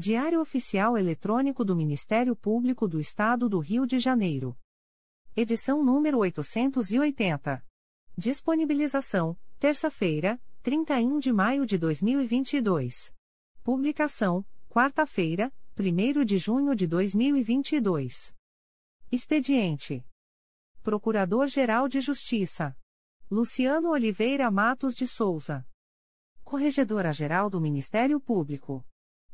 Diário Oficial Eletrônico do Ministério Público do Estado do Rio de Janeiro. Edição número 880. Disponibilização: terça-feira, 31 de maio de 2022. Publicação: quarta-feira, 1 de junho de 2022. Expediente: Procurador-Geral de Justiça Luciano Oliveira Matos de Souza. Corregedora-Geral do Ministério Público.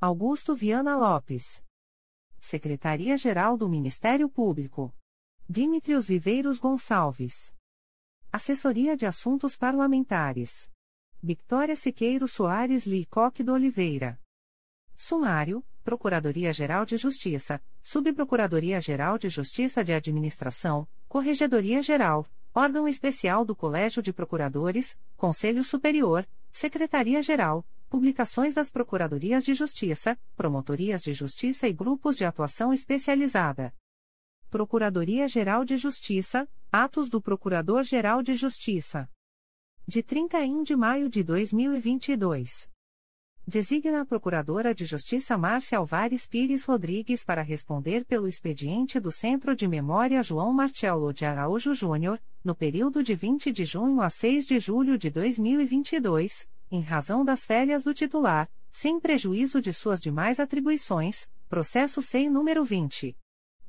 Augusto Viana Lopes. Secretaria-Geral do Ministério Público. Dimitrios Viveiros Gonçalves. Assessoria de Assuntos Parlamentares. Victoria Siqueiro Soares Licoque do Oliveira. Sumário, Procuradoria-Geral de Justiça, Subprocuradoria-Geral de Justiça de Administração, Corregedoria-Geral, Órgão Especial do Colégio de Procuradores, Conselho Superior, Secretaria-Geral, Publicações das Procuradorias de Justiça, Promotorias de Justiça e Grupos de Atuação Especializada. Procuradoria-Geral de Justiça, Atos do Procurador-Geral de Justiça. De 31 de maio de 2022. Designa a Procuradora de Justiça Márcia Alvares Pires Rodrigues para responder pelo expediente do Centro de Memória João Marcelo de Araújo Júnior, no período de 20 de junho a 6 de julho de 2022 em razão das férias do titular, sem prejuízo de suas demais atribuições, processo SEI número 20.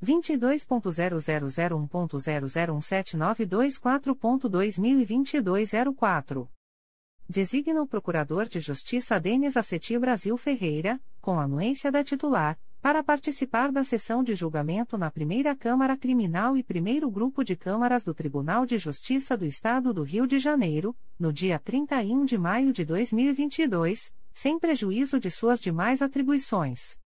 22.0001.0017924.2022 04. Designa o Procurador de Justiça Denis Aceti Brasil Ferreira, com anuência da titular, para participar da sessão de julgamento na Primeira Câmara Criminal e Primeiro Grupo de Câmaras do Tribunal de Justiça do Estado do Rio de Janeiro, no dia 31 de maio de 2022, sem prejuízo de suas demais atribuições.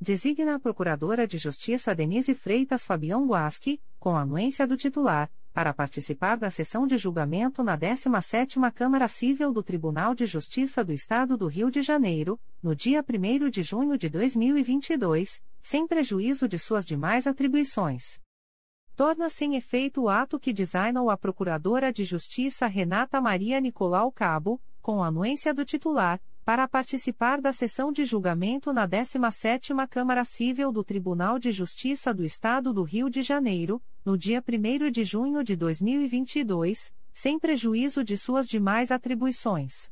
Designa a Procuradora de Justiça Denise Freitas Fabião Guasque, com anuência do titular, para participar da sessão de julgamento na 17ª Câmara Civil do Tribunal de Justiça do Estado do Rio de Janeiro, no dia 1 de junho de 2022, sem prejuízo de suas demais atribuições. Torna sem efeito o ato que designou a Procuradora de Justiça Renata Maria Nicolau Cabo, com anuência do titular, para participar da sessão de julgamento na 17ª Câmara Civil do Tribunal de Justiça do Estado do Rio de Janeiro, no dia 1 de junho de 2022, sem prejuízo de suas demais atribuições.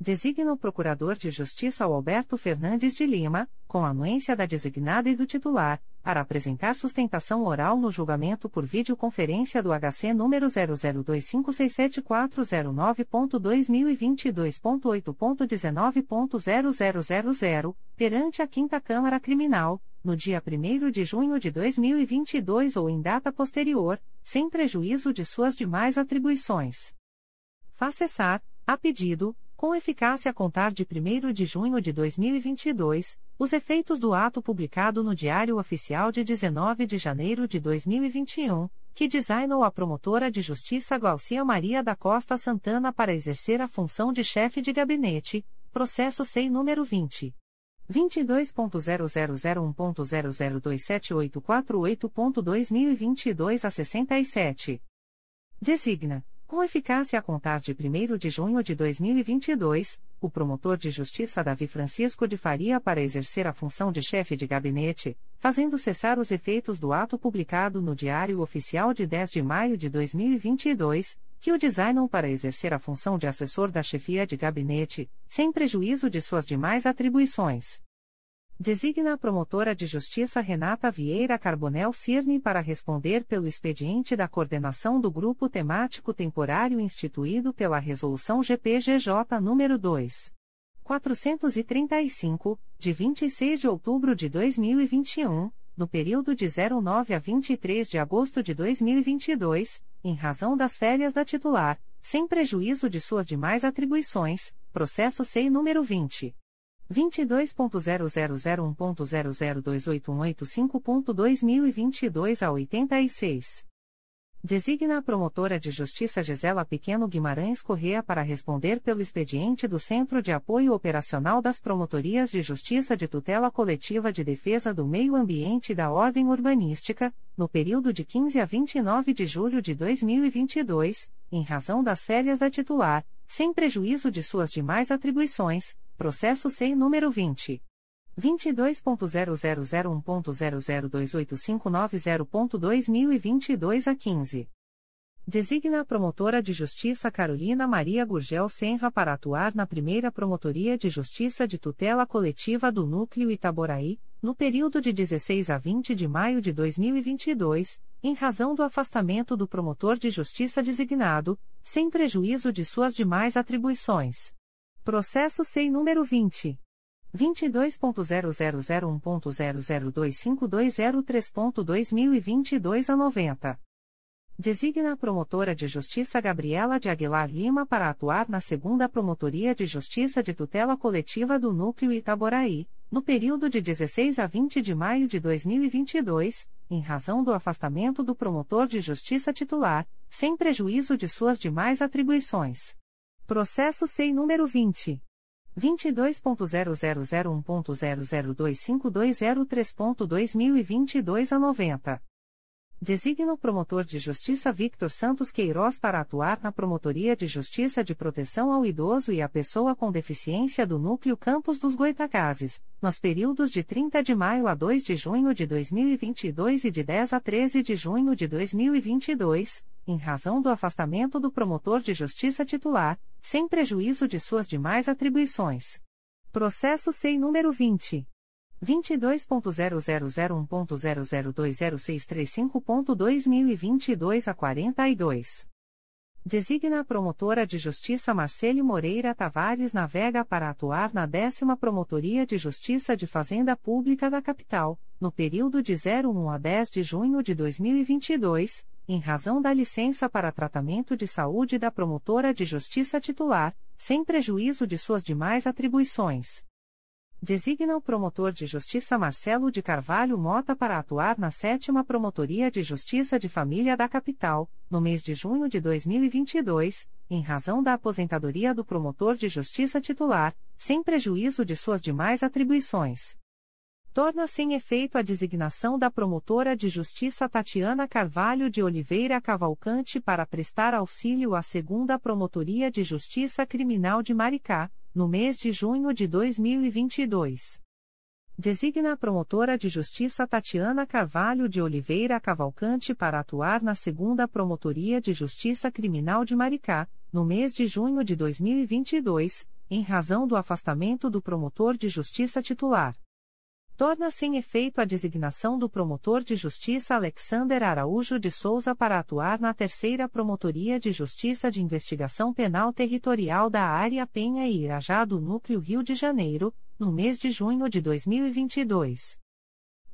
Designa o Procurador de Justiça Alberto Fernandes de Lima, com anuência da designada e do titular, para apresentar sustentação oral no julgamento por videoconferência do HC número 002567409.2022.8.19.0000, perante a 5 Câmara Criminal, no dia 1 de junho de 2022 ou em data posterior, sem prejuízo de suas demais atribuições. Faz cessar, a pedido, com eficácia a contar de 1 de junho de 2022, os efeitos do ato publicado no Diário Oficial de 19 de janeiro de 2021, que designou a promotora de justiça Glaucia Maria da Costa Santana para exercer a função de chefe de gabinete, processo SEI número 20. 22.0001.0027848.2022 a 67. Designa, com eficácia a contar de 1 de junho de 2022, o promotor de justiça Davi Francisco de Faria para exercer a função de chefe de gabinete, fazendo cessar os efeitos do ato publicado no Diário Oficial de 10 de maio de 2022, que o designam para exercer a função de assessor da chefia de gabinete, sem prejuízo de suas demais atribuições. Designa a promotora de justiça Renata Vieira Carbonel Cirne para responder pelo expediente da coordenação do grupo temático temporário instituído pela Resolução GPGJ nº 2. 435, de 26 de outubro de 2021, no período de 09 a 23 de agosto de 2022, em razão das férias da titular, sem prejuízo de suas demais atribuições, processo SEI número 20. 22.0001.0028185.2022 a 86. Designa a promotora de justiça Gisela Pequeno Guimarães Correa para responder pelo expediente do Centro de Apoio Operacional das Promotorias de Justiça de Tutela Coletiva de Defesa do Meio Ambiente e da Ordem Urbanística, no período de 15 a 29 de julho de 2022, em razão das férias da titular, sem prejuízo de suas demais atribuições, processo SEI número 20. 22.0001.0028590.2022 a 15. Designa a promotora de justiça Carolina Maria Gurgel Senra para atuar na primeira Promotoria de Justiça de Tutela Coletiva do Núcleo Itaboraí, no período de 16 a 20 de maio de 2022, em razão do afastamento do promotor de justiça designado, sem prejuízo de suas demais atribuições. Processo SEI número 20. 22.0001.0025203.2022 a 90. Designa a promotora de justiça Gabriela de Aguilar Lima para atuar na segunda Promotoria de Justiça de Tutela Coletiva do Núcleo Itaboraí, no período de 16 a 20 de maio de 2022, em razão do afastamento do promotor de justiça titular, sem prejuízo de suas demais atribuições. Processo SEI número 20. 22.0001.0025203.2022 a 90. Designa o promotor de justiça Victor Santos Queiroz para atuar na Promotoria de Justiça de Proteção ao Idoso e à Pessoa com Deficiência do Núcleo Campos dos Goitacazes, nos períodos de 30 de maio a 2 de junho de 2022 e de 10 a 13 de junho de 2022, em razão do afastamento do promotor de justiça titular, sem prejuízo de suas demais atribuições. Processo SEI número 20. 22.0001.0020635.2022 a 42. Designa a promotora de justiça Marcele Moreira Tavares Navega para atuar na décima Promotoria de Justiça de Fazenda Pública da Capital, no período de 01 a 10 de junho de 2022, em razão da licença para tratamento de saúde da promotora de justiça titular, sem prejuízo de suas demais atribuições. Designa o promotor de justiça Marcelo de Carvalho Mota para atuar na sétima Promotoria de Justiça de Família da Capital, no mês de junho de 2022, em razão da aposentadoria do promotor de justiça titular, sem prejuízo de suas demais atribuições. Torna-se em efeito a designação da promotora de justiça Tatiana Carvalho de Oliveira Cavalcante para prestar auxílio à segunda Promotoria de Justiça Criminal de Maricá no mês de junho de 2022. Designa a promotora de justiça Tatiana Carvalho de Oliveira Cavalcante para atuar na segunda Promotoria de Justiça Criminal de Maricá, no mês de junho de 2022, em razão do afastamento do promotor de justiça titular torna-se em efeito a designação do promotor de justiça Alexander Araújo de Souza para atuar na terceira Promotoria de Justiça de Investigação Penal Territorial da Área Penha e Irajá do Núcleo Rio de Janeiro, no mês de junho de 2022.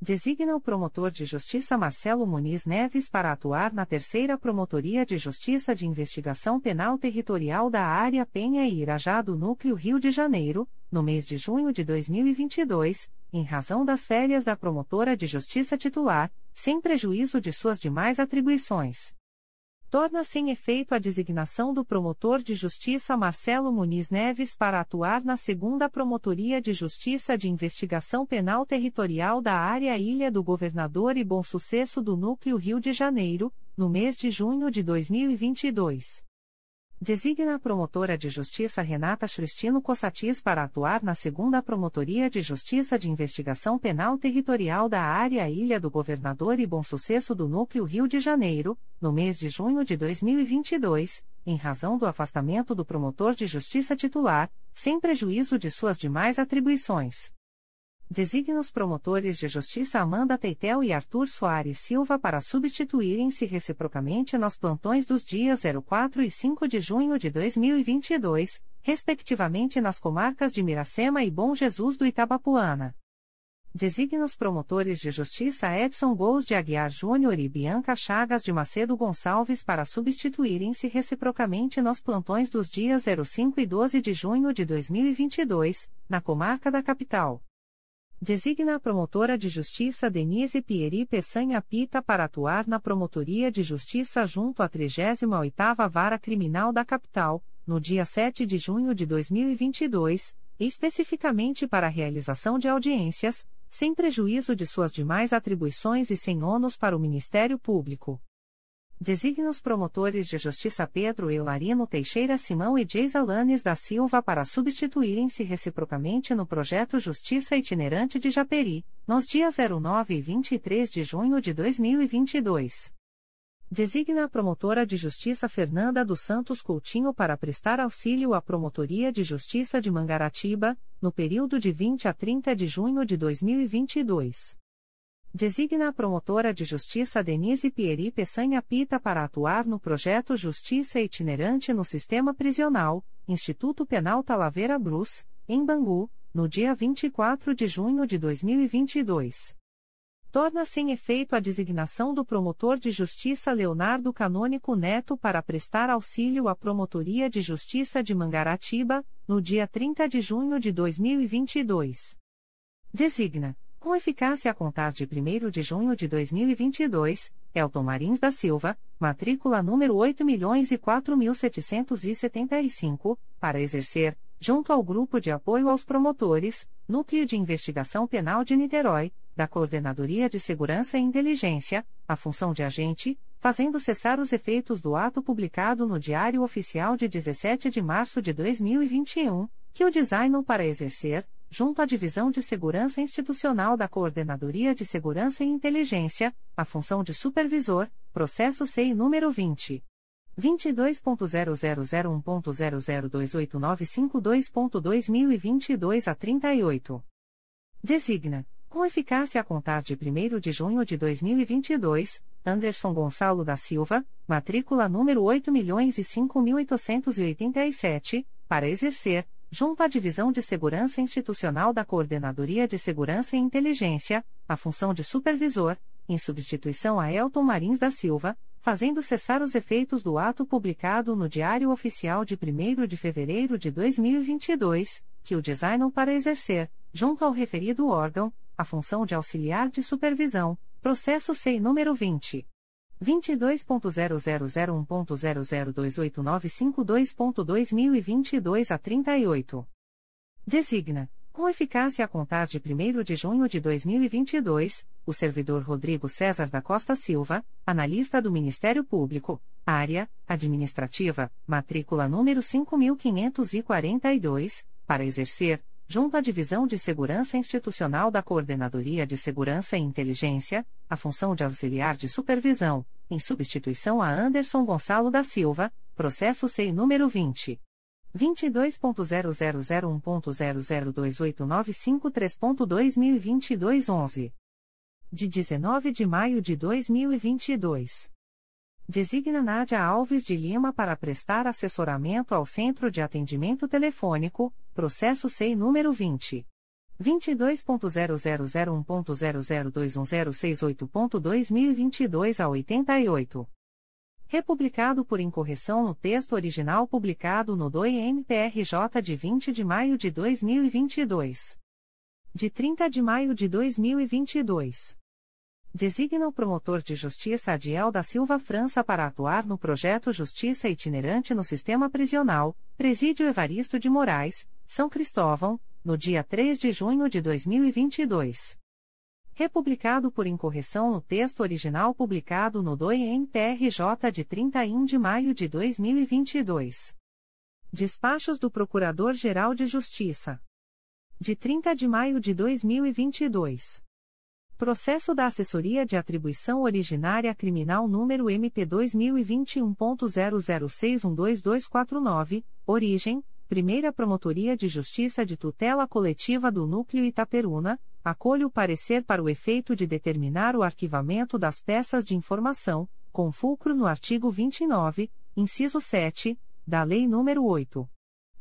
Designa o promotor de justiça Marcelo Muniz Neves para atuar na terceira Promotoria de Justiça de Investigação Penal Territorial da Área Penha e Irajá do Núcleo Rio de Janeiro, no mês de junho de 2022, em razão das férias da promotora de justiça titular, sem prejuízo de suas demais atribuições. Torna sem efeito a designação do promotor de justiça Marcelo Muniz Neves para atuar na segunda Promotoria de Justiça de Investigação Penal Territorial da Área Ilha do Governador e Bom Sucesso do Núcleo Rio de Janeiro, no mês de junho de 2022. Designa a promotora de justiça Renata Cristino Cossatis para atuar na segunda Promotoria de Justiça de Investigação Penal Territorial da Área Ilha do Governador e Bom Sucesso do Núcleo Rio de Janeiro, no mês de junho de 2022, em razão do afastamento do promotor de justiça titular, sem prejuízo de suas demais atribuições. Designa os promotores de justiça Amanda Teitel e Arthur Soares Silva para substituírem-se reciprocamente nos plantões dos dias 04 e 5 de junho de 2022, respectivamente nas comarcas de Miracema e Bom Jesus do Itabapuana. Designa os promotores de justiça Edson Gous de Aguiar Júnior e Bianca Chagas de Macedo Gonçalves para substituírem-se reciprocamente nos plantões dos dias 05 e 12 de junho de 2022, na comarca da capital. Designa a promotora de justiça Denise Pieri Peçanha Pita para atuar na Promotoria de Justiça junto à 38ª Vara Criminal da Capital, no dia 7 de junho de 2022, especificamente para a realização de audiências, sem prejuízo de suas demais atribuições e sem ônus para o Ministério Público. Designa os promotores de justiça Pedro Eularino Teixeira Simão e Geis Alanes da Silva para substituírem-se reciprocamente no projeto Justiça Itinerante de Japeri, nos dias 09 e 23 de junho de 2022. Designa a promotora de justiça Fernanda dos Santos Coutinho para prestar auxílio à Promotoria de Justiça de Mangaratiba, no período de 20 a 30 de junho de 2022. Designa a promotora de justiça Denise Pieri Peçanha Pita para atuar no projeto Justiça Itinerante no Sistema Prisional, Instituto Penal Talavera Brus, em Bangu, no dia 24 de junho de 2022. Torna sem -se efeito a designação do promotor de justiça Leonardo Canônico Neto para prestar auxílio à Promotoria de Justiça de Mangaratiba, no dia 30 de junho de 2022. Designa com eficácia a contar de 1 de junho de 2022, Elton Marins da Silva, matrícula número 8.004.775, para exercer, junto ao Grupo de Apoio aos Promotores, Núcleo de Investigação Penal de Niterói, da Coordenadoria de Segurança e Inteligência, a função de agente, fazendo cessar os efeitos do ato publicado no Diário Oficial de 17 de março de 2021, que o designou para exercer, junto à Divisão de Segurança Institucional da Coordenadoria de Segurança e Inteligência, a função de supervisor, processo SEI número 20. 22.0001.0028952.2022 a 38. Designa, com eficácia a contar de 1 de junho de 2022, Anderson Gonçalo da Silva, matrícula número 8.005.887, para exercer, junto à Divisão de Segurança Institucional da Coordenadoria de Segurança e Inteligência, a função de supervisor, em substituição a Elton Marins da Silva, fazendo cessar os efeitos do ato publicado no Diário Oficial de 1 de fevereiro de 2022, que o designou para exercer, junto ao referido órgão, a função de auxiliar de supervisão, processo SEI número 20. 22.0001.0028952.2022 a 38. Designa, com eficácia a contar de 1 de junho de 2022, o servidor Rodrigo César da Costa Silva, analista do Ministério Público, área administrativa, matrícula número 5542, para exercer, junto à Divisão de Segurança Institucional da Coordenadoria de Segurança e Inteligência, a função de auxiliar de supervisão, em substituição a Anderson Gonçalo da Silva, processo SEI número 20. 22.0001.0028953.2022 11. De 19 de maio de 2022. Designa Nádia Alves de Lima para prestar assessoramento ao Centro de Atendimento Telefônico, processo SEI número 20. 22.0001.0021068.2022 a 88. Republicado por incorreção no texto original publicado no DOI-MPRJ de 20 de maio de 2022. De 30 de maio de 2022. Designa o promotor de justiça Adiel da Silva França para atuar no projeto Justiça Itinerante no Sistema Prisional, Presídio Evaristo de Moraes, São Cristóvão, no dia 3 de junho de 2022. Republicado por incorreção no texto original publicado no DOI-MPRJ de 31 de maio de 2022. Despachos do Procurador-Geral de Justiça. De 30 de maio de 2022. Processo da Assessoria de Atribuição Originária Criminal número MP 2021.00612249, origem, Primeira Promotoria de Justiça de Tutela Coletiva do Núcleo Itaperuna, acolho o parecer para o efeito de determinar o arquivamento das peças de informação, com fulcro no artigo 29, inciso 7, da Lei nº 8.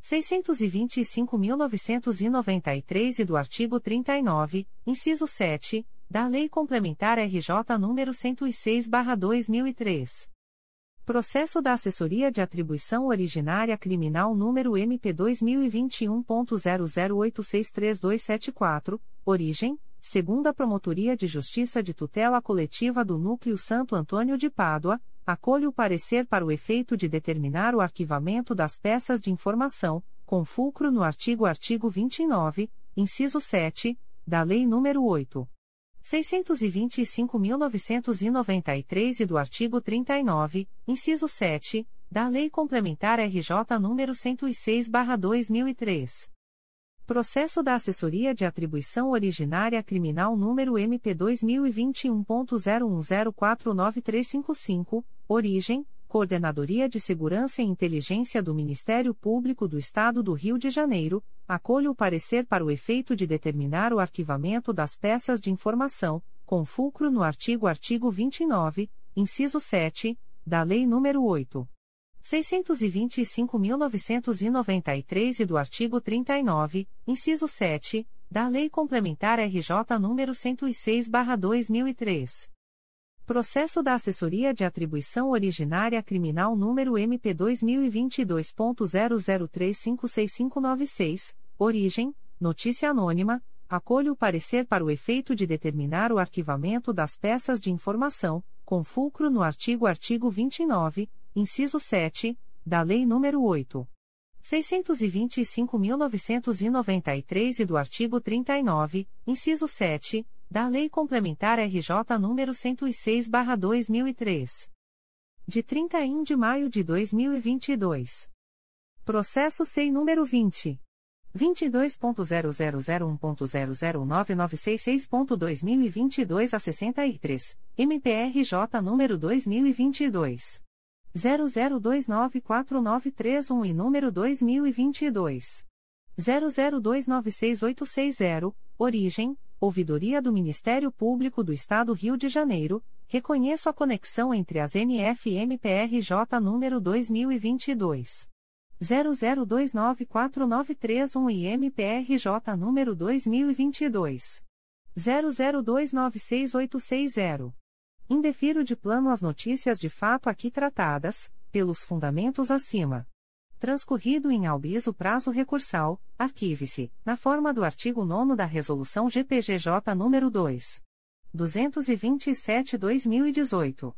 625.993 e do artigo 39, inciso 7, da Lei Complementar RJ nº 106/2003. Processo da Assessoria de Atribuição Originária Criminal número MP 2021.00863274, origem Segunda Promotoria de Justiça de Tutela Coletiva do Núcleo Santo Antônio de Pádua, acolho o parecer para o efeito de determinar o arquivamento das peças de informação, com fulcro no artigo artigo 29, inciso 7, da Lei nº 8. 625.993 e do artigo 39, inciso 7, da Lei Complementar RJ nº 106/2003. Processo da Assessoria de Atribuição Originária Criminal número MP 2021.01049355, origem Coordenadoria de Segurança e Inteligência do Ministério Público do Estado do Rio de Janeiro, acolho o parecer para o efeito de determinar o arquivamento das peças de informação, com fulcro no artigo artigo 29, inciso 7, da Lei nº 8. 625.993 e do artigo 39, inciso 7, da Lei Complementar RJ nº 106/2003. Processo da Assessoria de Atribuição Originária Criminal número MP 2022.00356596, origem, notícia anônima, acolho o parecer para o efeito de determinar o arquivamento das peças de informação, com fulcro no artigo artigo 29, inciso 7, da Lei nº 8. 625.993 e do artigo 39, inciso 7, da Lei Complementar RJ nº 106/2003. De 31 de maio de 2022. Processo SEI número 20 22.0001.0099666.2022 a 63, MPRJ número 2022 00294931 e número 2022 00296860, origem Ouvidoria do Ministério Público do Estado Rio de Janeiro, reconheço a conexão entre as NF e MPRJ número 2022 00294931 e MPRJ número 2022 00296860. Indefiro de plano as notícias de fato aqui tratadas, pelos fundamentos acima transcorrido em albis o prazo recursal, arquive-se, na forma do artigo 9 da Resolução GPGJ nº 2. 227-2018.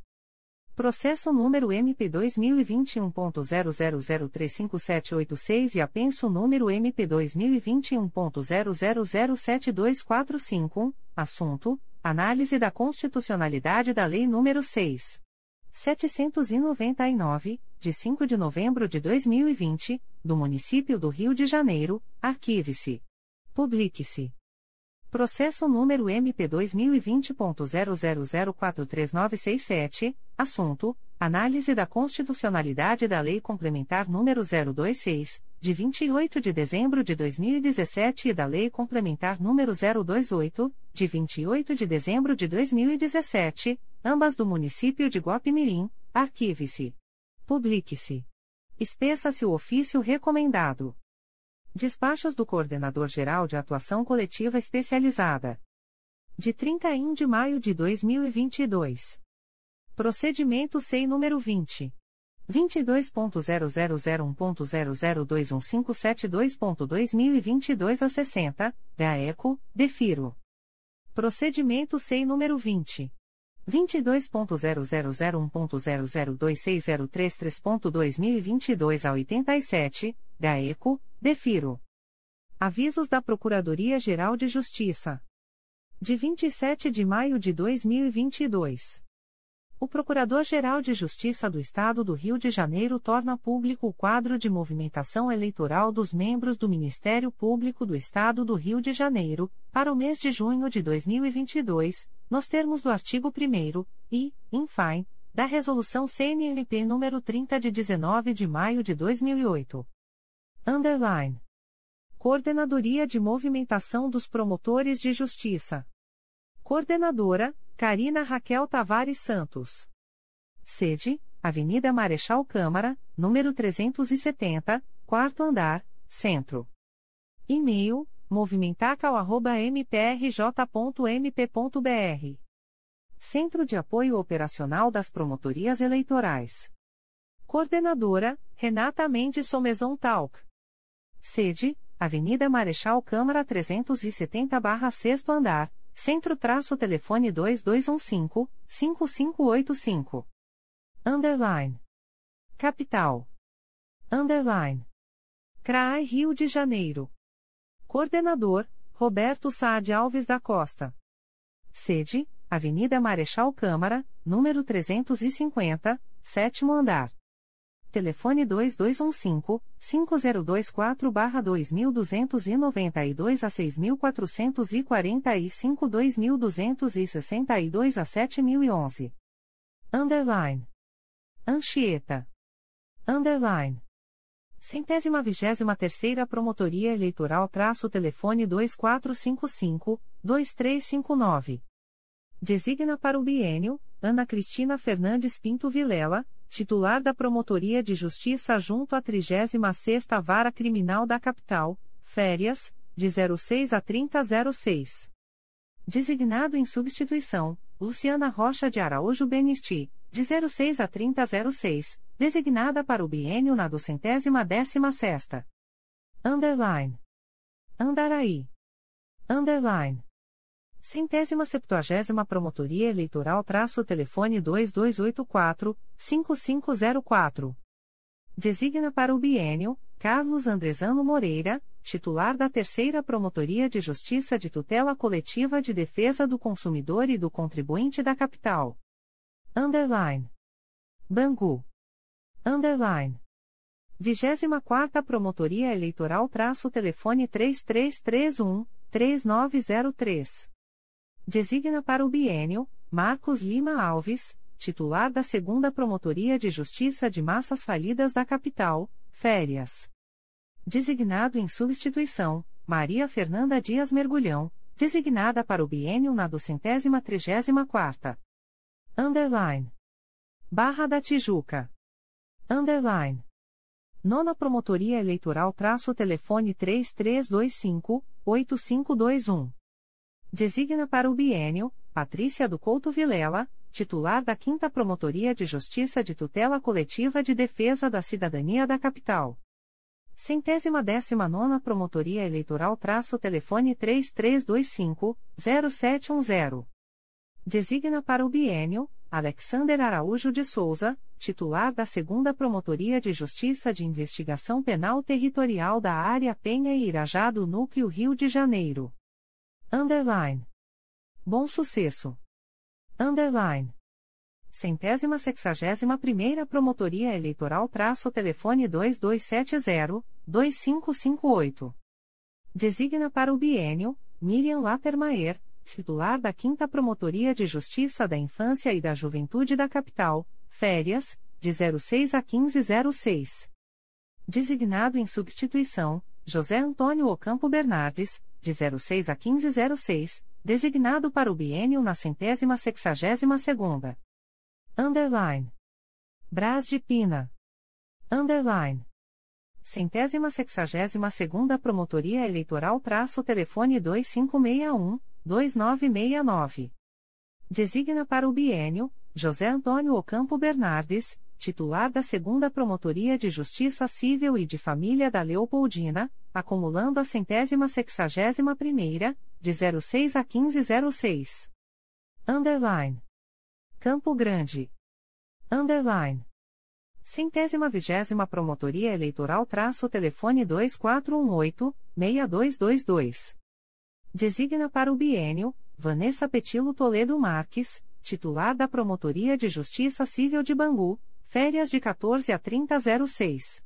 Processo número MP2021.00035786 e apenso número MP2021.00072451, assunto: Análise da constitucionalidade da Lei nº 6. 799, de 5 de novembro de 2020, do Município do Rio de Janeiro, arquive-se. Publique-se. Processo número MP2020.00043967, assunto: Análise da constitucionalidade da Lei Complementar número 026, de 28 de dezembro de 2017 e da Lei Complementar número 028, de 28 de dezembro de 2017, ambas do município de Guapimirim, arquive-se. Publique-se. Espeça-se o ofício recomendado. Despachos do Coordenador-Geral de Atuação Coletiva Especializada. De 31 de maio de 2022. Procedimento SEI número 20. 22.0001.0021572.2022 a 60, GAECO, DEFIRO. Procedimento SEI número 20. 22.0001.0026033.2022 a 87, GAECO, defiro. Avisos da Procuradoria-Geral de Justiça. De 27 de maio de 2022. O Procurador-Geral de Justiça do Estado do Rio de Janeiro torna público o quadro de movimentação eleitoral dos membros do Ministério Público do Estado do Rio de Janeiro, para o mês de junho de 2022, nos termos do artigo 1 e, infine, da Resolução CNLP nº 30 de 19 de maio de 2008. Underline. Coordenadoria de Movimentação dos Promotores de Justiça. Coordenadora, Karina Raquel Tavares Santos. Sede, Avenida Marechal Câmara, número 370, quarto andar, centro. E-mail, movimentacal.mprj.mp.br. Centro de Apoio Operacional das Promotorias Eleitorais. Coordenadora, Renata Mendes Somezon Talk. Sede, Avenida Marechal Câmara 370-6 andar, Centro-telefone 2215-5585. Underline. Capital. Underline. CRAI Rio de Janeiro. Coordenador, Roberto Saad Alves da Costa. Sede, Avenida Marechal Câmara, número 350, sétimo andar. Telefone 2215-5024-2292 a 6445-2262 a 7011. Underline. Anchieta. Underline. Centésima vigésima terceira Promotoria Eleitoral traço telefone 2455-2359. Designa para o bienio, Ana Cristina Fernandes Pinto Vilela, titular da Promotoria de Justiça junto à 36ª Vara Criminal da Capital, férias, de 06 a 3006. Designado em substituição, Luciana Rocha de Araújo Benisti, de 06 a 3006, designada para o biênio na duzentésima décima sexta. Underline. Andaraí. Underline. Centésima septuagésima Promotoria Eleitoral traço telefone 2284-5504. Designa para o biênio, Carlos Andrezano Moreira, titular da Terceira Promotoria de Justiça de Tutela Coletiva de Defesa do Consumidor e do Contribuinte da Capital. Underline. Bangu. Underline. 24 Promotoria Eleitoral traço telefone 3331-3903. Designa para o biênio Marcos Lima Alves, titular da Segunda Promotoria de Justiça de Massas Falidas da Capital, férias. Designado em substituição, Maria Fernanda Dias Mergulhão, designada para o biênio na duzentésima trigésima quarta. Underline. Barra da Tijuca. Underline. Nona Promotoria Eleitoral traço telefone 3325-8521. Designa para o biênio, Patrícia do Couto Vilela, titular da 5 Promotoria de Justiça de Tutela Coletiva de Defesa da Cidadania da Capital. Centésima décima nona Promotoria Eleitoral traço telefone 3325-0710. Designa para o biênio, Alexander Araújo de Souza, titular da segunda Promotoria de Justiça de Investigação Penal Territorial da Área Penha e Irajá do Núcleo Rio de Janeiro. Underline. Bom sucesso. Underline. Centésima sexagésima primeira Promotoria Eleitoral traço telefone 2270-2558. Designa para o biênio, Miriam Latermaer, titular da 5 Promotoria de Justiça da Infância e da Juventude da Capital, férias, de 06 a 1506. Designado em substituição, José Antônio Ocampo Bernardes, de 06 a 1506, designado para o biênio na centésima sexagésima segunda. Underline. Brás de Pina. Underline. Centésima sexagésima segunda Promotoria Eleitoral traço telefone 2561, 2969. Designa para o biênio, José Antônio Ocampo Bernardes, titular da Segunda Promotoria de Justiça Civil e de Família da Leopoldina, acumulando a centésima sexagésima primeira, de 06 a 1506. Underline. Campo Grande. Underline. Centésima vigésima Promotoria Eleitoral traço telefone 2418-6222. Designa para o bienio, Vanessa Petilo Toledo Marques, titular da Promotoria de Justiça Civil de Bangu, férias de 14 a 3006.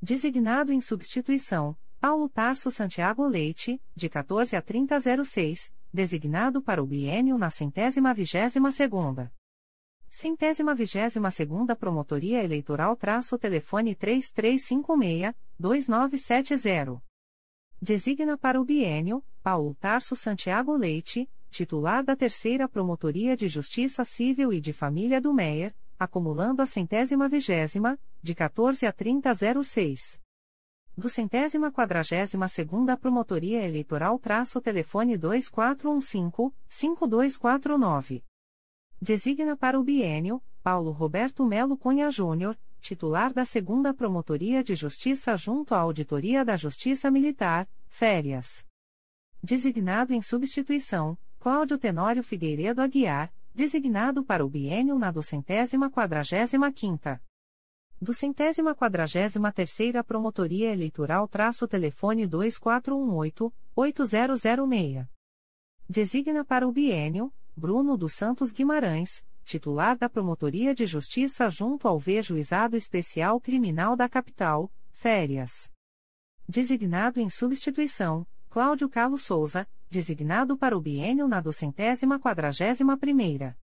Designado em substituição, Paulo Tarso Santiago Leite, de 14 a 3006, designado para o bienio na centésima vigésima segunda. Centésima vigésima segunda Promotoria Eleitoral traço telefone 3356-2970. Designa para o bienio, Paulo Tarso Santiago Leite, titular da Terceira Promotoria de Justiça Civil e de Família do Meier, acumulando a centésima vigésima, de 14 a 3006. Do centésima quadragésima segunda Promotoria Eleitoral traço telefone 2415-5249. Designa para o bienio, Paulo Roberto Melo Cunha Júnior, titular da segunda Promotoria de Justiça junto à Auditoria da Justiça Militar, férias. Designado em substituição, Cláudio Tenório Figueiredo Aguiar, designado para o bienio na docentésima quadragésima quinta. Do centésima quadragésima terceira Promotoria Eleitoral traço telefone 2418-8006. Designa para o bienio, Bruno dos Santos Guimarães, titular da Promotoria de Justiça junto ao V-Juizado Especial Criminal da Capital, férias. Designado em substituição, Cláudio Carlos Souza, designado para o bienio na docentésima quadragésima primeira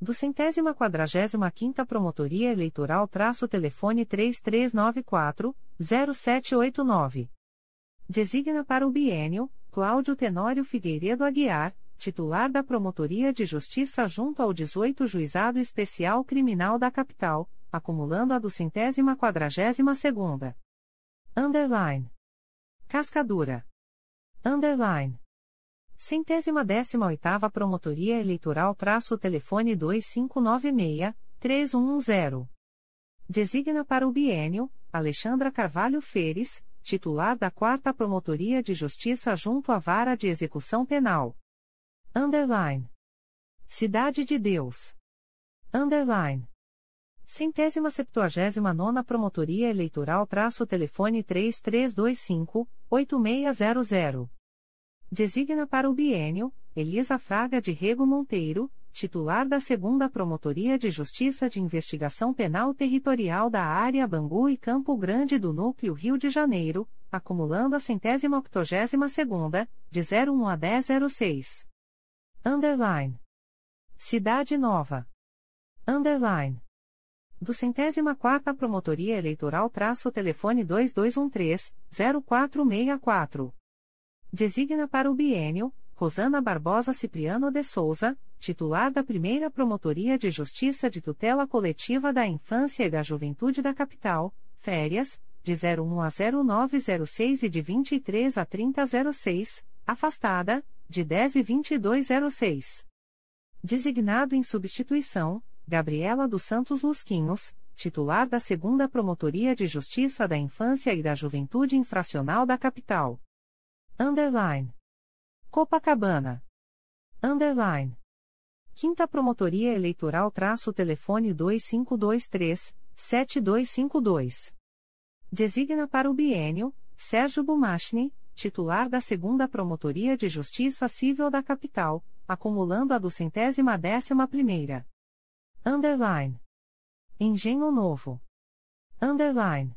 do centésima quadragésima quinta Promotoria Eleitoral traço telefone 3394-0789. Designa para o bienio, Cláudio Tenório Figueiredo Aguiar, titular da Promotoria de Justiça junto ao 18 Juizado Especial Criminal da Capital, acumulando a do centésima quadragésima segunda. Underline. Cascadura. Underline. Centésima décima oitava Promotoria Eleitoral traço telefone 2596-3110. Designa para o bienio, Alexandra Carvalho Feres, titular da quarta Promotoria de Justiça junto à Vara de Execução Penal. Underline. Cidade de Deus. Underline. Centésima septuagésima nona Promotoria Eleitoral traço telefone 3325-8600. Designa para o bienio, Elisa Fraga de Rego Monteiro, titular da Segunda Promotoria de Justiça de Investigação Penal Territorial da Área Bangu e Campo Grande do Núcleo Rio de Janeiro, acumulando a centésima octogésima segunda, de 01 a 1006. Underline. Cidade Nova. Underline. Do centésima quarta Promotoria Eleitoral traço telefone 2213-0464. Designa para o bienio, Rosana Barbosa Cipriano de Souza, titular da primeira Promotoria de Justiça de Tutela Coletiva da Infância e da Juventude da Capital, férias, de 01 a 0906 e de 23 a 3006, afastada, de 10 e 2206. Designado em substituição, Gabriela dos Santos Lusquinhos, titular da segunda Promotoria de Justiça da Infância e da Juventude Infracional da Capital. Underline. Copacabana. Underline. Quinta Promotoria Eleitoral traço telefone 2523-7252. Designa para o bienio, Sérgio Bumachni, titular da segunda Promotoria de Justiça Civil da Capital, acumulando a do centésima décima primeira. Underline. Engenho Novo. Underline.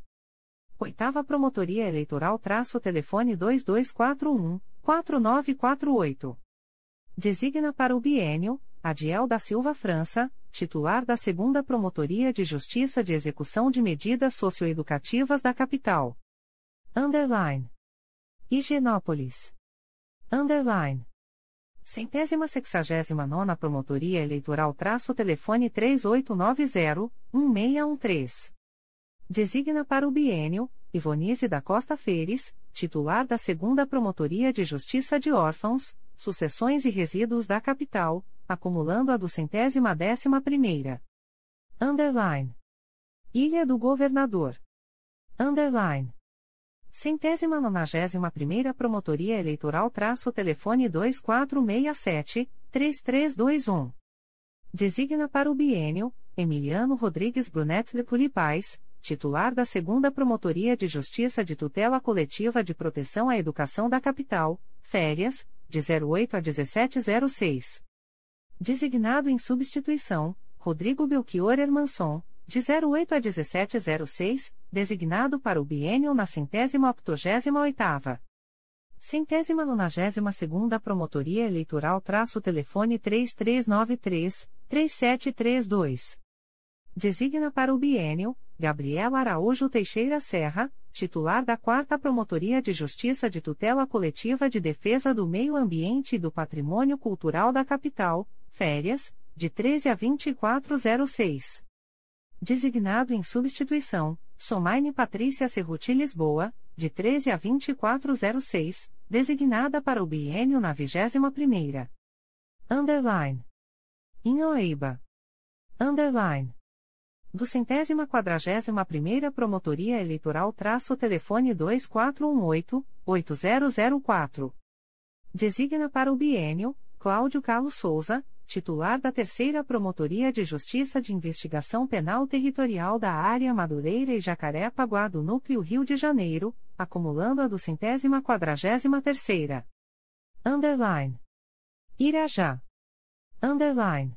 Oitava Promotoria Eleitoral traço telefone 2241-4948. Designa para o bienio, Adiel da Silva França, titular da Segunda Promotoria de Justiça de Execução de Medidas Socioeducativas da Capital. Underline. Higienópolis. Underline. Centésima sexagésima nona Promotoria Eleitoral traço telefone 3890-1613. Designa para o bienio, Ivonise da Costa Feires, titular da Segunda Promotoria de Justiça de Órfãos, Sucessões e Resíduos da Capital, acumulando a do centésima décima primeira. Underline. Ilha do Governador. Underline. Centésima nonagésima primeira Promotoria Eleitoral traço telefone 2467-3321. Designa para o biênio Emiliano Rodrigues Brunet de Pulipais, titular da Segunda Promotoria de Justiça de Tutela Coletiva de Proteção à Educação da Capital, férias, de 08 a 1706. Designado em substituição, Rodrigo Belchior Hermanson, de 08 a 1706, designado para o biênio na centésima octogésima oitava. Centésima nonagésima segunda Promotoria Eleitoral traço telefone 3393-3732. Designa para o biênio, Gabriela Araújo Teixeira Serra, titular da 4 Promotoria de Justiça de Tutela Coletiva de Defesa do Meio Ambiente e do Patrimônio Cultural da Capital, férias, de 13 a 2406. Designado em substituição, Somaine Patrícia Cerruti Lisboa, de 13 a 2406, designada para o biênio na 21ª. Underline. Inhoeiba. Underline do centésima quadragésima primeira Promotoria Eleitoral traço telefone 2418-8004. Designa para o biênio, Cláudio Carlos Souza, titular da terceira Promotoria de Justiça de Investigação Penal Territorial da Área Madureira e Jacaré-Paguá do Núcleo Rio de Janeiro, acumulando a do centésima quadragésima terceira. Underline. Irajá. Underline.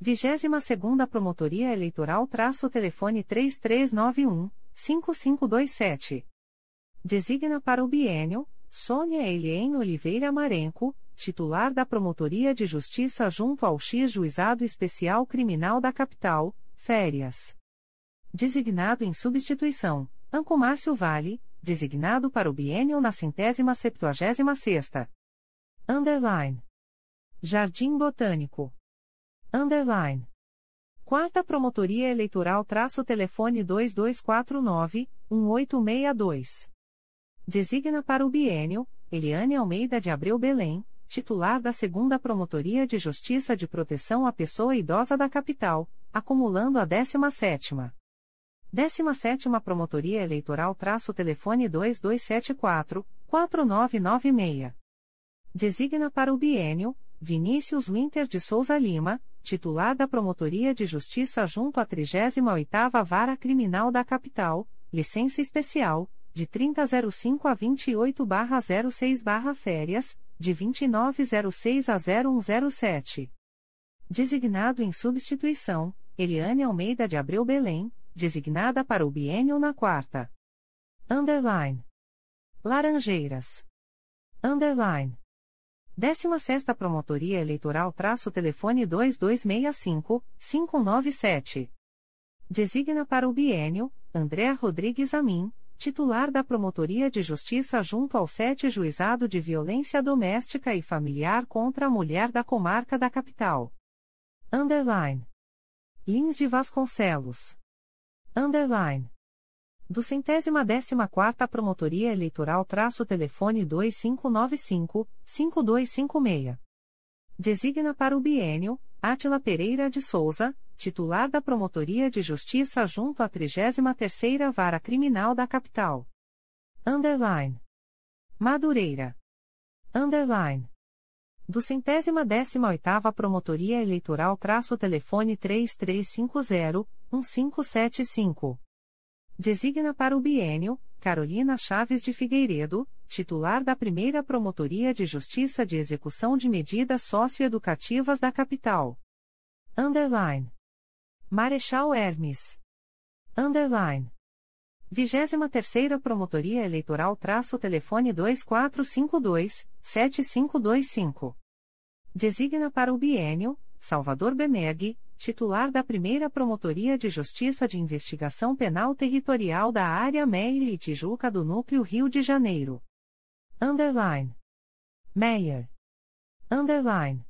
22 segunda Promotoria Eleitoral traço telefone 3391 5527. Designa para o biênio Sônia Elien Oliveira Marenco, titular da Promotoria de Justiça junto ao X Juizado Especial Criminal da Capital, férias. Designado em substituição, Anco Márcio Vale, designado para o biênio na centésima septuagésima sexta. Underline. Jardim Botânico. Underline. Quarta Promotoria Eleitoral traço telefone 2249-1862. Designa para o biênio, Eliane Almeida de Abreu Belém, titular da Segunda Promotoria de Justiça de Proteção à Pessoa Idosa da Capital, acumulando a 17ª. 17ª Promotoria Eleitoral traço telefone 2274-4996. Designa para o biênio, Vinícius Winter de Souza Lima, titular da Promotoria de Justiça junto à 38ª Vara Criminal da Capital, licença especial, de 3005 a 28/06 férias, de 2906 a 0107. Designado em substituição, Eliane Almeida de Abreu Belém, designada para o biênio na quarta. Underline. Laranjeiras. Underline. 16ª Promotoria Eleitoral traço telefone 2265-597. Designa para o biênio, André Rodrigues Amin, titular da Promotoria de Justiça junto ao 7 Juizado de Violência Doméstica e Familiar contra a Mulher da Comarca da Capital. Underline. Lins de Vasconcelos. Underline do centésima décima quarta Promotoria Eleitoral traço telefone 2595-5256. Designa para o biênio, Átila Pereira de Souza, titular da Promotoria de Justiça junto à 33ª Vara Criminal da Capital. Underline. Madureira. Underline. Do centésima décima oitava Promotoria Eleitoral traço telefone 3350-1575. Designa para o biênio Carolina Chaves de Figueiredo, titular da primeira Promotoria de Justiça de Execução de Medidas Socioeducativas da Capital. Underline. Marechal Hermes. Underline. 23 Promotoria Eleitoral traço telefone 2452-7525. Designa para o biênio Salvador Bemergue, titular da primeira Promotoria de Justiça de Investigação Penal Territorial da Área Meire e Tijuca do Núcleo Rio de Janeiro. Underline. Meyer. Underline.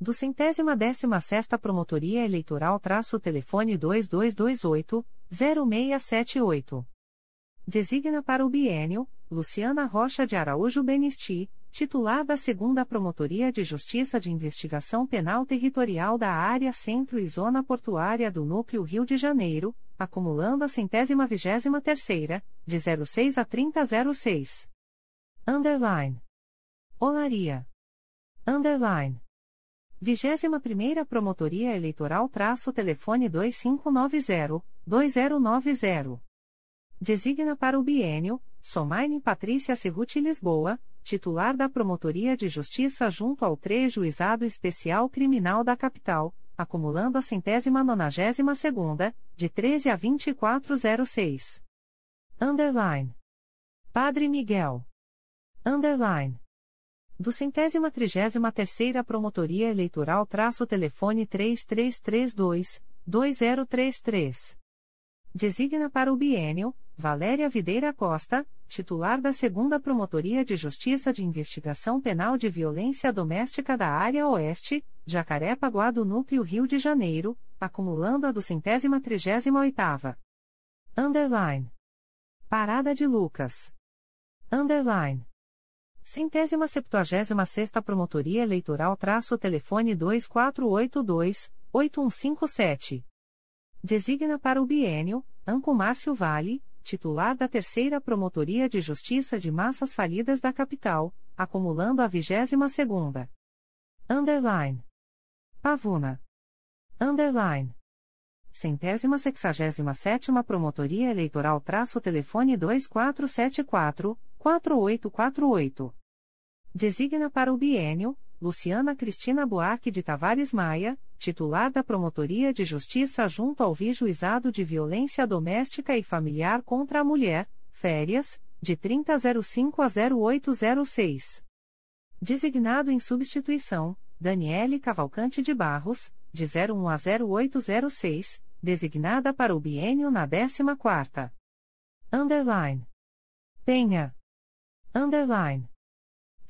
Do centésima décima sexta Promotoria Eleitoral traço telefone 2228-0678. Designa para o biênio, Luciana Rocha de Araújo Benisti, titular da Segunda Promotoria de Justiça de Investigação Penal Territorial da Área Centro e Zona Portuária do Núcleo Rio de Janeiro, acumulando a centésima vigésima terceira, de 06 a 3006. Underline. Olaria. Underline. Vigésima primeira Promotoria Eleitoral traço telefone 2590-2090. Designa para o bienio, Somaine Patrícia Cerruti Lisboa, titular da Promotoria de Justiça junto ao TRE Juizado Especial Criminal da Capital, acumulando a centésima nonagésima segunda, de 13 a 2406. Underline. Padre Miguel. Underline. Do centésima trigésima terceira Promotoria Eleitoral traço telefone 3332-2033. Designa para o bienio, Valéria Videira Costa, titular da segunda Promotoria de Justiça de Investigação Penal de Violência Doméstica da Área Oeste, Jacarepaguá do Núcleo Rio de Janeiro, acumulando a do centésima trigésima oitava. Underline. Parada de Lucas. Underline. Centésima septuagésima sexta Promotoria Eleitoral traço telefone 2482-8157. Designa para o bienio, Anco Márcio Vale, titular da terceira Promotoria de Justiça de Massas Falidas da Capital, acumulando a vigésima segunda. Underline. Pavuna. Underline. Centésima sexagésima sétima Promotoria Eleitoral traço telefone 2474 4848. Designa para o bienio, Luciana Cristina Buarque de Tavares Maia, titular da Promotoria de Justiça junto ao Vijuizado de Violência Doméstica e Familiar contra a Mulher, férias, de 3005 a 0806. Designado em substituição, Daniele Cavalcante de Barros, de 01 a 0806, designada para o bienio na 14ª. Underline. Penha. Underline.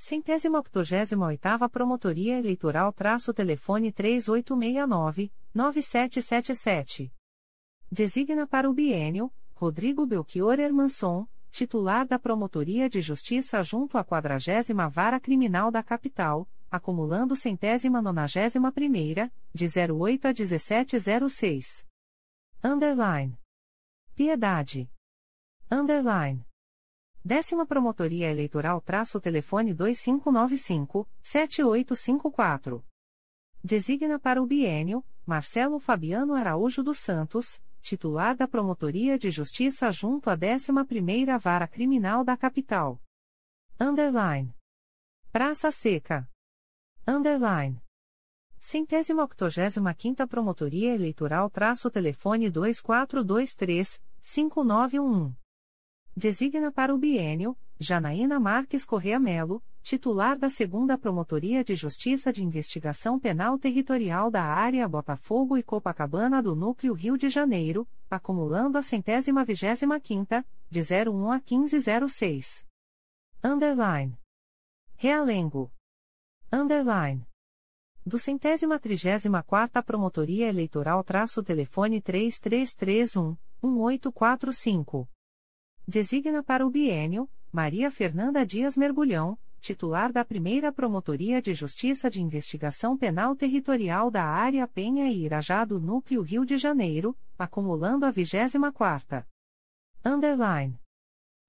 Centésima octogésima oitava Promotoria Eleitoral traço telefone 3869-9777. Designa para o bienio, Rodrigo Belchior Hermanson, titular da Promotoria de Justiça junto à quadragésima Vara Criminal da Capital, acumulando centésima nonagésima primeira, de 08 a 1706. Underline. Piedade. Underline. Décima Promotoria Eleitoral traço telefone 2595-7854. Designa para o bienio, Marcelo Fabiano Araújo dos Santos, titular da Promotoria de Justiça junto à 11ª Vara Criminal da Capital. Underline. Praça Seca. Underline. Centésima octogésima quinta Promotoria Eleitoral traço telefone 2423-5911. Designa para o bienio, Janaína Marques Correa Melo, titular da Segunda Promotoria de Justiça de Investigação Penal Territorial da Área Botafogo e Copacabana do Núcleo Rio de Janeiro, acumulando a centésima vigésima quinta, de 01 a 1506. Underline. Realengo. Underline. Do centésima trigésima quarta Promotoria Eleitoral traço telefone 3331 1845. Designa para o bienio Maria Fernanda Dias Mergulhão, titular da primeira Promotoria de Justiça de Investigação Penal Territorial da Área Penha e Irajá do Núcleo Rio de Janeiro, acumulando a 24ª. Underline.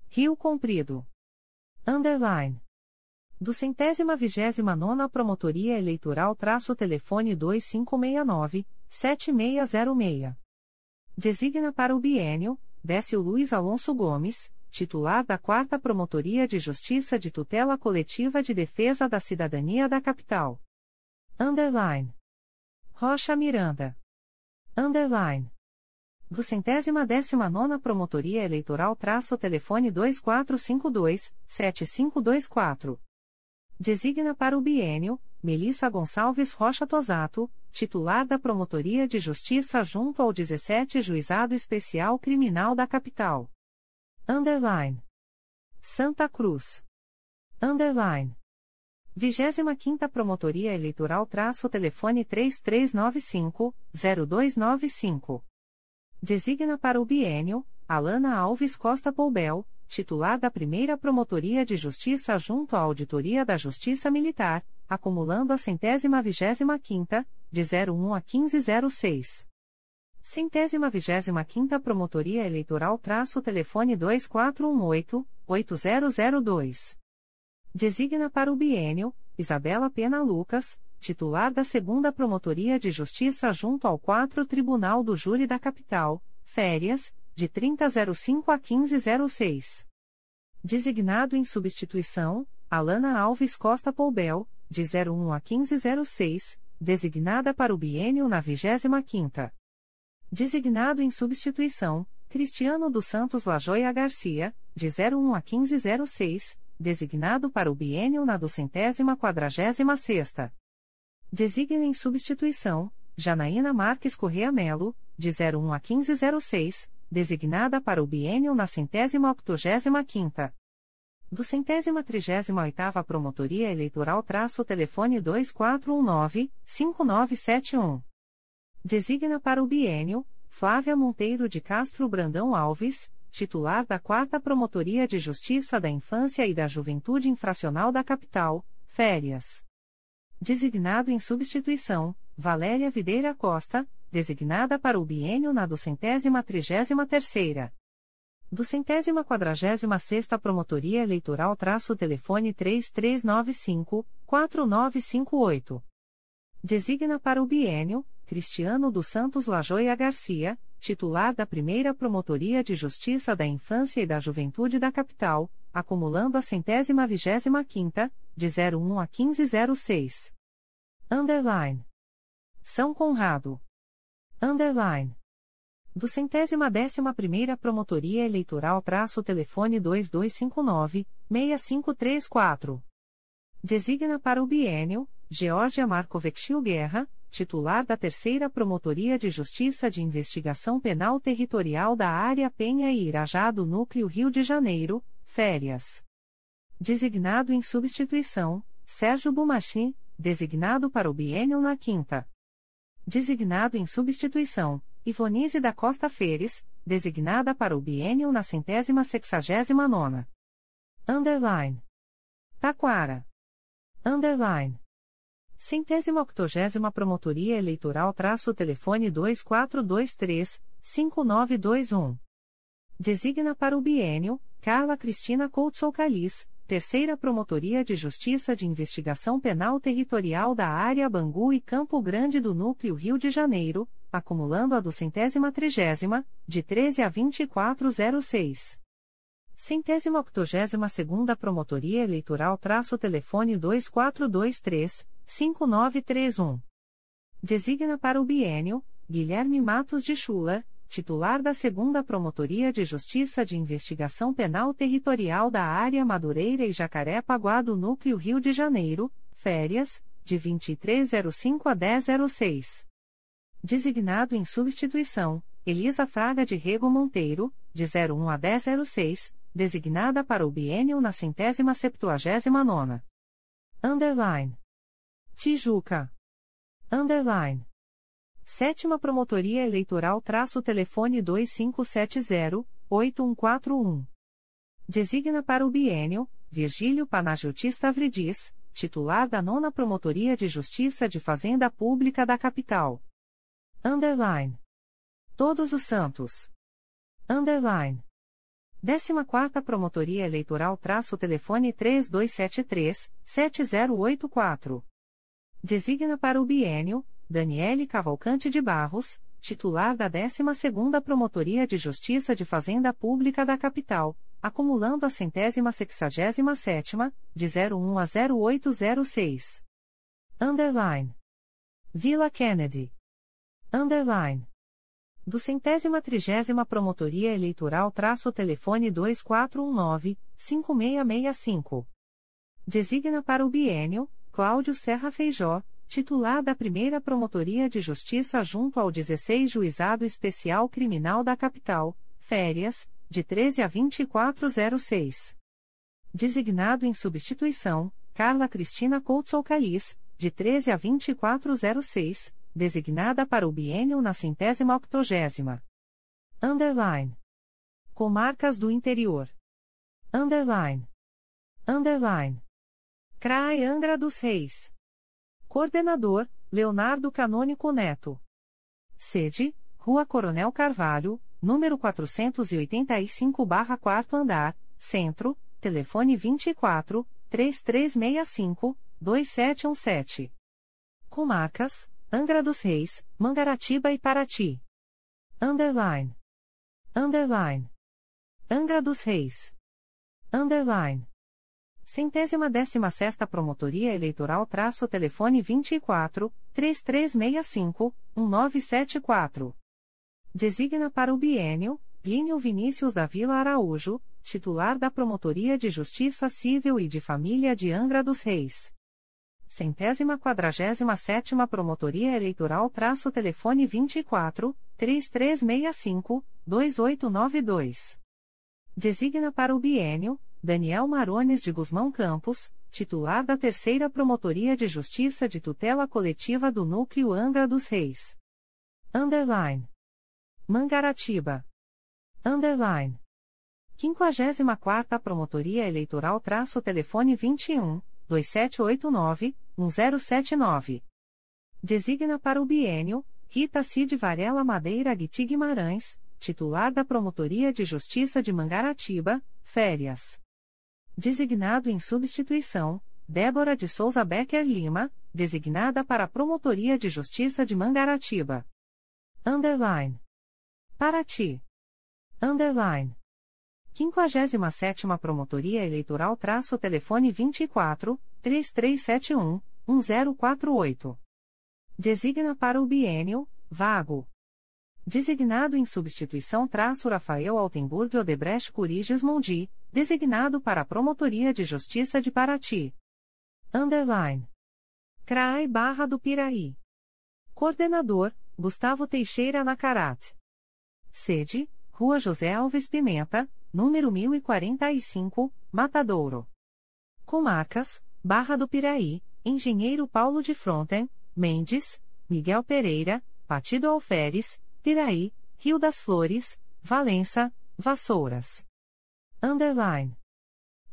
Rio Comprido. Underline. Do centésima vigésima nona Promotoria Eleitoral traço telefone 2569-7606. Designa para o bienio Décio Luiz Alonso Gomes, titular da 4 Promotoria de Justiça de Tutela Coletiva de Defesa da Cidadania da Capital. Underline. Rocha Miranda. Underline. Do centésima décima nona Promotoria Eleitoral traço telefone 2452-7524. Designa para o bienio, Melissa Gonçalves Rocha Tosato, titular da Promotoria de Justiça junto ao 17 Juizado Especial Criminal da Capital. Underline. Santa Cruz. Underline. 25 Promotoria Eleitoral traço telefone 3395-0295. Designa para o bienio, Alana Alves Costa Poubel, titular da primeira Promotoria de Justiça junto à Auditoria da Justiça Militar, acumulando a centésima vigésima quinta, de 01 a 1506. Centésima vigésima quinta Promotoria Eleitoral traço telefone 2418-8002. Designa para o bienio, Isabela Pena Lucas, titular da Segunda Promotoria de Justiça junto ao 4 Tribunal do Júri da Capital, férias, de 3005 a 1506. Designado em substituição, Alana Alves Costa Poubel, de 01 a 1506, designada para o biênio na 25ª. Designado em substituição, Cristiano dos Santos Lajoia Garcia, de 01 a 1506, designado para o biênio na 246 Designa em substituição, Janaína Marques Correa Melo, de 01 a 1506, designada para o biênio na centésima octogésima quinta. Do centésima trigésima oitava Promotoria Eleitoral traço telefone 2419-5971. Designa para o biênio, Flávia Monteiro de Castro Brandão Alves, titular da 4 Promotoria de Justiça da Infância e da Juventude Infracional da Capital, férias. Designado em substituição, Valéria Videira Costa, designada para o biênio na duzentésima trigésima terceira. Do centésima quadragésima sexta Promotoria Eleitoral traço telefone 3395-4958. Designa para o biênio, Cristiano dos Santos Lajoia Garcia, titular da primeira Promotoria de Justiça da Infância e da Juventude da Capital, acumulando a centésima vigésima quinta, de 01 a 1506. Underline. São Conrado. Underline. Do centésima décima primeira Promotoria Eleitoral traço telefone 2259-6534. Designa para o biênio, Georgia Marcovecchio Guerra, titular da Terceira Promotoria de Justiça de Investigação Penal Territorial da Área Penha e Irajá do Núcleo Rio de Janeiro, férias. Designado em substituição, Sérgio Bumachi, designado para o biênio na quinta. Designado em substituição, Ivonise da Costa Feres, designada para o biênio na centésima sexagésima nona. Underline. Taquara. Underline. Centésima octogésima Promotoria Eleitoral traço telefone 2423-5921. Designa para o biênio, Carla Cristina Couto Calis, Terceira Promotoria de Justiça de Investigação Penal Territorial da Área Bangu e Campo Grande do Núcleo Rio de Janeiro, acumulando a do centésima trigésima, de 13 a 2406. Centésima octogésima segunda Promotoria Eleitoral traço telefone 2423-5931. Designa para o biênio, Guilherme Matos de Chula, titular da Segunda Promotoria de Justiça de Investigação Penal Territorial da Área Madureira e Jacaré-Paguá do Núcleo Rio de Janeiro, férias, de 2305 a 1006. Designado em substituição, Elisa Fraga de Rego Monteiro, de 01 a 1006, designada para o biênio na centésima septuagésima nona. Underline. Tijuca. Underline. Sétima Promotoria Eleitoral traço telefone 2570-8141. Designa para o biênio, Virgílio Panagiotista Vridis, titular da nona Promotoria de Justiça de Fazenda Pública da Capital. Underline. Todos os Santos. Underline. 14ª Promotoria Eleitoral traço telefone 3273-7084. Designa para o biênio, Daniele Cavalcante de Barros, titular da 12ª Promotoria de Justiça de Fazenda Pública da Capital, acumulando a centésima sexagésima sétima, de 01 a 0806. Underline. Vila Kennedy. Underline. Do centésima trigésima Promotoria Eleitoral traço telefone 2419-5665. Designa para o biênio, Cláudio Serra Feijó, titular da primeira Promotoria de Justiça junto ao 16 Juizado Especial Criminal da Capital, férias, de 13 a 2406. Designado em substituição, Carla Cristina Couto Calis, de 13 a 2406, designada para o biênio na centésima octogésima. Underline. Comarcas do Interior. Underline. Underline. CRAE Angra dos Reis. Coordenador, Leonardo Canônico Neto. Sede, Rua Coronel Carvalho, número 485-4 andar, Centro, telefone 24 3365 2717. Comarcas, Angra dos Reis, Mangaratiba e Paraty. Underline. Underline. Angra dos Reis. Underline. Centésima décima sexta Promotoria Eleitoral traço telefone 24, 3365, 1974. Designa para o bienio, Plínio Vinícius da Vila Araújo, titular da Promotoria de Justiça Civil e de Família de Angra dos Reis. Centésima quadragésima sétima Promotoria Eleitoral traço telefone 24, 3365, 2892. Designa para o bienio, Daniel Marones de Guzmão Campos, titular da Terceira Promotoria de Justiça de Tutela Coletiva do Núcleo Angra dos Reis. Underline. Mangaratiba. Underline. 54ª Promotoria Eleitoral traço telefone 21, 2789, 1079. Designa para o bienio, Rita Cid Varela Madeira Guiti Guimarães, titular da Promotoria de Justiça de Mangaratiba, férias. Designado em substituição, Débora de Souza Becker Lima, designada para a Promotoria de Justiça de Mangaratiba. Underline. Paraty. Underline. 57ª Promotoria Eleitoral traço telefone 24, 3371, 1048. Designa para o bienio, vago. Designado em substituição traço Rafael Altenburg Odebrecht Curiges Mondi, designado para a Promotoria de Justiça de Paraty. Underline. CRAI Barra do Piraí. Coordenador, Gustavo Teixeira Nacarat. Sede, Rua José Alves Pimenta, número 1045, Matadouro. Comarcas, Barra do Piraí, Engenheiro Paulo de Fronten, Mendes, Miguel Pereira, Partido Alferes, Piraí, Rio das Flores, Valença, Vassouras. Underline.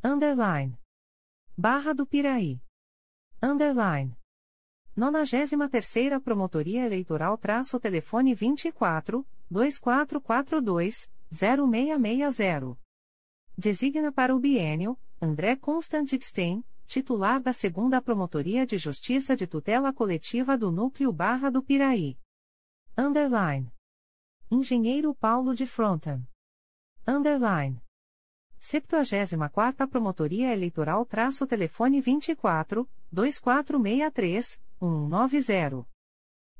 Underline. Barra do Piraí. Underline. 93ª Promotoria Eleitoral traço telefone 24, 2442, 0660. Designa para o bienio, André Constantixten, titular da 2 Promotoria de Justiça de Tutela Coletiva do Núcleo Barra do Piraí. Underline. Engenheiro Paulo de Fronten. Underline. 74 Promotoria Eleitoral traço telefone 24, 2463, 190.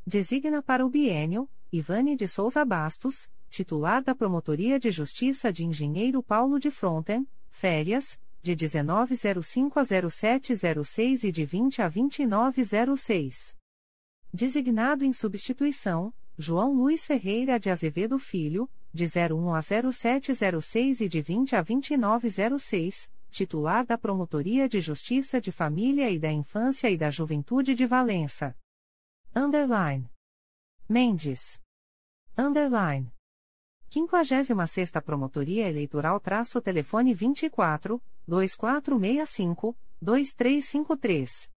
Designa para o bienio, Ivane de Souza Bastos, titular da Promotoria de Justiça de Engenheiro Paulo de Fronten, férias, de 1905 a 0706 e de 20 a 2906. Designado em substituição, João Luiz Ferreira de Azevedo Filho, de 01 a 0706 e de 20 a 2906, titular da Promotoria de Justiça de Família e da Infância e da Juventude de Valença. Underline. Mendes. Underline. 56 Promotoria Eleitoral traço telefone 24, 2465, 2353.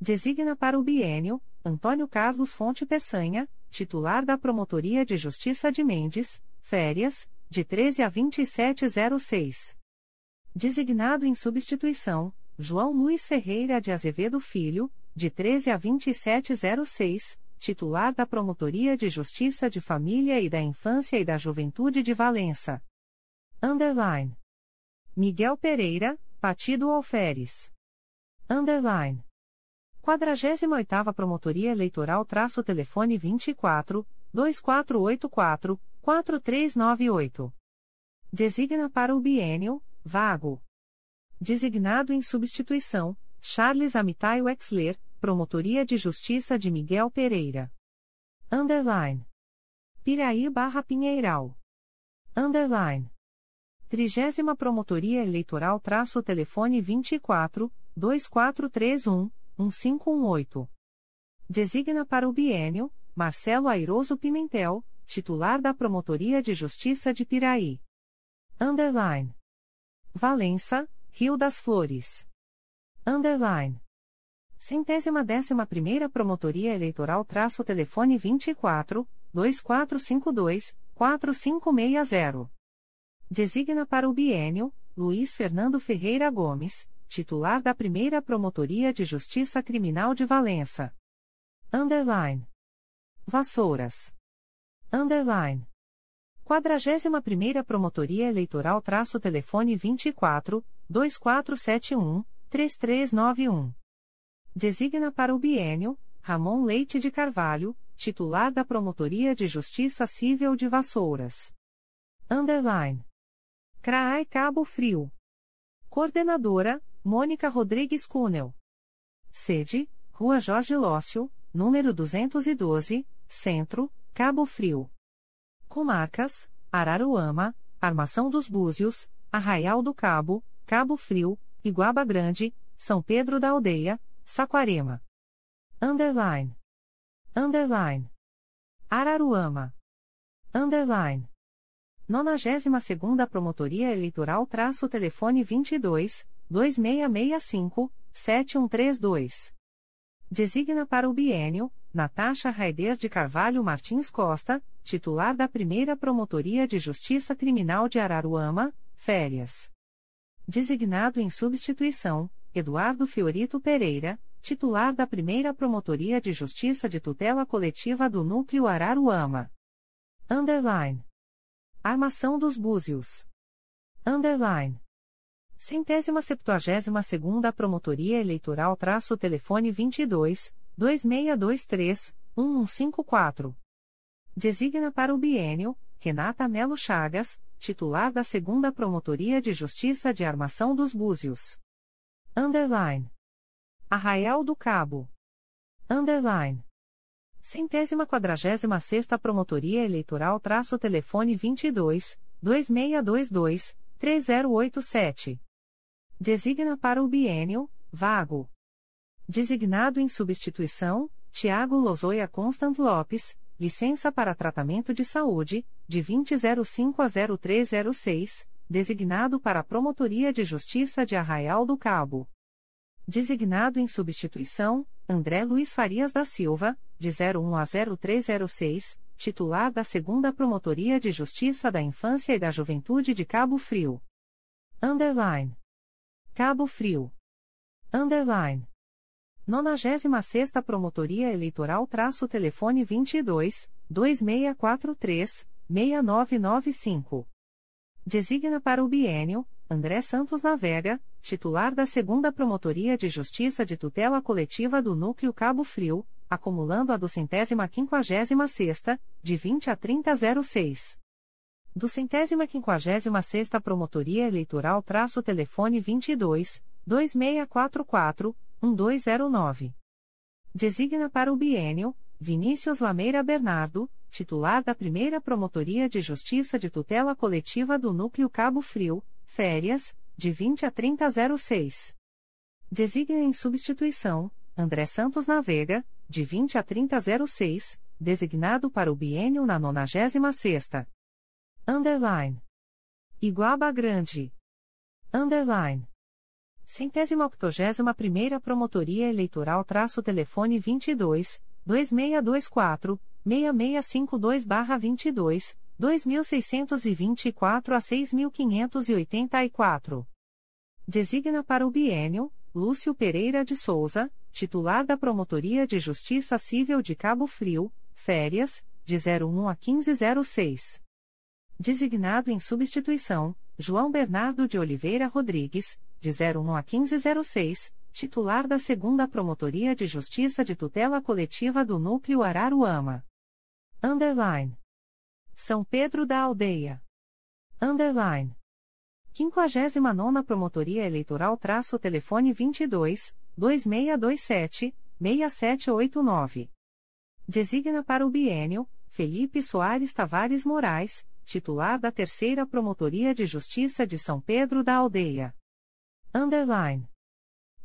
Designa para o bienio, Antônio Carlos Fonte Peçanha, titular da Promotoria de Justiça de Mendes, férias, de 13 a 2706. Designado em substituição, João Luiz Ferreira de Azevedo Filho, de 13 a 2706, titular da Promotoria de Justiça de Família e da Infância e da Juventude de Valença. Underline. Miguel Pereira, Partido Alferes. Underline. 48ª Promotoria Eleitoral traço telefone 24, 2484, 4398. Designa para o bienio, vago. Designado em substituição, Charles Amitai Wexler, Promotoria de Justiça de Miguel Pereira. Underline. Piraí barra Pinheiral. Underline. Trigésima Promotoria Eleitoral traço telefone 24, 2431, 1518. Designa para o bienio, Marcelo Airoso Pimentel, titular da Promotoria de Justiça de Piraí. Underline. Valença, Rio das Flores. Underline. Centésima décima primeira Promotoria Eleitoral traço telefone 24, 2452, 4560. Designa para o bienio, Luiz Fernando Ferreira Gomes, titular da primeira Promotoria de Justiça Criminal de Valença. underline. Vassouras, underline. 41ª Promotoria Eleitoral traço telefone 24 2471 3391. Designa para o bienio Ramon Leite de Carvalho, titular da Promotoria de Justiça Civil de Vassouras. Underline. CRAI Cabo Frio. Coordenadora, Mônica Rodrigues Cunel. Sede, Rua Jorge Lócio, número 212, Centro, Cabo Frio. Comarcas, Araruama, Armação dos Búzios, Arraial do Cabo, Cabo Frio, Iguaba Grande, São Pedro da Aldeia, Saquarema. Underline. Underline. Araruama. Underline. 92ª Promotoria Eleitoral traço telefone 22 2665 7132. Designa para o bienio Natasha Raider de Carvalho Martins Costa, titular da Primeira Promotoria de Justiça Criminal de Araruama, férias. Designado em substituição Eduardo Fiorito Pereira, titular da Primeira Promotoria de Justiça de Tutela Coletiva do Núcleo Araruama. Underline. Armação dos Búzios. Underline. Centésima septuagésima segunda Promotoria Eleitoral traço telefone 22, 2623, 1154. Designa para o bienio, Renata Melo Chagas, titular da segunda Promotoria de Justiça de Armação dos Búzios. Underline. Arraial do Cabo. Underline. Centésima quadragésima sexta Promotoria Eleitoral traço telefone 22, 2622, 3087. Designa para o bienio, vago. Designado em substituição, Tiago Lozoia Constant Lopes, licença para tratamento de saúde, de 2005 a 0306, designado para a Promotoria de Justiça de Arraial do Cabo. Designado em substituição, André Luiz Farias da Silva, de 01 a 0306, titular da Segunda Promotoria de Justiça da Infância e da Juventude de Cabo Frio. Underline. Cabo Frio. Underline. 96 Promotoria Eleitoral traço telefone 22 2643 6995. Designa para o bienio André Santos Navega, titular da Segunda Promotoria de Justiça de Tutela Coletiva do Núcleo Cabo Frio, acumulando a do centésima quinquagésima sexta, de 20 a 3006. Do centésima quinquagésima sexta Promotoria Eleitoral traço telefone 22, 2644, 1209. Designa para o bienio, Vinícius Lameira Bernardo, titular da Primeira Promotoria de Justiça de Tutela Coletiva do Núcleo Cabo Frio, Férias, de 20 a 3006. Designa em substituição, André Santos Navega, de 20 a 3006, designado para o biênio na 96ª. Underline. Iguaba Grande. Underline. Centésima octogésima primeira Promotoria Eleitoral traço telefone 22, 2624, 6652-22, 2.624 a 6.584. Designa para o bienio, Lúcio Pereira de Souza, titular da Promotoria de Justiça Civil de Cabo Frio, férias, de 01 a 1506. Designado em substituição, João Bernardo de Oliveira Rodrigues, de 01 a 1506, titular da Segunda Promotoria de Justiça de Tutela Coletiva do Núcleo Araruama. Underline. São Pedro da Aldeia. Underline. 59 Promotoria Eleitoral traço telefone 22 2627 6789. Designa para o bienio Felipe Soares Tavares Moraes, titular da Terceira Promotoria de Justiça de São Pedro da Aldeia. Underline.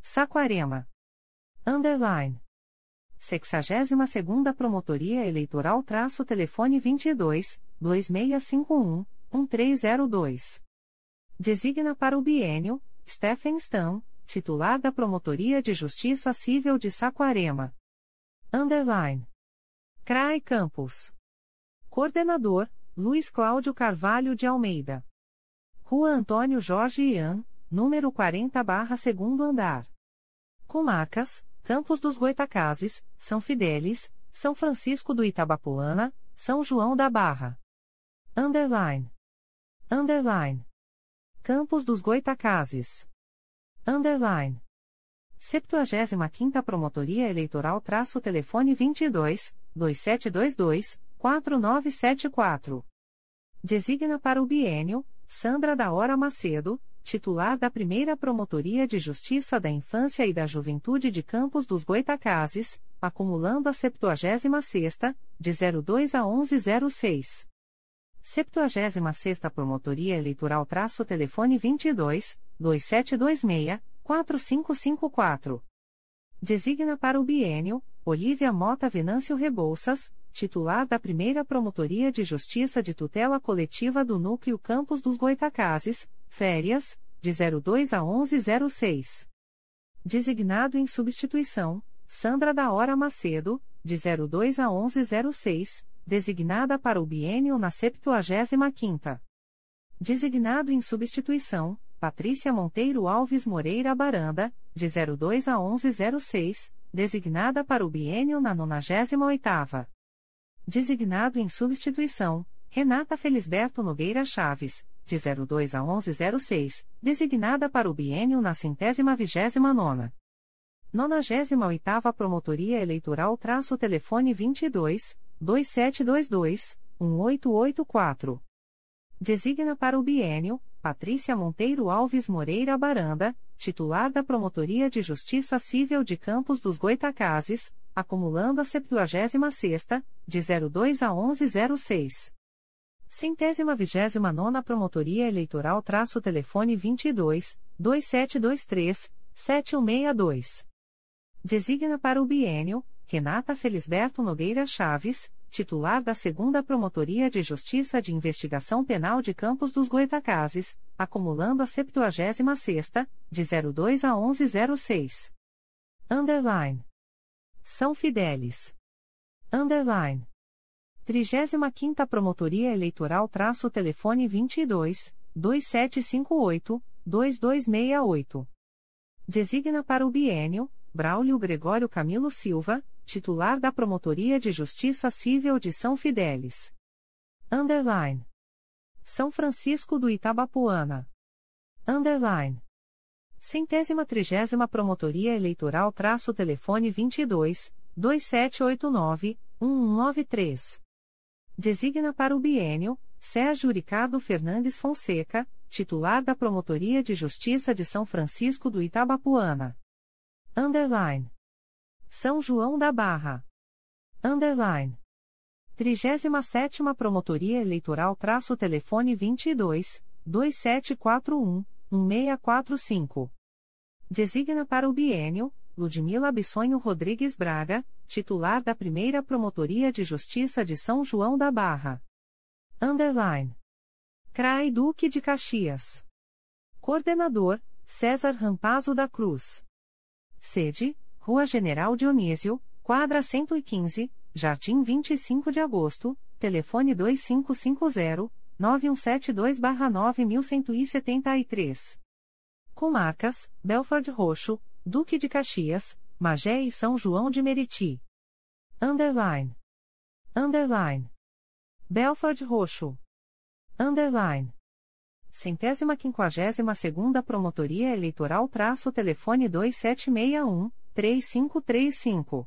Saquarema. Underline. 62ª Promotoria Eleitoral traço telefone 22 2651 1302. Designa para o bienio Stephen Stam, titular da Promotoria de Justiça Civil de Saquarema. Underline. CRAE Campos. Coordenador Luiz Cláudio Carvalho de Almeida. Rua Antônio Jorge Ian, número 40 barra segundo andar. Comarcas Campos dos Goitacazes, São Fidélis, São Francisco do Itabapoana, São João da Barra. Underline. Underline. Campos dos Goitacazes. Underline. 75ª Promotoria Eleitoral traço telefone 22 2722 4974. Designa para o bienio Sandra da Hora Macedo, titular da Primeira Promotoria de Justiça da Infância e da Juventude de Campos dos Goitacazes, acumulando a 76ª, de 02 a 1106. 76ª Promotoria Eleitoral traço telefone 22 2726 4554. Designa para o bienio Olívia Mota Venâncio Rebouças, titular da Primeira Promotoria de Justiça de Tutela Coletiva do Núcleo Campos dos Goitacazes, férias, de 02 a 1106. Designado em substituição, Sandra da Hora Macedo, de 02 a 1106, designada para o biênio na 75ª. Designado em substituição, Patrícia Monteiro Alves Moreira Baranda, de 02 a 1106, designada para o biênio na 98ª. Designado em substituição, Renata Felisberto Nogueira Chaves, de 02 a 1106, designada para o biênio na centésima vigésima nona. 98ª Promotoria Eleitoral traço telefone 22 2722 1884. Designa para o biênio Patrícia Monteiro Alves Moreira Baranda, titular da Promotoria de Justiça Civil de Campos dos Goitacazes, acumulando a 76ª, de 02 a 1106. Centésima vigésima nona Promotoria Eleitoral traço telefone 22 2723 7162. Designa para o biênio Renata Felisberto Nogueira Chaves, titular da Segunda Promotoria de Justiça de Investigação Penal de Campos dos Goitacazes, acumulando a 76ª, de 02 a 1106. Underline. São Fidélis. Underline. 35ª Promotoria Eleitoral traço telefone 22 2758 2268. Designa para o biênio Braulio Gregório Camilo Silva, titular da Promotoria de Justiça Civil de São Fidélis. Underline. São Francisco do Itabapuana. Underline. Centésima trigésima Promotoria Eleitoral traço telefone 22 2789 1193. Designa para o biênio Sérgio Ricardo Fernandes Fonseca, titular da Promotoria de Justiça de São Francisco do Itabapuana. Underline. São João da Barra. Underline. 37 Promotoria Eleitoral traço telefone 22 2741 1645. Designa para o biênio Ludmila Bissonho Rodrigues Braga, titular da Primeira Promotoria de Justiça de São João da Barra. Underline. CRAI Duque de Caxias. Coordenador, César Rampazo da Cruz. Sede, Rua General Dionísio, quadra 115, Jardim 25 de Agosto, telefone 250-9172-9173. Comarcas, Belford Roxo, Duque de Caxias, Magé e São João de Meriti. Underline. Underline. Belford Roxo. Underline. Centésima quinquagésima segunda Promotoria Eleitoral traço telefone 2761-3535.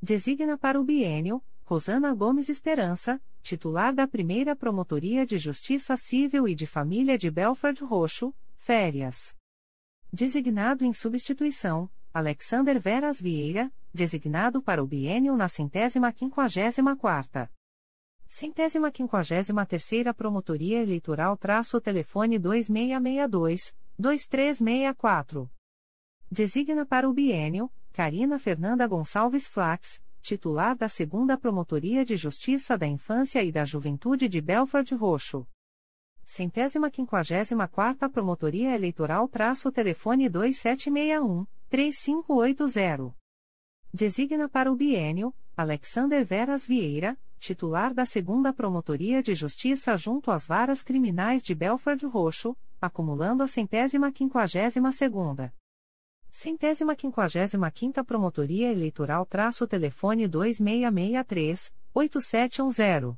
Designa para o biênio, Rosana Gomes Esperança, titular da primeira Promotoria de Justiça Civil e de Família de Belford Roxo, férias. Designado em substituição, Alexander Veras Vieira, designado para o biênio na centésima quinquagésima quarta. Centésima quinquagésima terceira Promotoria Eleitoral traço telefone 2662-2364. Designa para o biênio, Carina Fernanda Gonçalves Flax, titular da segunda Promotoria de Justiça da Infância e da Juventude de Belford Roxo. Centésima quinquagésima quarta Promotoria Eleitoral traço telefone 2761-3580. Designa para o biênio, Alexander Veras Vieira, titular da Segunda Promotoria de Justiça junto às Varas Criminais de Belford Roxo, acumulando a centésima quinquagésima segunda. Centésima quinquagésima quinta Promotoria Eleitoral traço telefone 2663, 8710.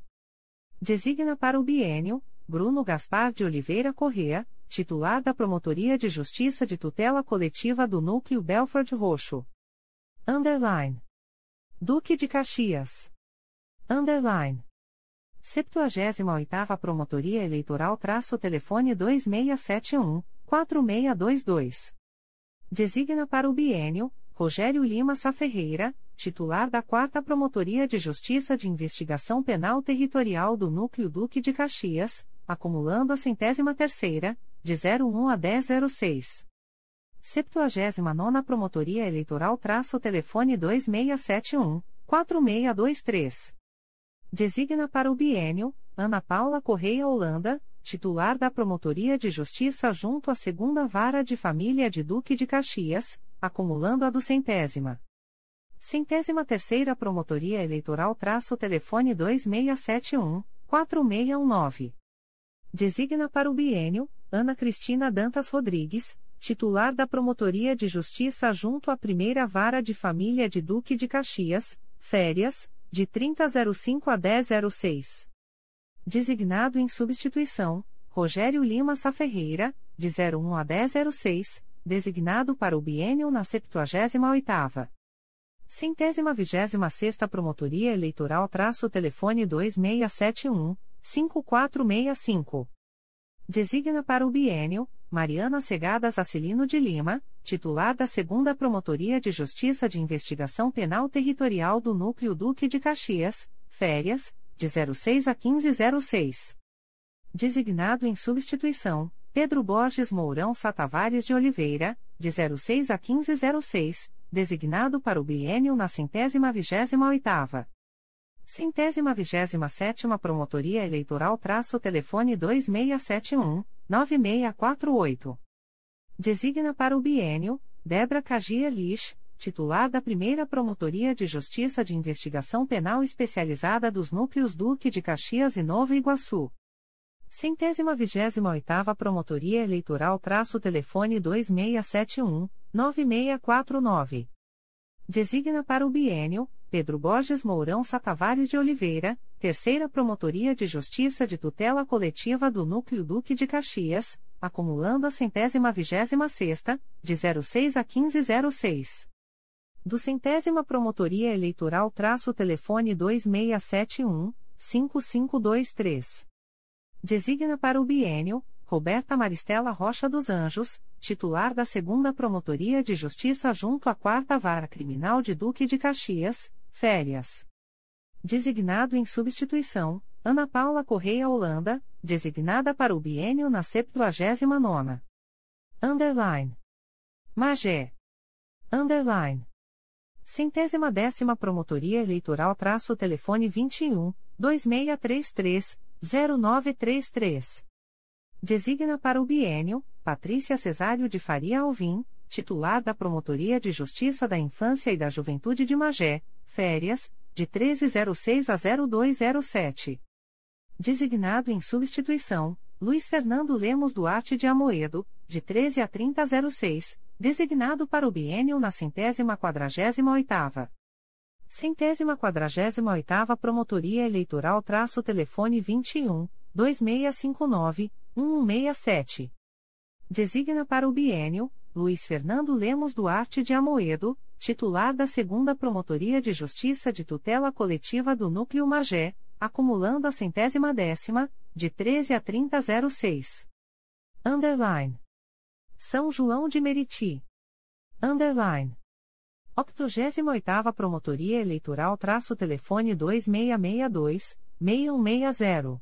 Designa para o bienio, Bruno Gaspar de Oliveira Correa, titular da Promotoria de Justiça de Tutela Coletiva do Núcleo Belford Roxo. Underline. Duque de Caxias. Underline. 78ª Promotoria Eleitoral traço telefone 2671, 4622. Designa para o bienio Rogério Lima Saferreira, titular da 4 Promotoria de Justiça de Investigação Penal Territorial do Núcleo Duque de Caxias, acumulando a centésima terceira, de 01 a 1006. 79 Promotoria Eleitoral traço telefone 2671, 4623. Designa para o bienio Ana Paula Correia Holanda, titular da Promotoria de Justiça junto à Segunda Vara de Família de Duque de Caxias, acumulando a do centésima. Centésima terceira Promotoria Eleitoral traço telefone 2671, 4619. Designa para o bienio, Ana Cristina Dantas Rodrigues, titular da Promotoria de Justiça junto à Primeira Vara de Família de Duque de Caxias, férias, de 3005 a 1006 designado em substituição, Rogério Lima Saferreira, de 01 a 1006, designado para o biênio na 78ª. Centésima vigésima sexta Promotoria Eleitoral traço telefone 2671, 5465. Designa para o biênio, Mariana Segadas Acilino de Lima, titular da segunda Promotoria de Justiça de Investigação Penal Territorial do Núcleo Duque de Caxias, férias, de 06 a 1506. Designado em substituição, Pedro Borges Mourão Satavares de Oliveira, de 06 a 1506, designado para o biênio na centésima vigésima oitava. Centésima vigésima sétima Promotoria Eleitoral traço telefone 2671, 9648. Designa para o biênio, Débora Cagia Lix, titular da primeira Promotoria de Justiça de Investigação Penal Especializada dos Núcleos Duque de Caxias e Nova Iguaçu. Centésima vigésima oitava Promotoria Eleitoral traço telefone 2671, 9649. Designa para o biênio, Pedro Borges Mourão Satavares de Oliveira, Terceira Promotoria de Justiça de Tutela Coletiva do Núcleo Duque de Caxias, acumulando a centésima vigésima sexta, de 06 a 1506 do Centésima Promotoria Eleitoral traço telefone 2671 5523. Designa para o bienio Roberta Maristela Rocha dos Anjos, titular da Segunda Promotoria de Justiça junto à Quarta Vara Criminal de Duque de Caxias, férias. Designado em substituição, Ana Paula Correia Holanda, designada para o bienio na 79ª. Underline. Magé. Underline. Centésima décima Promotoria Eleitoral traço telefone 21, 2633, 0933. Designa para o bienio, Patrícia Cesário de Faria Alvim, titular da Promotoria de Justiça da Infância e da Juventude de Magé, férias, de 1306 a 0207. Designado em substituição, Luiz Fernando Lemos Duarte de Amoedo, de 13 a 3006, designado para o biênio na centésima quadragésima oitava. Centésima quadragésima oitava Promotoria Eleitoral traço telefone 21, 2659, 1167. Designa para o biênio, Luiz Fernando Lemos Duarte de Amoedo, titular da segunda Promotoria de Justiça de Tutela Coletiva do Núcleo Magé, acumulando a centésima décima, de 13 a 3006. Underline. São João de Meriti. Underline. 88ª Promotoria Eleitoral traço telefone 2662-6160.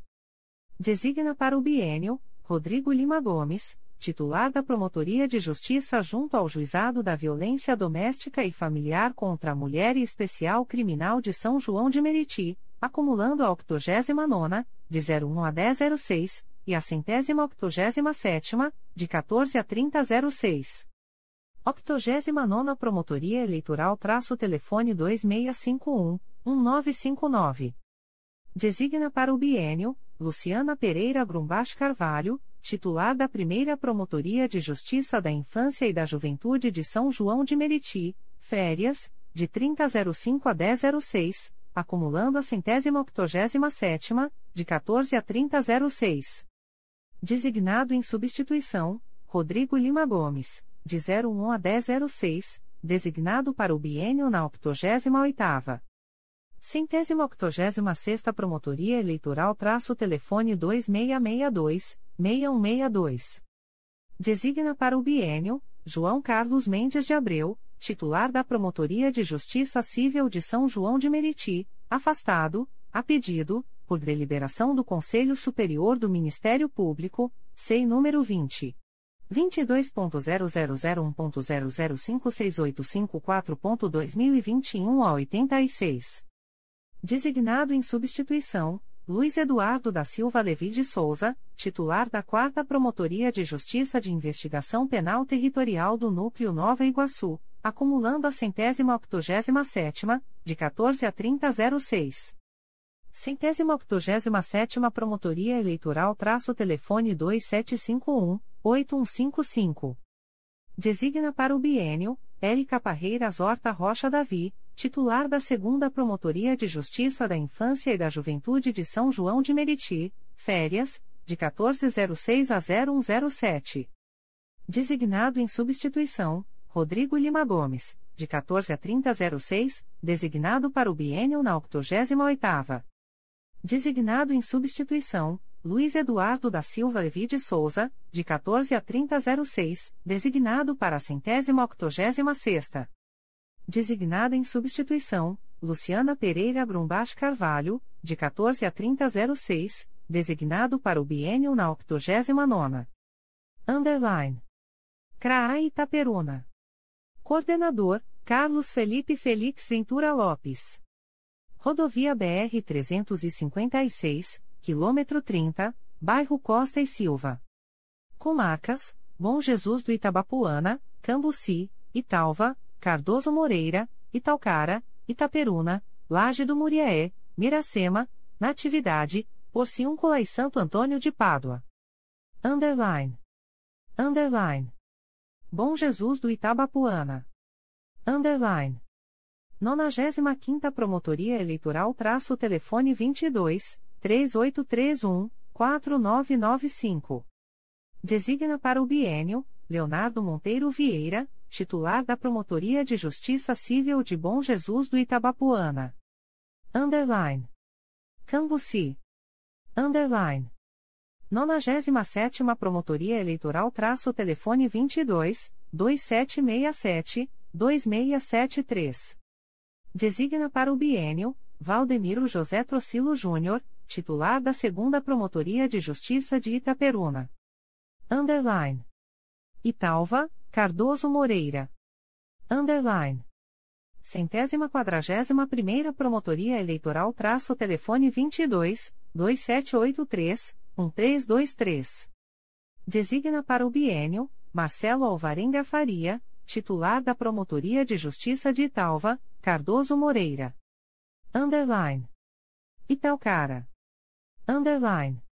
Designa para o bienio, Rodrigo Lima Gomes, titular da Promotoria de Justiça junto ao Juizado da Violência Doméstica e Familiar contra a Mulher e Especial Criminal de São João de Meriti, acumulando a 89 de 01 a 1006, e a centésima octogésima sétima, de 14 a 3006. Octogésima nona Promotoria Eleitoral traço telefone 2651, 1959. Designa para o bienio, Luciana Pereira Grumbach Carvalho, titular da Primeira Promotoria de Justiça da Infância e da Juventude de São João de Meriti, férias, de 3005 a 1006, acumulando a centésima octogésima sétima, de 14 a 3006. Designado em substituição, Rodrigo Lima Gomes, de 01 a 1006, designado para o biênio na octogésima oitava. Centésima octogésima sexta Promotoria Eleitoral traço telefone 2662-6162. Designa para o biênio, João Carlos Mendes de Abreu, titular da Promotoria de Justiça Civil de São João de Meriti, afastado, a pedido, por deliberação do Conselho Superior do Ministério Público, SEI número 20. 22.0001.0056854.2021 a 86. Designado em substituição, Luiz Eduardo da Silva Levi de Souza, titular da 4 Promotoria de Justiça de Investigação Penal Territorial do Núcleo Nova Iguaçu, acumulando a centésima octogésima sétima, de 14 a 3006. Centésima octogésima sétima Promotoria Eleitoral traço telefone 2751-8155. Designa para o biênio, Érica Parreiras Horta Rocha Davi, titular da Segunda Promotoria de Justiça da Infância e da Juventude de São João de Meriti, férias, de 1406 a 0107. Designado em substituição, Rodrigo Lima Gomes, de 14 a 3006, designado para o biênio na 88ª. Designado em substituição, Luiz Eduardo da Silva Levi de Souza, de 14 a 3006, designado para a centésima octogésima sexta designada em substituição, Luciana Pereira Brumbach Carvalho, de 14 a 3006, designado para o biênio na 89ª. Underline. CRAA Itaperuna. Coordenador, Carlos Felipe Felix Ventura Lopes. Rodovia BR 356, quilômetro 30, bairro Costa e Silva. Comarcas, Bom Jesus do Itabapuana, Cambuci, Italva, Cardoso Moreira, Italcara, Itaperuna, Laje do Muriaé, Miracema, Natividade, Porciúncula e Santo Antônio de Pádua. Underline. Underline. Bom Jesus do Itabapuana. Underline. 95 Promotoria Eleitoral traço telefone 22 3831 4995. Designa para o biênio Leonardo Monteiro Vieira, titular da Promotoria de Justiça Civil de Bom Jesus do Itabapuana. Underline. Cambuci. Underline. 97 Promotoria Eleitoral traço telefone 22 2767 2673. Designa para o biênio Valdemiro José Trocilo Júnior, titular da 2 Promotoria de Justiça de Itaperuna. Underline. Italva, Cardoso Moreira. Underline. Centésima quadragésima primeira Promotoria Eleitoral traço telefone 22 2783 1323. Designa para o biênio Marcelo Alvarenga Faria, titular da Promotoria de Justiça de Italva, Cardoso Moreira. Underline. Italcara. Underline.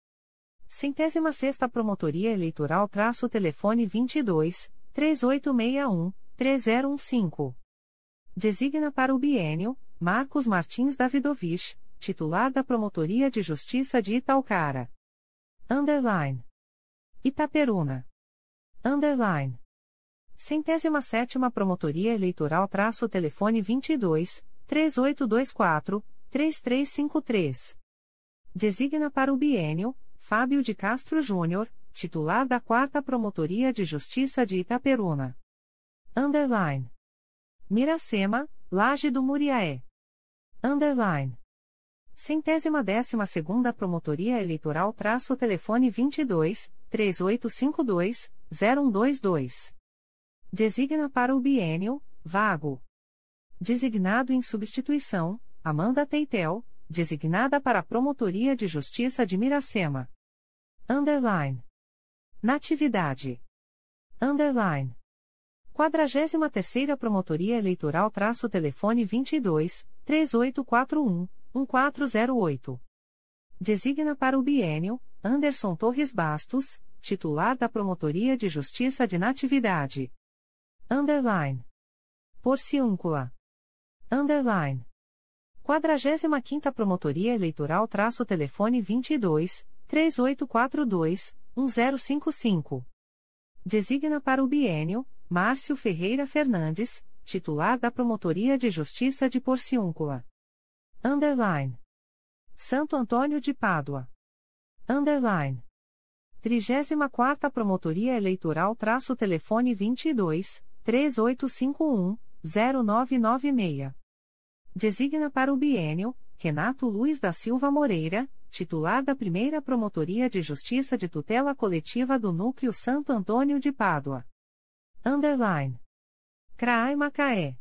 Centésima sexta Promotoria Eleitoral traço telefone 22 3861, 3015. Designa para o biênio Marcos Martins Davidovich, titular da Promotoria de Justiça de Italcara. Underline. Itaperuna. Underline. Centésima sétima Promotoria Eleitoral traço telefone 22 3824 3353. Designa para o biênio Fábio de Castro Júnior, titular da 4 Promotoria de Justiça de Itaperuna. Underline. Miracema, Laje do Muriaé. Underline. Centésima décima segunda Promotoria Eleitoral traço telefone 22 3852 0122. Designa para o biênio, vago. Designado em substituição, Amanda Teitel, designada para a Promotoria de Justiça de Miracema. Underline. Natividade. Underline. 43ª Promotoria Eleitoral traço telefone 22 3841 1408. Designa para o biênio Anderson Torres Bastos, titular da Promotoria de Justiça de Natividade. Underline. Porciúncula. Underline. 45ª Promotoria Eleitoral traço telefone 22 3842 1055. Designa para o bienio Márcio Ferreira Fernandes, titular da Promotoria de Justiça de Porciúncula. Underline. Santo Antônio de Pádua. Underline. 34ª Promotoria Eleitoral traço telefone 22 3851 0996. Designa para o bienio Renato Luiz da Silva Moreira, titular da Primeira Promotoria de Justiça de Tutela Coletiva do Núcleo Santo Antônio de Pádua. Underline. CRAI Macaé.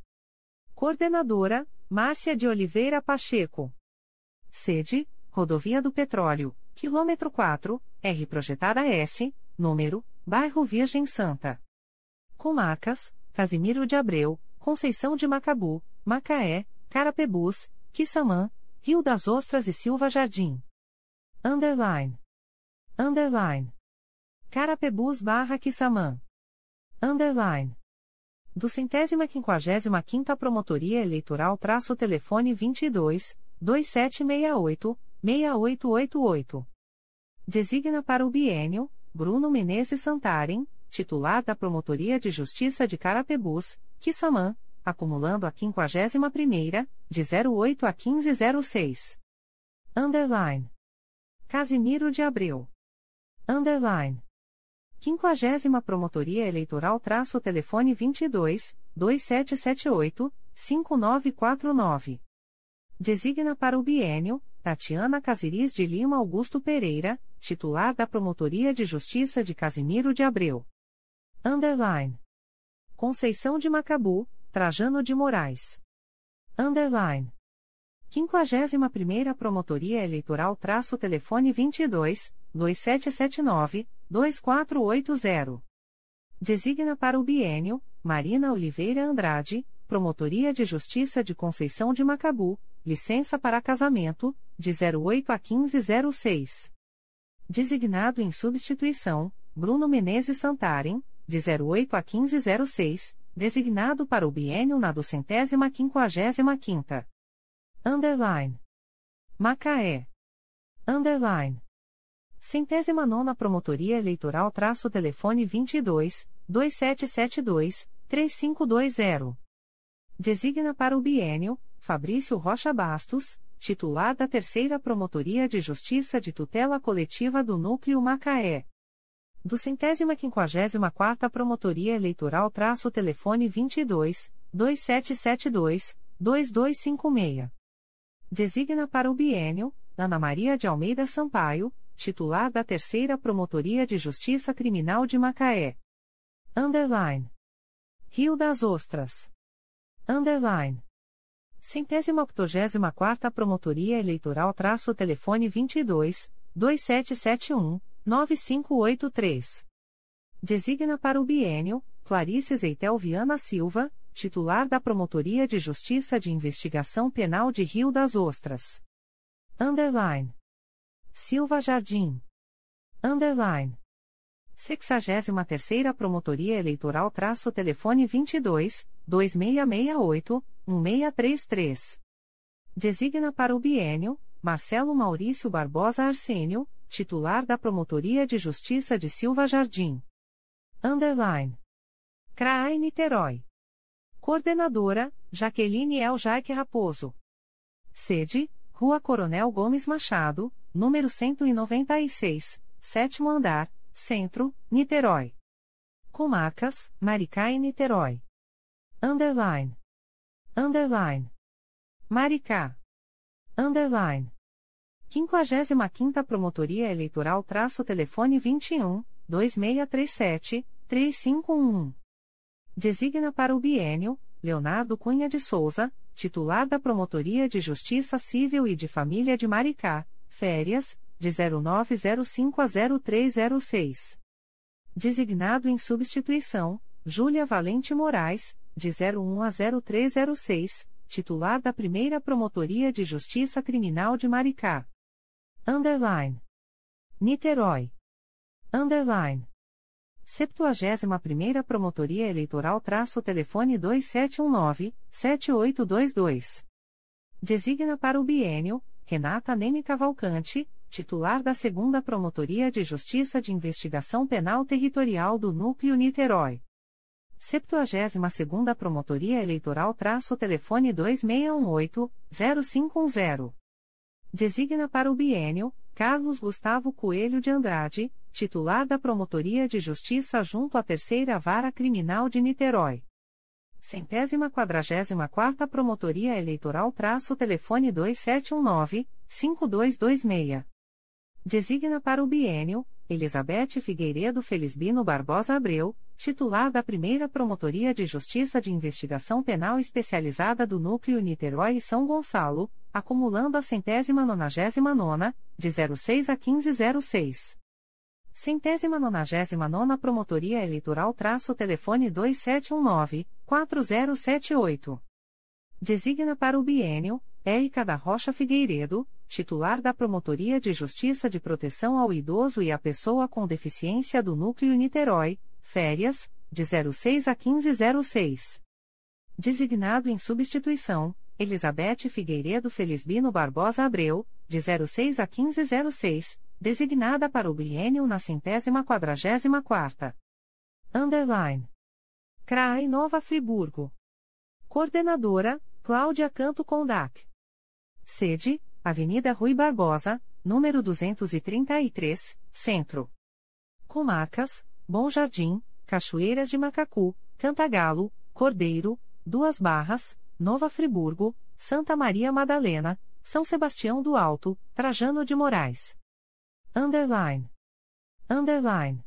Coordenadora, Márcia de Oliveira Pacheco. Sede, Rodovia do Petróleo, quilômetro 4, R Projetada S, número, Bairro Virgem Santa. Comarcas, Casimiro de Abreu, Conceição de Macabu, Macaé, Carapebus, Quissamã, Rio das Ostras e Silva Jardim. Underline. Underline. Carapebus barra Quissamã. Underline. Do centésima quinquagésima quinta Promotoria Eleitoral traço telefone 22 2768 6888. Designa para o bienio Bruno Menezes Santarem, titular da Promotoria de Justiça de Carapebus, Quissamã, acumulando a 51 primeira, de 08 a 1506. Underline. Casimiro de Abreu. Underline. 50 Promotoria Eleitoral traço telefone 22 2778 5949. Designa para o bienio Tatiana Casiris de Lima Augusto Pereira, titular da Promotoria de Justiça de Casimiro de Abreu. Underline. Conceição de Macabu, Trajano de Moraes. Underline. 51ª Promotoria Eleitoral traço telefone 22 2779 2480. Designa para o bienio Marina Oliveira Andrade, Promotoria de Justiça de Conceição de Macabu, licença para casamento, de 08 a 1506. Designado em substituição, Bruno Menezes Santarem, de 08 a 1506, designado para o bienio na docentésima quinquagésima quinta. Underline. Macaé. Underline. Centésima nona Promotoria Eleitoral traço telefone 22 2772 3520. Designa para o bienio Fabrício Rocha Bastos, titular da Terceira Promotoria de Justiça de Tutela Coletiva do Núcleo Macaé. Do centésima quinquagésima quarta Promotoria Eleitoral traço telefone 22 2772 2256. Designa para o bienio Ana Maria de Almeida Sampaio, titular da Terceira Promotoria de Justiça Criminal de Macaé. Underline. Rio das Ostras. Underline. Centésima octogésima quarta Promotoria Eleitoral traço telefone 22 2771 9583. Designa para o bienio Clarice Zeitel Viana Silva, titular da Promotoria de Justiça de Investigação Penal de Rio das Ostras. Underline. Silva Jardim. Underline. 63ª Promotoria Eleitoral traço telefone 22 2668 1633. Designa para o bienio Marcelo Maurício Barbosa Arsênio, titular da Promotoria de Justiça de Silva Jardim. Underline. CRAI Niterói. Coordenadora, Jaqueline El Jaique Raposo. Sede, Rua Coronel Gomes Machado, número 196, sétimo andar, Centro, Niterói. Comarcas, Maricá e Niterói. Underline. Underline. Maricá. Underline. 55ª Promotoria Eleitoral traço telefone 21 2637 3511. Designa para o bienio Leonardo Cunha de Souza, titular da Promotoria de Justiça Civil e de Família de Maricá, férias, de 0905 a 0306. Designado em substituição, Júlia Valente Moraes, de 01 a 0306, titular da Primeira Promotoria de Justiça Criminal de Maricá. Underline. Niterói. Underline. 71ª Promotoria Eleitoral traço telefone 2719-7822. Designa para o bienio, Renata Neme Cavalcante, titular da 2 Promotoria de Justiça de Investigação Penal Territorial do Núcleo Niterói. 72ª Promotoria Eleitoral traço telefone 2618-0510. Designa para o bienio, Carlos Gustavo Coelho de Andrade, titular da Promotoria de Justiça junto à Terceira Vara Criminal de Niterói. Centésima quadragésima quarta Promotoria Eleitoral traço telefone 2719-5226. Designa para o bienio, Elizabeth Figueiredo Felisbino Barbosa Abreu, titular da primeira Promotoria de Justiça de Investigação Penal Especializada do Núcleo Niterói e São Gonçalo, acumulando a centésima nonagésima nona, de 06 a 1506. Centésima nonagésima nona Promotoria Eleitoral traço telefone 2719-4078. Designa para o bienio, Érica da Rocha Figueiredo, titular da Promotoria de Justiça de Proteção ao Idoso e à Pessoa com Deficiência do Núcleo Niterói, férias, de 06 a 1506. Designado em substituição, Elizabeth Figueiredo Felisbino Barbosa Abreu, de 06 a 1506, designada para o biênio na centésima quadragésima quarta. Underline. CRAI Nova Friburgo. Coordenadora, Cláudia Canto Condac. Sede, Avenida Rui Barbosa, número 233, Centro. Comarcas, Bom Jardim, Cachoeiras de Macacu, Cantagalo, Cordeiro, Duas Barras, Nova Friburgo, Santa Maria Madalena, São Sebastião do Alto, Trajano de Moraes. Underline. Underline.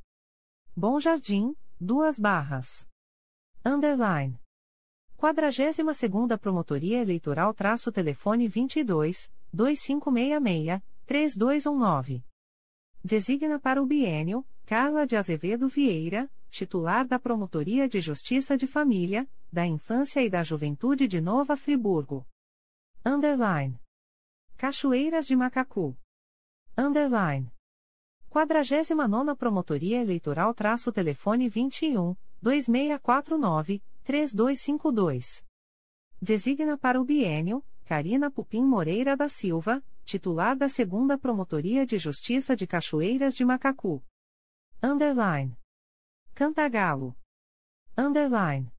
Bom Jardim, Duas Barras. Underline. 42ª Promotoria Eleitoral traço telefone 22 2566 3219. Designa para o bienio Carla de Azevedo Vieira, titular da Promotoria de Justiça de Família, da Infância e da Juventude de Nova Friburgo. Underline. Cachoeiras de Macacu. Underline. 49 Promotoria Eleitoral traço telefone 21 2649 3252. Designa para o bienio Carina Pupim Moreira da Silva, titular da 2 Promotoria de Justiça de Cachoeiras de Macacu. Underline. Cantagalo. Underline.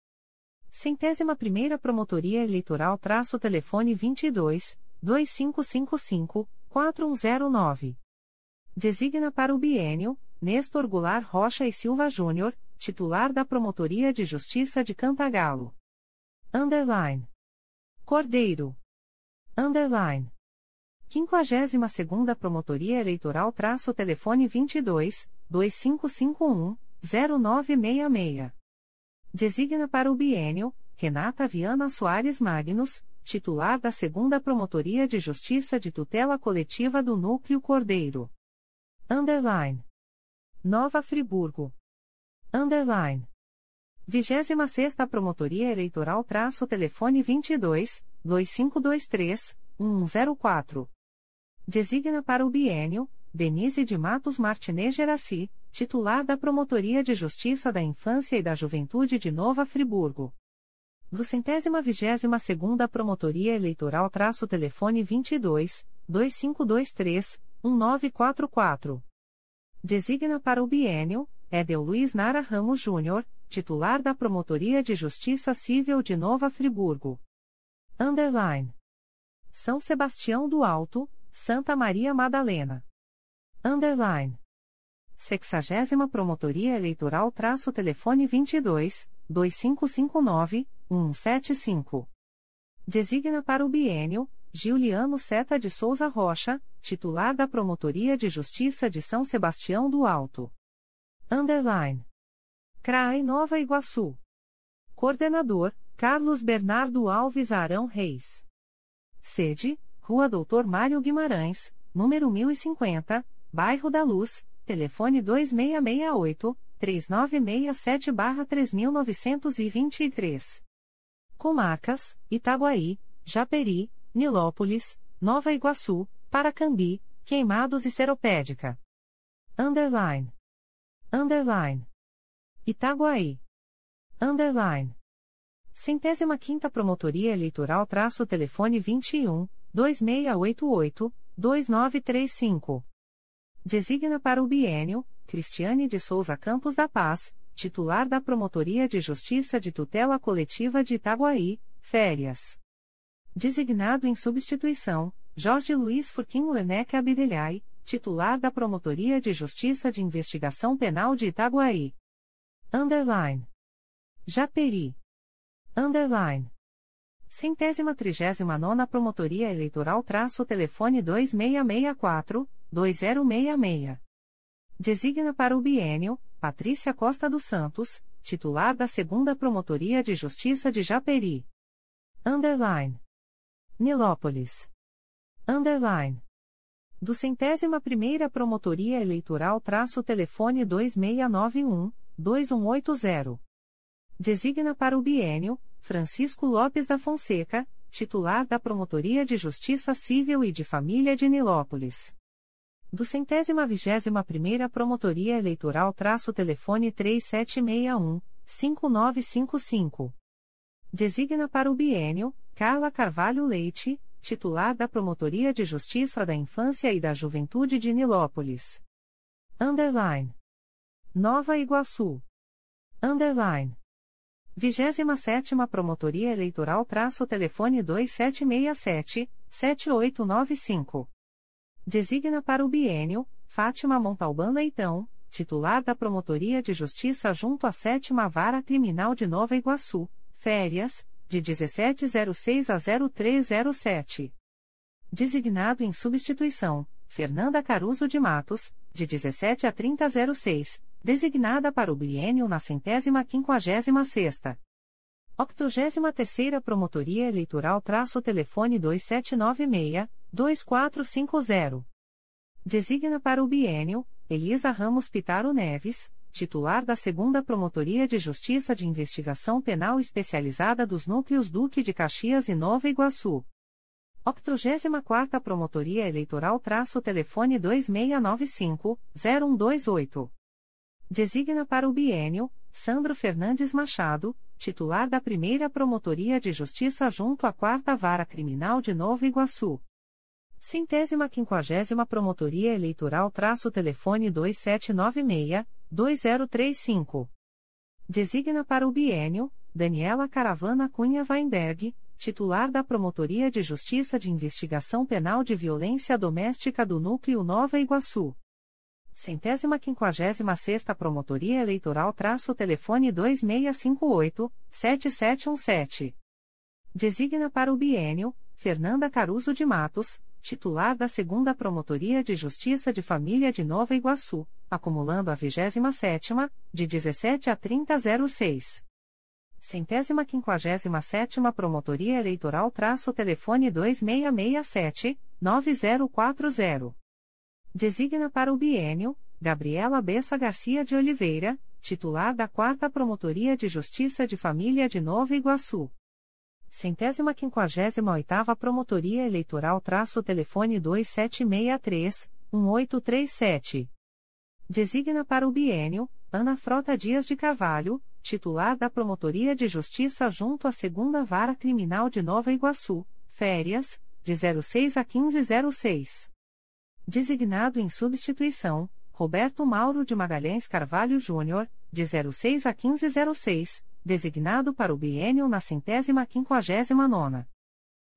Centésima primeira Promotoria Eleitoral traço telefone 22 2555 4109. Designa para o bienio Nestor Goulart Rocha e Silva Júnior, titular da Promotoria de Justiça de Cantagalo. Underline. Cordeiro. Underline. 52ª Promotoria Eleitoral traço telefone 22 2551 0966. Designa para o bienio Renata Viana Soares Magnus, titular da 2 Promotoria de Justiça de Tutela Coletiva do Núcleo Cordeiro. Underline. Nova Friburgo. Underline. 26 Promotoria Eleitoral traço telefone 22 2523 104. Designa para o bienio Denise de Matos Martinez Geraci, titular da Promotoria de Justiça da Infância e da Juventude de Nova Friburgo. Do centésima vigésima segunda Promotoria Eleitoral traço telefone 22 2523 1944. Designa para o bienio Edel Luiz Nara Ramos Júnior, titular da Promotoria de Justiça Civil de Nova Friburgo. Underline. São Sebastião do Alto, Santa Maria Madalena. Underline. Sexagésima Promotoria Eleitoral traço telefone 22 2559 175. Designa para o bienio Giuliano Seta de Souza Rocha, titular da Promotoria de Justiça de São Sebastião do Alto. Underline. CRAI Nova Iguaçu. Coordenador, Carlos Bernardo Alves Arão Reis. Sede, Rua Doutor Mário Guimarães, número 1050, Bairro da Luz, telefone 2668-3967-3923. Comarcas, Itaguaí, Japeri, Nilópolis, Nova Iguaçu, Paracambi, Queimados e Seropédica. Underline. underline. Itaguaí, underline. Centésima quinta Promotoria Eleitoral traço telefone 21, 2688, 2935. Designa para o bienio, Cristiane de Souza Campos da Paz, titular da Promotoria de Justiça de Tutela Coletiva de Itaguaí, férias. Designado em substituição, Jorge Luiz Furquim Werneck Abdelhai, titular da Promotoria de Justiça de Investigação Penal de Itaguaí. Underline. Japeri. Underline. Centésima trigésima nona Promotoria Eleitoral traço telefone 2664, 2066. Designa para o bienio, Patrícia Costa dos Santos, titular da segunda Promotoria de Justiça de Japeri. Underline. Nilópolis. Underline. Do centésima primeira Promotoria Eleitoral traço telefone 2691, 2180. Designa para o bienio, Francisco Lopes da Fonseca, titular da Promotoria de Justiça Civil e de Família de Nilópolis. Do centésima vigésima primeira Promotoria Eleitoral traço telefone 3761, 5955. Designa para o bienio, Carla Carvalho Leite, titular da Promotoria de Justiça da Infância e da Juventude de Nilópolis. Underline. Nova Iguaçu. Underline. 27 Promotoria Eleitoral traço telefone 2767, 7895. Designa para o bienio, Fátima Montalbán Leitão, titular da Promotoria de Justiça junto à 7 Vara Criminal de Nova Iguaçu, férias, de 1706 a 0307. Designado em substituição, Fernanda Caruso de Matos, de 17 a 3006, designada para o biênio na centésima quinquagésima sexta. Octogésima terceira Promotoria Eleitoral traço telefone 2796-2450. Designa para o biênio, Elisa Ramos Pitaro Neves, titular da segunda Promotoria de Justiça de Investigação Penal Especializada dos Núcleos Duque de Caxias e Nova Iguaçu. 84ª Promotoria Eleitoral traço telefone 2695-0128. Designa para o bienio, Sandro Fernandes Machado, titular da primeira Promotoria de Justiça junto à quarta Vara Criminal de Nova Iguaçu. Centésima quinquagésima Promotoria Eleitoral traço telefone 2796-2035. Designa para o bienio, Daniela Caravana Cunha Weinberg, titular da Promotoria de Justiça de Investigação Penal de Violência Doméstica do Núcleo Nova Iguaçu. Centésima quinquagésima sexta Promotoria Eleitoral traço telefone 2658-7717. Designa para o bienio, Fernanda Caruso de Matos, titular da segunda Promotoria de Justiça de Família de Nova Iguaçu, acumulando a vigésima sétima, de 17 a 3006. Centésima quinquagésima sétima Promotoria Eleitoral traço telefone 2667-9040. Designa para o bienio, Gabriela Bessa Garcia de Oliveira, titular da quarta Promotoria de Justiça de Família de Nova Iguaçu. Centésima quinquagésima oitava Promotoria Eleitoral traço telefone 2763-1837. Designa para o bienio, Ana Frota Dias de Carvalho, titular da Promotoria de Justiça junto à Segunda Vara Criminal de Nova Iguaçu, férias, de 06 a 1506. Designado em substituição, Roberto Mauro de Magalhães Carvalho Júnior, de 06 a 1506, designado para o biênio na centésima quinquagésima nona.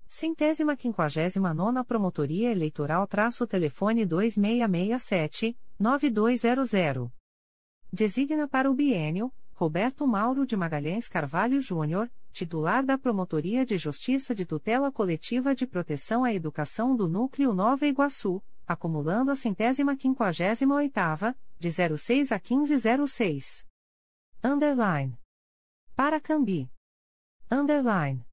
Centésima quinquagésima nona Promotoria Eleitoral traço telefone 2667-9200. Designa para o biênio, Roberto Mauro de Magalhães Carvalho Júnior, titular da Promotoria de Justiça de Tutela Coletiva de Proteção à Educação do Núcleo Nova Iguaçu, acumulando a centésima quinquagésima oitava, de 06 a 1506. Underline. Paracambi. Underline.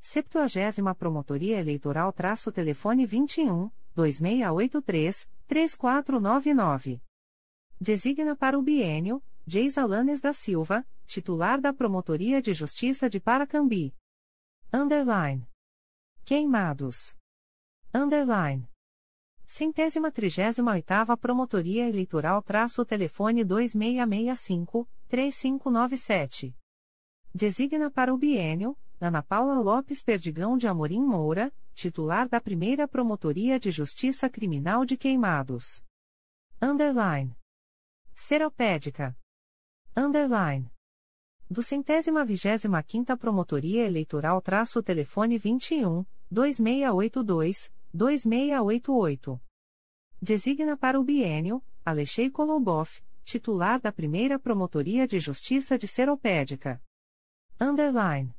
Septuagésima Promotoria Eleitoral traço telefone 21, 2683, 3499. Designa para o bienio, Geisa Lanes da Silva, titular da Promotoria de Justiça de Paracambi. Underline. Queimados. Underline. Centésima trigésima oitava Promotoria Eleitoral traço telefone 2665-3597. Designa para o bienio, Ana Paula Lopes Perdigão de Amorim Moura, titular da primeira Promotoria de Justiça Criminal de Queimados. Underline. Seropédica. Underline. Do centésima vigésima quinta Promotoria Eleitoral traço telefone 21, 2682, 2688. Designa para o bienio, Alexei Kolobov, titular da primeira Promotoria de Justiça de Seropédica. Underline.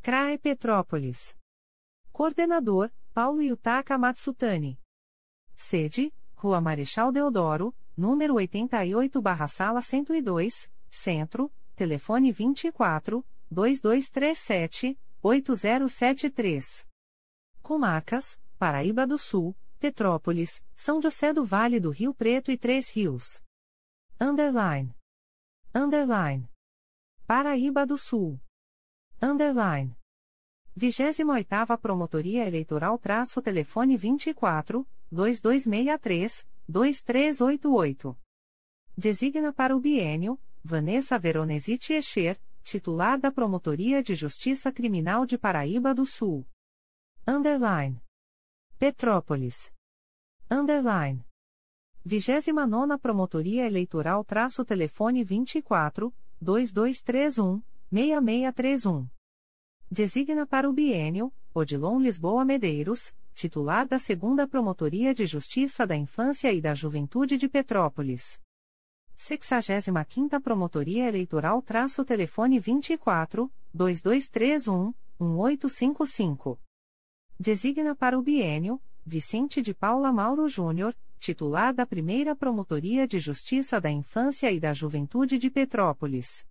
CRAE Petrópolis. Coordenador, Paulo Yutaka Matsutani. Sede, Rua Marechal Deodoro, número 88-Sala 102, Centro, telefone 24 2237 8073. Comarcas: Paraíba do Sul, Petrópolis, São José do Vale do Rio Preto e Três Rios. Underline. Underline. Paraíba do Sul. Underline. 28ª Promotoria Eleitoral traço telefone 24 2263 2388. Designa para o bienio Vanessa Veronesi Tiecher, titular da Promotoria de Justiça Criminal de Paraíba do Sul. Underline. Petrópolis. Underline. 29 Promotoria Eleitoral traço telefone 24 2231 6631. Designa para o bienio Odilon Lisboa Medeiros, titular da 2 Promotoria de Justiça da Infância e da Juventude de Petrópolis. 65ª Promotoria Eleitoral traço telefone 24 2231 1855. Designa para o bienio Vicente de Paula Mauro Júnior, titular da Primeira Promotoria de Justiça da Infância e da Juventude de Petrópolis.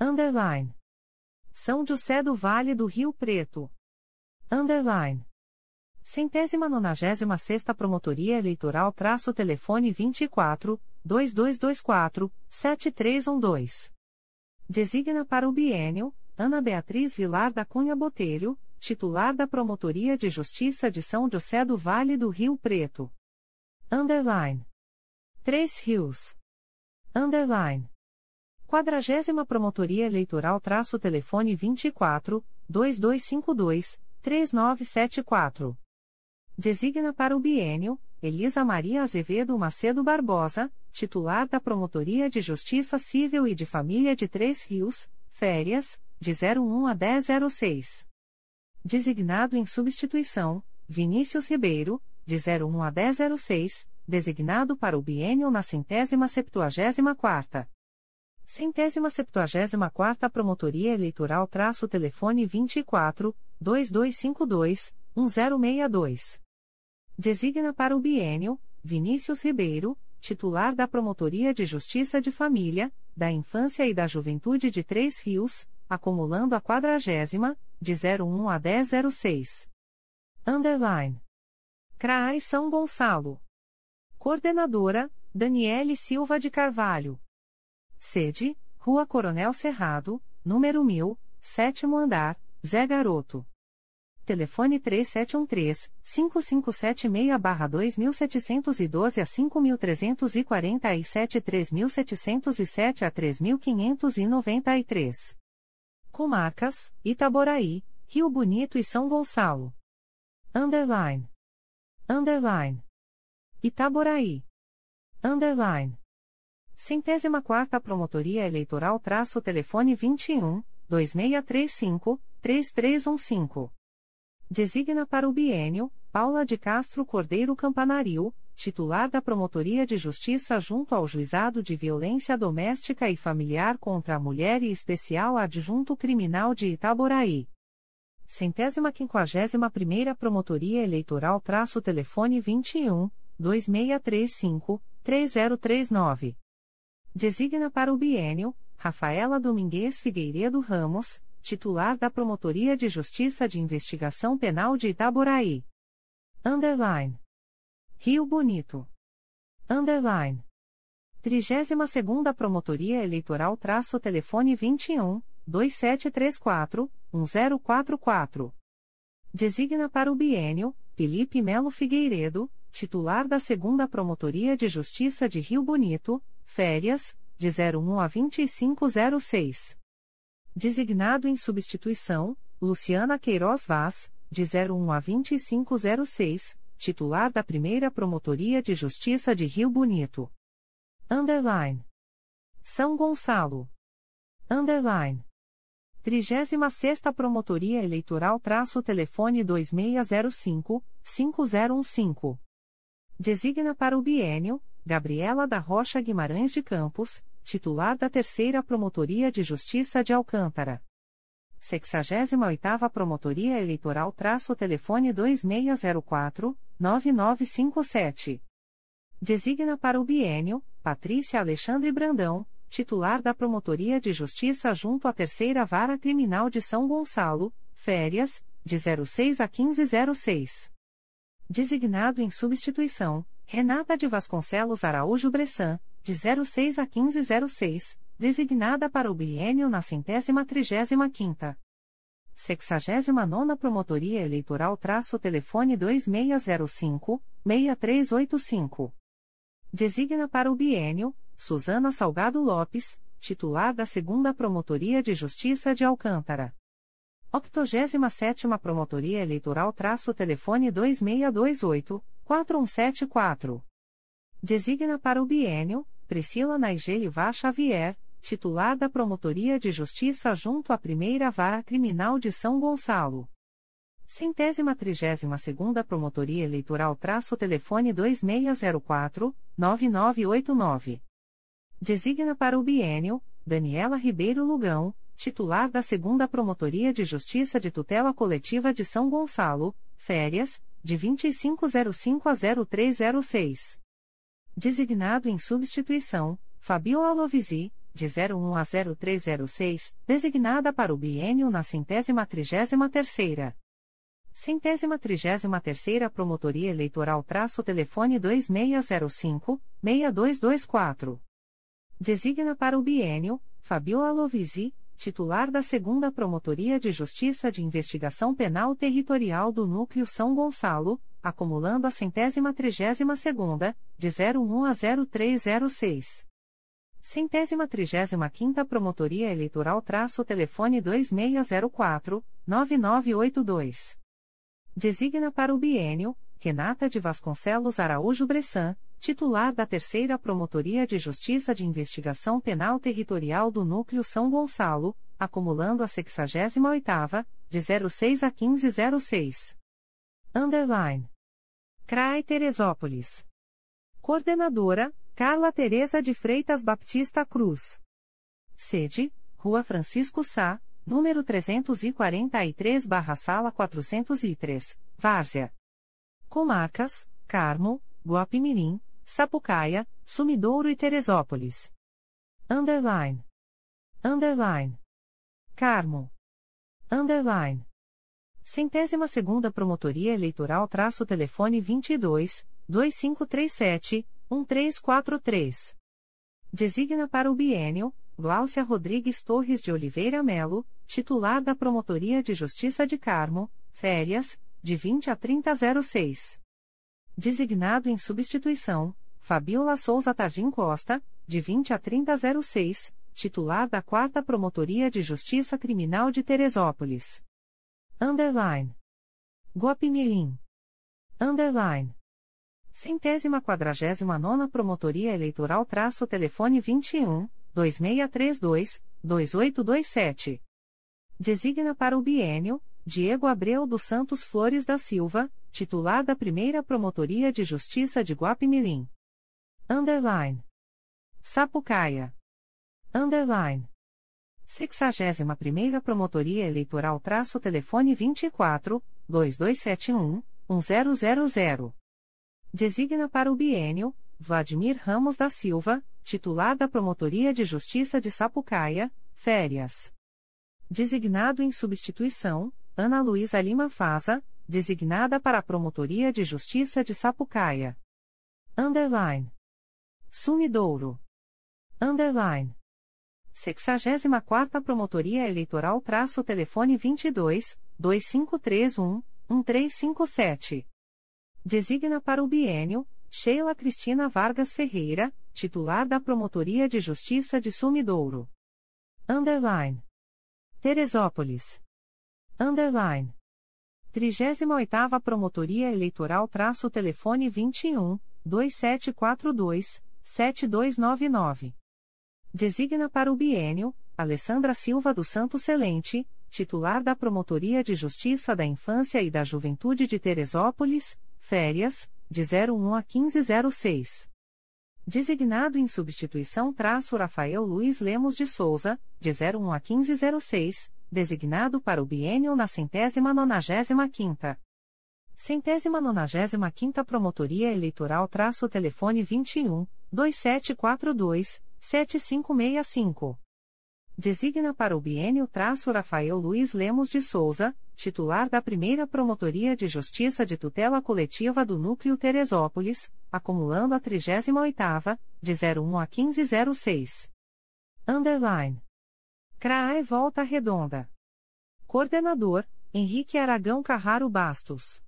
Underline. São José do Vale do Rio Preto. Underline. Centésima nonagésima sexta Promotoria Eleitoral traço telefone 24 2224 7312. Designa para o bienio Ana Beatriz Vilar da Cunha Botelho, titular da Promotoria de Justiça de São José do Vale do Rio Preto. Underline. Três Rios. Underline. Quadragésima Promotoria Eleitoral traço telefone 24 2252 3974. Designa para o bienio Elisa Maria Azevedo Macedo Barbosa, titular da Promotoria de Justiça Civil e de Família de Três Rios, férias, de 01 a 1006. Designado em substituição, Vinícius Ribeiro, de 01 a 1006, designado para o bienio na centésima septuagésima quarta. Centésima septuagésima quarta Promotoria Eleitoral traço telefone 24 2252 1062. Designa para o bienio Vinícius Ribeiro, titular da Promotoria de Justiça de Família, da Infância e da Juventude de Três Rios, acumulando a quadragésima, de 01 a 1006. Underline. CRAI São Gonçalo. Coordenadora, Daniele Silva de Carvalho. Sede, Rua Coronel Cerrado, número 1000, sétimo andar, Zé Garoto. Telefone 3713-5576-2712 a 5347 3707 a 3593. Comarcas, Itaboraí, Rio Bonito e São Gonçalo. Underline. Underline. Itaboraí. Underline. Centésima quarta Promotoria Eleitoral traço telefone 21 2635 3315. Designa para o bienio Paula de Castro Cordeiro Campanaril, titular da Promotoria de Justiça junto ao Juizado de Violência Doméstica e Familiar contra a Mulher e Especial Adjunto Criminal de Itaboraí. Centésima quinquagésima primeira Promotoria Eleitoral traço telefone 21 2635 3039. Designa para o bienio Rafaela Domingues Figueiredo Ramos, titular da Promotoria de Justiça de Investigação Penal de Itaboraí. Underline. Rio Bonito. Underline. 32 Promotoria Eleitoral traço telefone 21 2734 1044. Designa para o bienio Felipe Melo Figueiredo, titular da Segunda Promotoria de Justiça de Rio Bonito, férias, de 01 a 2506. Designado em substituição, Luciana Queiroz Vaz, de 01 a 2506, titular da Primeira Promotoria de Justiça de Rio Bonito. Underline. São Gonçalo. Underline. 36 Promotoria Eleitoral traço telefone 2605-5015. Designa para o bienio, Gabriela da Rocha Guimarães de Campos, titular da Terceira Promotoria de Justiça de Alcântara. 68ª Promotoria Eleitoral traço telefone 2604-9957. Designa para o bienio, Patrícia Alexandre Brandão, titular da Promotoria de Justiça junto à Terceira Vara Criminal de São Gonçalo, férias, de 06 a 1506. Designado em substituição, Renata de Vasconcelos Araújo Bressan, de 06 a 1506, designada para o biênio na centésima trigésima quinta. 69 Promotoria Eleitoral traço telefone 2605-6385. Designa para o biênio, Suzana Salgado Lopes, titular da Segunda Promotoria de Justiça de Alcântara. 87 Promotoria Eleitoral traço telefone 2628-4174. Designa para o biênio, Priscila Naigeli Vá Xavier, titular da Promotoria de Justiça junto à Primeira Vara Criminal de São Gonçalo. Centésima trigésima segunda Promotoria Eleitoral traço telefone 2604-9989. Designa para o biênio, Daniela Ribeiro Lugão, titular da Segunda Promotoria de Justiça de Tutela Coletiva de São Gonçalo, férias, de 2505 a 0306. Designado em substituição, Fabiola Lovisi, de 01 a 0306, designada para o biênio na centésima trigésima terceira. Centésima trigésima terceira Promotoria Eleitoral traço telefone 2605-6224. Designa para o biênio, Fabiola Lovisi, titular da Segunda Promotoria de Justiça de Investigação Penal Territorial do Núcleo São Gonçalo, acumulando a centésima trigésima segunda, de 01 a 0306. Centésima trigésima quinta Promotoria Eleitoral traço telefone 2604-9982. Designa para o biênio, Renata de Vasconcelos Araújo Bressan, titular da Terceira Promotoria de Justiça de Investigação Penal Territorial do Núcleo São Gonçalo, acumulando a 68ª, de 06 a 1506. Underline. CRAE Teresópolis. Coordenadora, Carla Teresa de Freitas Baptista Cruz. Sede, Rua Francisco Sá, número 343-Sala 403, Várzea. Comarcas, Carmo, Guapimirim, Sapucaia, Sumidouro e Teresópolis. Underline. Underline. Carmo. Underline. Centésima segunda Promotoria Eleitoral traço telefone 22 2537 1343. Designa para o biênio, Gláucia Rodrigues Torres de Oliveira Melo, titular da Promotoria de Justiça de Carmo, férias, de 20 a 3006. Designado em substituição, Fabiola Souza Tardim Costa, de 20 a 3006, titular da 4 Promotoria de Justiça Criminal de Teresópolis. Underline. Guapimirim. Underline. Centésima quadragésima nona Promotoria Eleitoral traço telefone 21, 2632, 2827. Designa para o biênio, Diego Abreu dos Santos Flores da Silva, titular da Primeira Promotoria de Justiça de Guapimirim. Underline. Sapucaia. Underline. 61 Primeira Promotoria Eleitoral traço telefone 24, 2271, 1000. Designa para o biênio, Vladimir Ramos da Silva, titular da Promotoria de Justiça de Sapucaia, férias. Designado em substituição, Ana Luísa Lima Faza, designada para a Promotoria de Justiça de Sapucaia. Underline. Sumidouro. Underline. 64ª Promotoria Eleitoral traço telefone 22 2531 1357. Designa para o bienio Sheila Cristina Vargas Ferreira, titular da Promotoria de Justiça de Sumidouro. Underline. Teresópolis. Underline. 38ª Promotoria Eleitoral traço telefone 21 2742 7299. Designa para o bienio Alessandra Silva do Santo Celente, titular da Promotoria de Justiça da Infância e da Juventude de Teresópolis, férias, de 01 a 1506. Designado em substituição traço Rafael Luiz Lemos de Souza, de 01 a 1506, designado para o biênio na centésima nonagésima quinta. Centésima nonagésima quinta Promotoria Eleitoral traço telefone 21 2742 7565. Designa para o biênio traço Rafael Luiz Lemos de Souza, titular da primeira Promotoria de Justiça de Tutela Coletiva do Núcleo Teresópolis, acumulando a 38ª, de 01 a 1506. Underline. CRAE Volta Redonda. Coordenador, Henrique Aragão Carraro Bastos.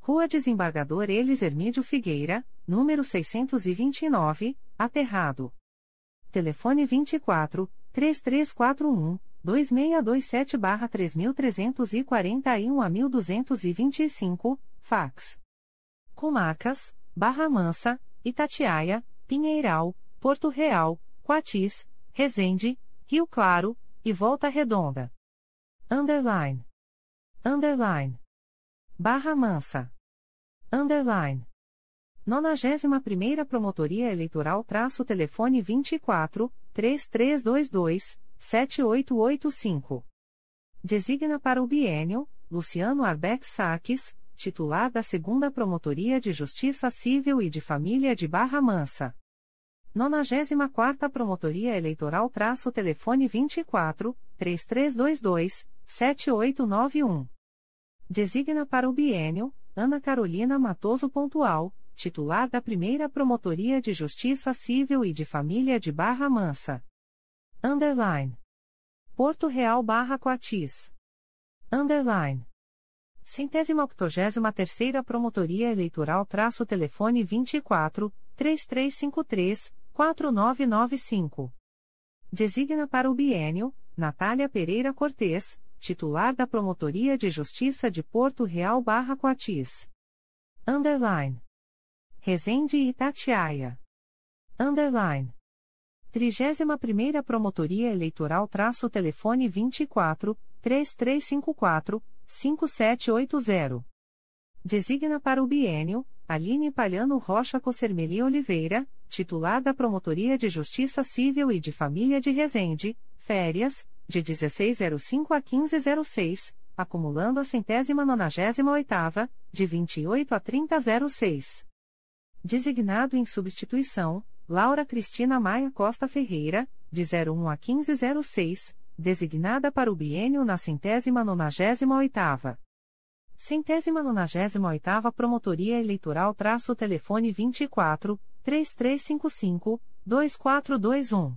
Rua Desembargador Elis Hermídio Figueira, número 629, Aterrado. Telefone 24 3341 2627-3341 a 1225, fax. Comarcas, Barra Mansa, Itatiaia, Pinheiral, Porto Real, Quatis, Resende, Rio Claro, e Volta Redonda. Underline. Underline. Barra Mansa. Underline. 91ª Promotoria Eleitoral traço telefone 24 3322 7885. Designa para o biênio Luciano Arbex Saques, titular da 2 Promotoria de Justiça Civil e de Família de Barra Mansa. 94ª Promotoria Eleitoral traço telefone 24 3322 7891. Designa para o biênio Ana Carolina Matoso Pontual, titular da Primeira Promotoria de Justiça Civil e de Família de Barra Mansa. Underline. Porto Real Barra Coatis. Underline. Centésima octogésima terceira Promotoria Eleitoral traço telefone 24 3353 4995. Designa para o biênio Natália Pereira Cortes, titular da Promotoria de Justiça de Porto Real Barra Coatis. Underline. Resende e Itatiaia. Underline. 31ª Promotoria Eleitoral traço telefone 24 3354 5780. Designa para o biênio Aline Palhano Rocha Cossermeli Oliveira, titular da Promotoria de Justiça Civil e de Família de Resende, férias, de 1605 a 1506, acumulando a centésima nonagésima oitava, de 28 a 3006 designado em substituição, Laura Cristina Maia Costa Ferreira, de 01 a 1506, designada para o biênio na centésima nonagésima oitava. Centésima nonagésima oitava Promotoria Eleitoral traço telefone 24 3355 2421.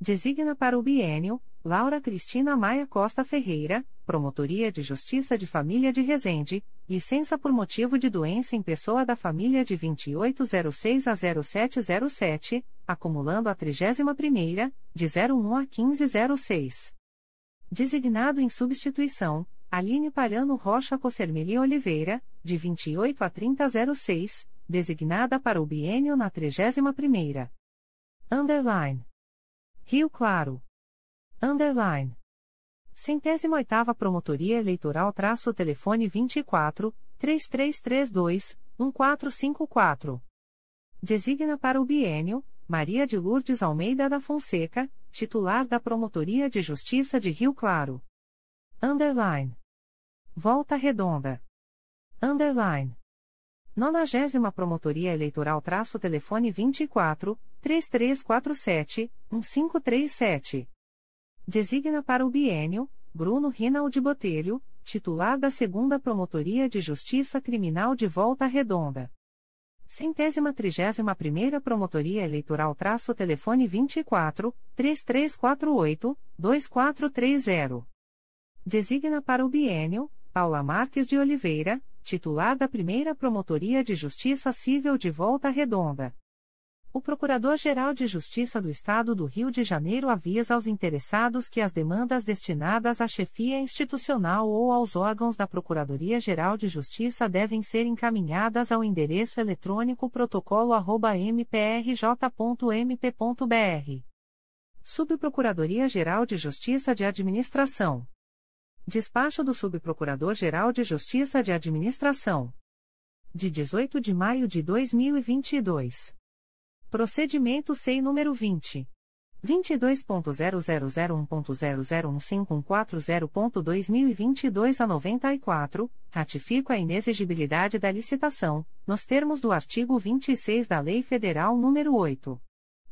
Designa para o biênio, Laura Cristina Maia Costa Ferreira, Promotoria de Justiça de Família de Resende, licença por motivo de doença em pessoa da família de 2806 a 0707, acumulando a 31ª, de 01 a 1506. Designado em substituição, Aline Palhano Rocha Cossermeli Oliveira, de 28 a 3006, designada para o biênio na 31ª. Underline. Rio Claro. Underline. Centésima oitava Promotoria Eleitoral traço telefone 24 3332 1454. Designa para o biênio Maria de Lourdes Almeida da Fonseca, titular da Promotoria de Justiça de Rio Claro. Underline. Volta Redonda. Underline. Nonagésima Promotoria Eleitoral traço telefone 24 3347 1537. Designa para o biênio Bruno Rinaldi Botelho, titular da Segunda Promotoria de Justiça Criminal de Volta Redonda. Centésima trigésima primeira Promotoria Eleitoral traço telefone 24 3348 2430. Designa para o biênio Paula Marques de Oliveira, titular da primeira Promotoria de Justiça Civil de Volta Redonda. O Procurador-Geral de Justiça do Estado do Rio de Janeiro avisa aos interessados que as demandas destinadas à chefia institucional ou aos órgãos da Procuradoria-Geral de Justiça devem ser encaminhadas ao endereço eletrônico protocolo@mprj.mp.br. Subprocuradoria-Geral de Justiça de Administração. Despacho do Subprocurador-Geral de Justiça de Administração. De 18 de maio de 2022. Procedimento SEI número 20. 22.0001.0015140.2022 a 94, ratifico a inexigibilidade da licitação, nos termos do artigo 26 da Lei Federal nº 8.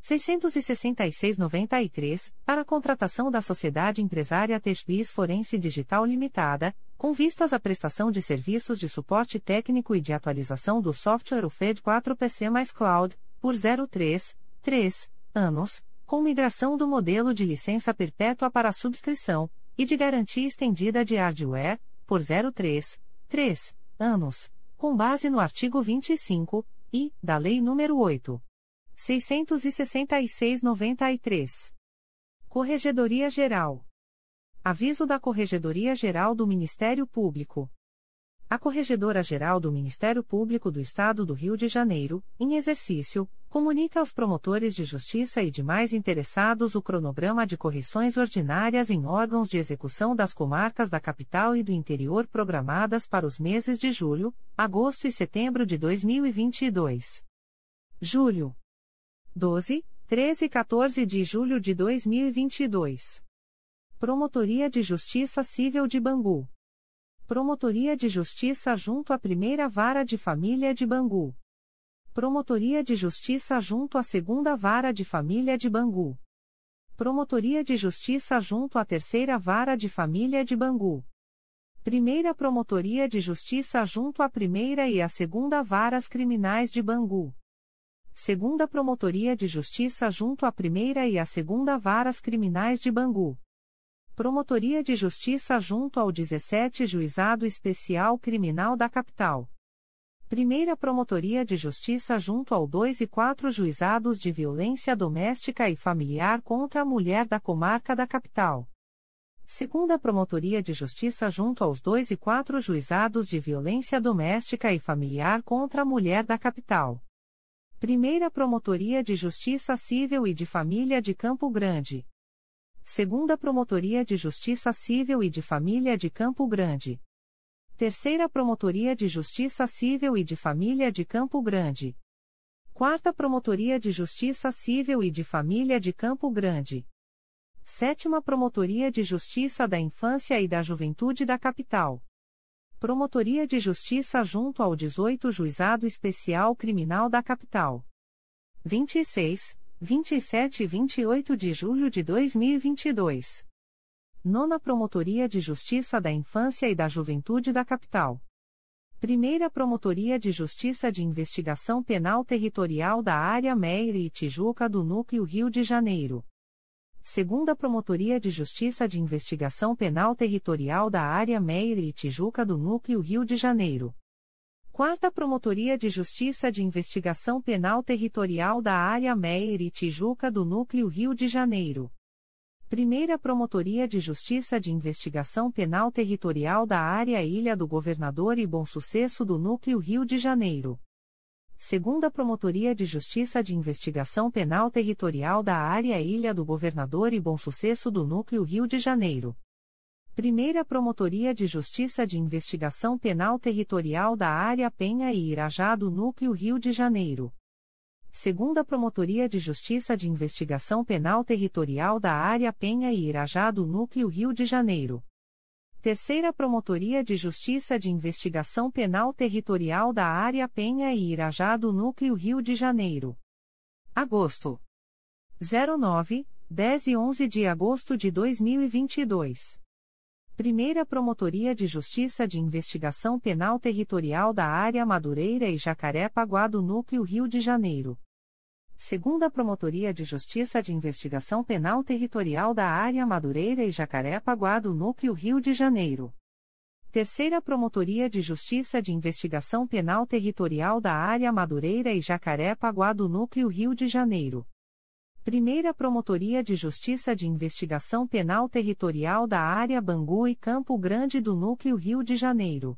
666-93, para a contratação da Sociedade Empresária Tespis Forense Digital Limitada, com vistas à prestação de serviços de suporte técnico e de atualização do software UFED 4PC mais Cloud, por 03, 3 anos, com migração do modelo de licença perpétua para subscrição, e de garantia estendida de hardware, por 03, 3 anos, com base no artigo 25, e, da Lei nº 8. 666-93. Corregedoria Geral. Aviso da Corregedoria Geral do Ministério Público. A Corregedora-Geral do Ministério Público do Estado do Rio de Janeiro, em exercício, comunica aos promotores de justiça e demais interessados o cronograma de correções ordinárias em órgãos de execução das comarcas da capital e do interior programadas para os meses de julho, agosto e setembro de 2022. Julho. 12, 13 e 14 de julho de 2022. Promotoria de Justiça Civil de Bangu. Promotoria de Justiça junto à Primeira Vara de Família de Bangu. Promotoria de Justiça junto à Segunda Vara de Família de Bangu. Promotoria de Justiça junto à Terceira Vara de Família de Bangu. Primeira Promotoria de Justiça junto à Primeira e à Segunda Varas Criminais de Bangu. Segunda Promotoria de Justiça junto à Primeira e à Segunda Varas Criminais de Bangu. Promotoria de Justiça junto ao 17 Juizado Especial Criminal da Capital. Primeira Promotoria de Justiça junto ao 2 e 4 Juizados de Violência Doméstica e Familiar contra a Mulher da Comarca da Capital. Segunda Promotoria de Justiça junto aos 2 e 4 Juizados de Violência Doméstica e Familiar contra a Mulher da Capital. Primeira Promotoria de Justiça Civil e de Família de Campo Grande. Segunda Promotoria de Justiça Civil e de Família de Campo Grande. Terceira Promotoria de Justiça Civil e de Família de Campo Grande. Quarta Promotoria de Justiça Civil e de Família de Campo Grande. Sétima Promotoria de Justiça da Infância e da Juventude da Capital. Promotoria de Justiça junto ao 18 Juizado Especial Criminal da Capital. 26, 27 e 28 de julho de 2022. Nona Promotoria de Justiça da Infância e da Juventude da Capital. Primeira Promotoria de Justiça de Investigação Penal Territorial da Área Meire e Tijuca do Núcleo Rio de Janeiro. Segunda Promotoria de Justiça de Investigação Penal Territorial da Área Meire e Tijuca do Núcleo Rio de Janeiro. Quarta Promotoria de Justiça de Investigação Penal Territorial da Área Meier e Tijuca do Núcleo Rio de Janeiro. Primeira Promotoria de Justiça de Investigação Penal Territorial da Área Ilha do Governador e Bom Sucesso do Núcleo Rio de Janeiro. Segunda Promotoria de Justiça de Investigação Penal Territorial da Área Ilha do Governador e Bom Sucesso do Núcleo Rio de Janeiro. Primeira Promotoria de Justiça de Investigação Penal Territorial da Área Penha e Irajá do Núcleo Rio de Janeiro. Segunda Promotoria de Justiça de Investigação Penal Territorial da Área Penha e Irajá do Núcleo Rio de Janeiro. Terceira Promotoria de Justiça de Investigação Penal Territorial da Área Penha e Irajá do Núcleo Rio de Janeiro. Agosto. 09, 10 e 11 de agosto de 2022. Primeira Promotoria de Justiça de Investigação Penal Territorial da Área Madureira e Jacaré-Paguá do Núcleo Rio de Janeiro. Segunda Promotoria de Justiça de Investigação Penal Territorial da Área Madureira e Jacaré-Paguá do Núcleo Rio de Janeiro. Terceira Promotoria de Justiça de Investigação Penal Territorial da Área Madureira e Jacaré-Paguá do Núcleo Rio de Janeiro. Primeira Promotoria de Justiça de Investigação Penal Territorial da Área Bangu e Campo Grande do Núcleo Rio de Janeiro.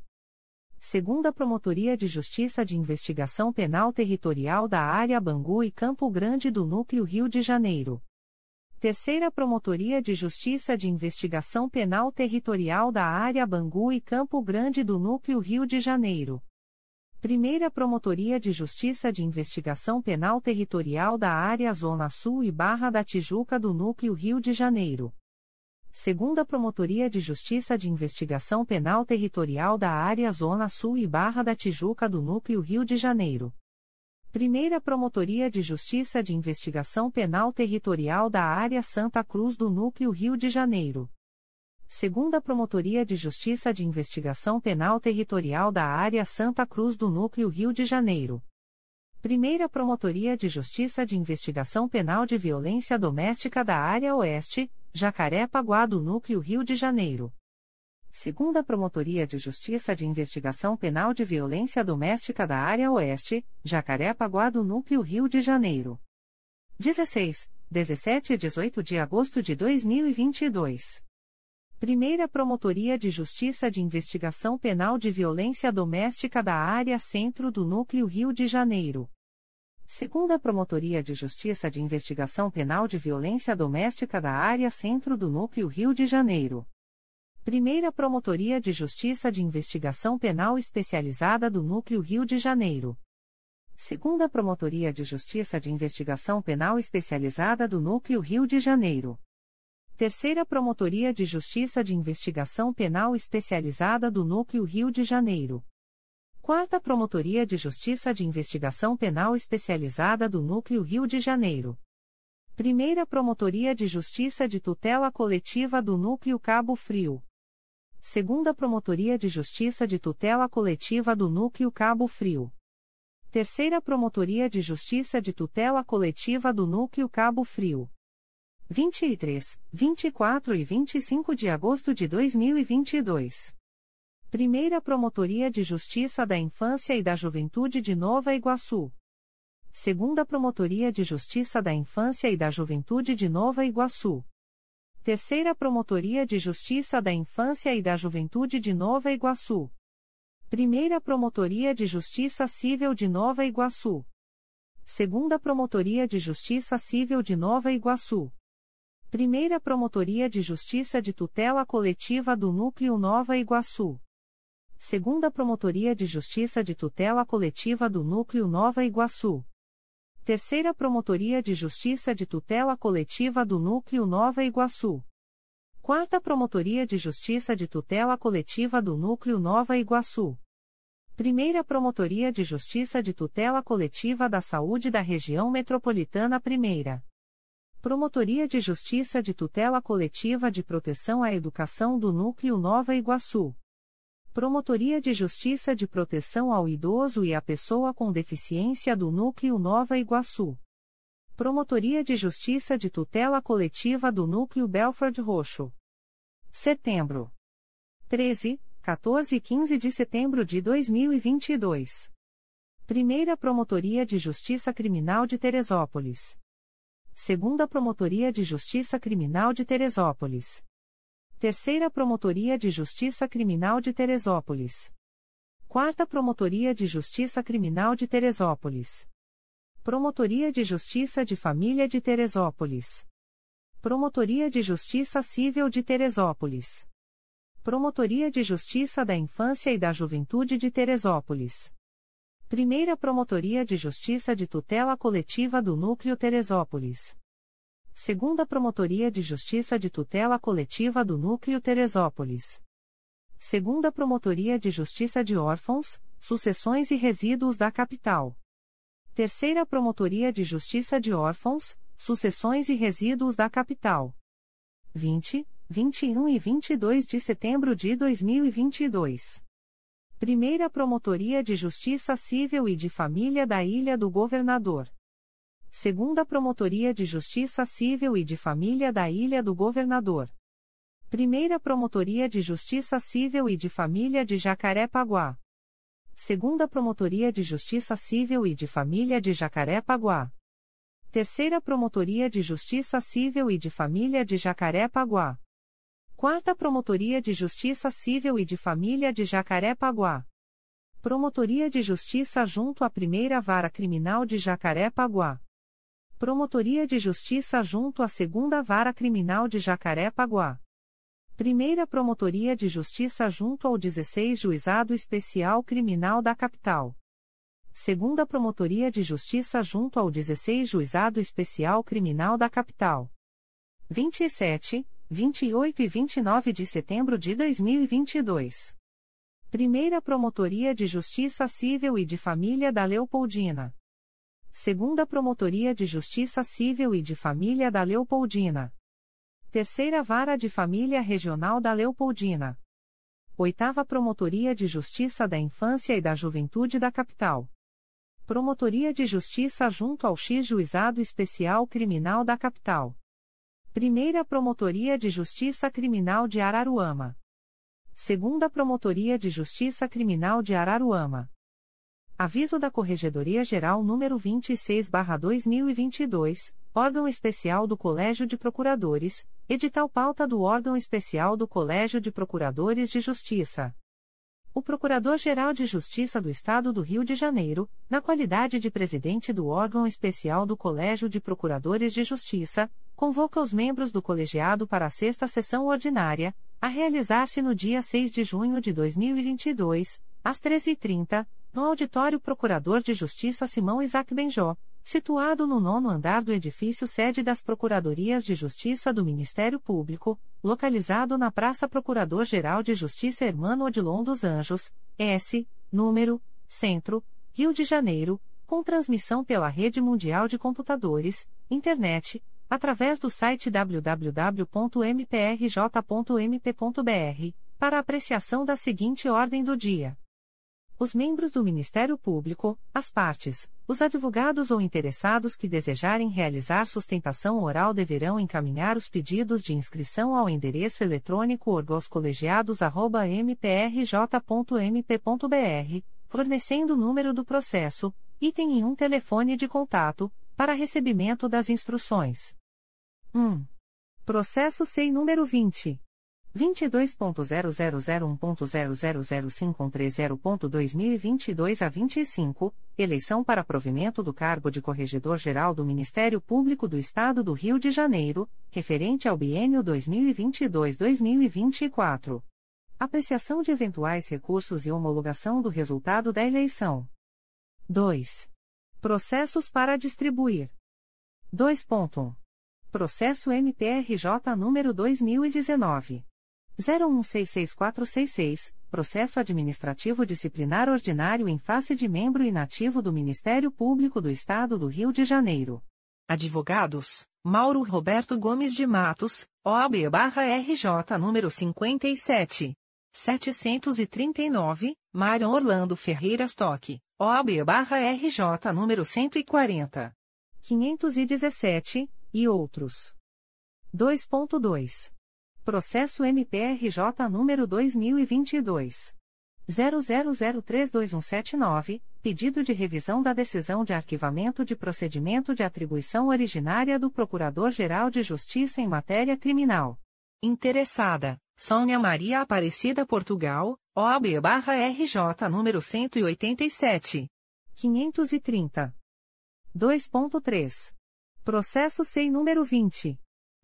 Segunda Promotoria de Justiça de Investigação Penal Territorial da Área Bangu e Campo Grande do Núcleo Rio de Janeiro. Terceira Promotoria de Justiça de Investigação Penal Territorial da Área Bangu e Campo Grande do Núcleo Rio de Janeiro. Primeira Promotoria de Justiça de Investigação Penal Territorial da Área Zona Sul e Barra da Tijuca do Núcleo Rio de Janeiro. Segunda Promotoria de Justiça de Investigação Penal Territorial da Área Zona Sul e Barra da Tijuca do Núcleo Rio de Janeiro. Primeira Promotoria de Justiça de Investigação Penal Territorial da Área Santa Cruz do Núcleo Rio de Janeiro. Segunda Promotoria de Justiça de Investigação Penal Territorial da Área Santa Cruz do Núcleo Rio de Janeiro. Primeira Promotoria de Justiça de Investigação Penal de Violência Doméstica da Área Oeste, Jacaré-Paguá do Núcleo Rio de Janeiro. Segunda Promotoria de Justiça de Investigação Penal de Violência Doméstica da Área Oeste, Jacaré-Paguá do Núcleo Rio de Janeiro. 16, 17 e 18 de agosto de 2022. Primeira Promotoria de Justiça de Investigação Penal de Violência Doméstica da Área Centro do Núcleo Rio de Janeiro. Segunda Promotoria de Justiça de Investigação Penal de Violência Doméstica da Área Centro do Núcleo Rio de Janeiro. Primeira Promotoria de Justiça de Investigação Penal Especializada do Núcleo Rio de Janeiro. Segunda Promotoria de Justiça de Investigação Penal Especializada do Núcleo Rio de Janeiro. Terceira Promotoria de Justiça de Investigação Penal Especializada do Núcleo Rio de Janeiro. Quarta Promotoria de Justiça de Investigação Penal Especializada do Núcleo Rio de Janeiro. Primeira Promotoria de Justiça de Tutela Coletiva do Núcleo Cabo Frio. Segunda Promotoria de Justiça de Tutela Coletiva do Núcleo Cabo Frio. Terceira Promotoria de Justiça de Tutela Coletiva do Núcleo Cabo Frio. 23, 24 e 25 de agosto de 2022. Primeira Promotoria de Justiça da Infância e da Juventude de Nova Iguaçu. Segunda Promotoria de Justiça da Infância e da Juventude de Nova Iguaçu. Terceira Promotoria de Justiça da Infância e da Juventude de Nova Iguaçu. Primeira Promotoria de Justiça Civil de Nova Iguaçu. Segunda Promotoria de Justiça Civil de Nova Iguaçu. Primeira Promotoria de Justiça de Tutela Coletiva do Núcleo Nova Iguaçu. Segunda Promotoria de Justiça de Tutela Coletiva do Núcleo Nova Iguaçu. Terceira Promotoria de Justiça de Tutela Coletiva do Núcleo Nova Iguaçu. Quarta Promotoria de Justiça de Tutela Coletiva do Núcleo Nova Iguaçu. Primeira Promotoria de Justiça de Tutela Coletiva da Saúde da Região Metropolitana Primeira. Promotoria de Justiça de Tutela Coletiva de Proteção à Educação do Núcleo Nova Iguaçu. Promotoria de Justiça de Proteção ao Idoso e à Pessoa com Deficiência do Núcleo Nova Iguaçu. Promotoria de Justiça de Tutela Coletiva do Núcleo Belford Roxo. Setembro. 13, 14 e 15 de setembro de 2022. Primeira Promotoria de Justiça Criminal de Teresópolis. Segunda Promotoria de Justiça Criminal de Teresópolis. Terceira Promotoria de Justiça Criminal de Teresópolis. Quarta Promotoria de Justiça Criminal de Teresópolis. Promotoria de Justiça de Família de Teresópolis. Promotoria de Justiça Civil de Teresópolis. Promotoria de Justiça da Infância e da Juventude de Teresópolis. Primeira Promotoria de Justiça de Tutela Coletiva do Núcleo Teresópolis. Segunda Promotoria de Justiça de Tutela Coletiva do Núcleo Teresópolis. Segunda Promotoria de Justiça de Órfãos, Sucessões e Resíduos da Capital. Terceira Promotoria de Justiça de Órfãos, Sucessões e Resíduos da Capital. 20, 21 e 22 de setembro de 2022. Primeira Promotoria de Justiça Civil e de Família da Ilha do Governador. Segunda Promotoria de Justiça Civil e de Família da Ilha do Governador. Primeira Promotoria de Justiça Civil e de Família de Jacaré-Paguá. Segunda Promotoria de Justiça Civil e de Família de Jacaré-Paguá. Terceira Promotoria de Justiça Civil e de Família de Jacaré-Paguá. Quarta Promotoria de Justiça Civil e de Família de Jacaré-Paguá. Promotoria de Justiça junto à Primeira Vara Criminal de Jacaré-Paguá. Promotoria de Justiça junto à Segunda Vara Criminal de Jacaré-Paguá. Primeira Promotoria de Justiça junto ao 16 Juizado Especial Criminal da Capital. Segunda Promotoria de Justiça junto ao 16 Juizado Especial Criminal da Capital. 27, 28 e 29 de setembro de 2022. Primeira Promotoria de Justiça Civil e de Família da Leopoldina. Segunda Promotoria de Justiça Civil e de Família da Leopoldina. Terceira Vara de Família Regional da Leopoldina. Oitava Promotoria de Justiça da Infância e da Juventude da Capital. Promotoria de Justiça junto ao X Juizado Especial Criminal da Capital. Primeira Promotoria de Justiça Criminal de Araruama. Segunda Promotoria de Justiça Criminal de Araruama. Aviso da Corregedoria Geral número 26/2022, órgão especial do Colégio de Procuradores, edital pauta do órgão especial do Colégio de Procuradores de Justiça. O Procurador-Geral de Justiça do Estado do Rio de Janeiro, na qualidade de presidente do órgão especial do Colégio de Procuradores de Justiça, convoca os membros do colegiado para a sexta sessão ordinária, a realizar-se no dia 6 de junho de 2022, às 13h30, no Auditório Procurador de Justiça Simão Isaac Benjó, situado no nono andar do edifício sede das Procuradorias de Justiça do Ministério Público, localizado na Praça Procurador-Geral de Justiça Hermano Odilon dos Anjos, S, número, Centro, Rio de Janeiro, com transmissão pela Rede Mundial de Computadores, Internet, através do site www.mprj.mp.br, para apreciação da seguinte ordem do dia os membros do Ministério Público, as partes, os advogados ou interessados que desejarem realizar sustentação oral deverão encaminhar os pedidos de inscrição ao endereço eletrônico orgoscolegiados.mprj.mp.br, fornecendo o número do processo, item e um telefone de contato, para recebimento das instruções. 1. Processo SEI número 20. 22.0001.0005130.2022 a 25, eleição para provimento do cargo de Corregedor-Geral do Ministério Público do Estado do Rio de Janeiro, referente ao biênio 2022-2024. Apreciação de eventuais recursos e homologação do resultado da eleição. 2. Processos para distribuir. 2.1. Processo MPRJ número 2019 01664666, Processo Administrativo Disciplinar Ordinário em face de membro inativo do Ministério Público do Estado do Rio de Janeiro. Advogados: Mauro Roberto Gomes de Matos, OAB-RJ número 57. 739, Mário Orlando Ferreira Stock, OAB-RJ número 140. 517, e outros. 2.2. Processo MPRJ número 2022 00032179, pedido de revisão da decisão de arquivamento de procedimento de atribuição originária do Procurador-Geral de Justiça em matéria criminal. Interessada: Sônia Maria Aparecida Portugal, OAB-RJ número 187. 530. 2.3. Processo SEI número 20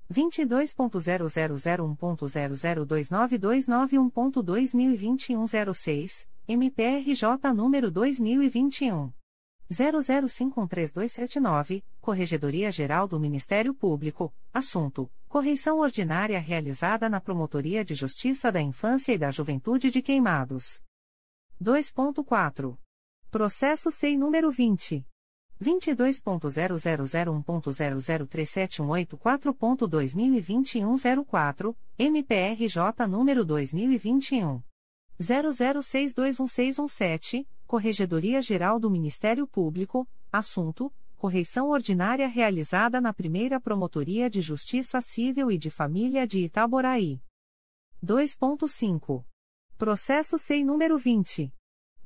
22.0001.0029291.2021 MPRJ número 2021 00513279, Corregedoria Geral do Ministério Público, assunto: correição ordinária realizada na Promotoria de Justiça da Infância e da Juventude de Queimados. 2.4. Processo SEI número 20 22.0001.0037184.2021 MPRJ número 2021 00621617, Corregedoria Geral do Ministério Público, assunto: correição ordinária realizada na primeira Promotoria de Justiça Civil e de Família de Itaboraí. 2.5. Processo SEI número 20.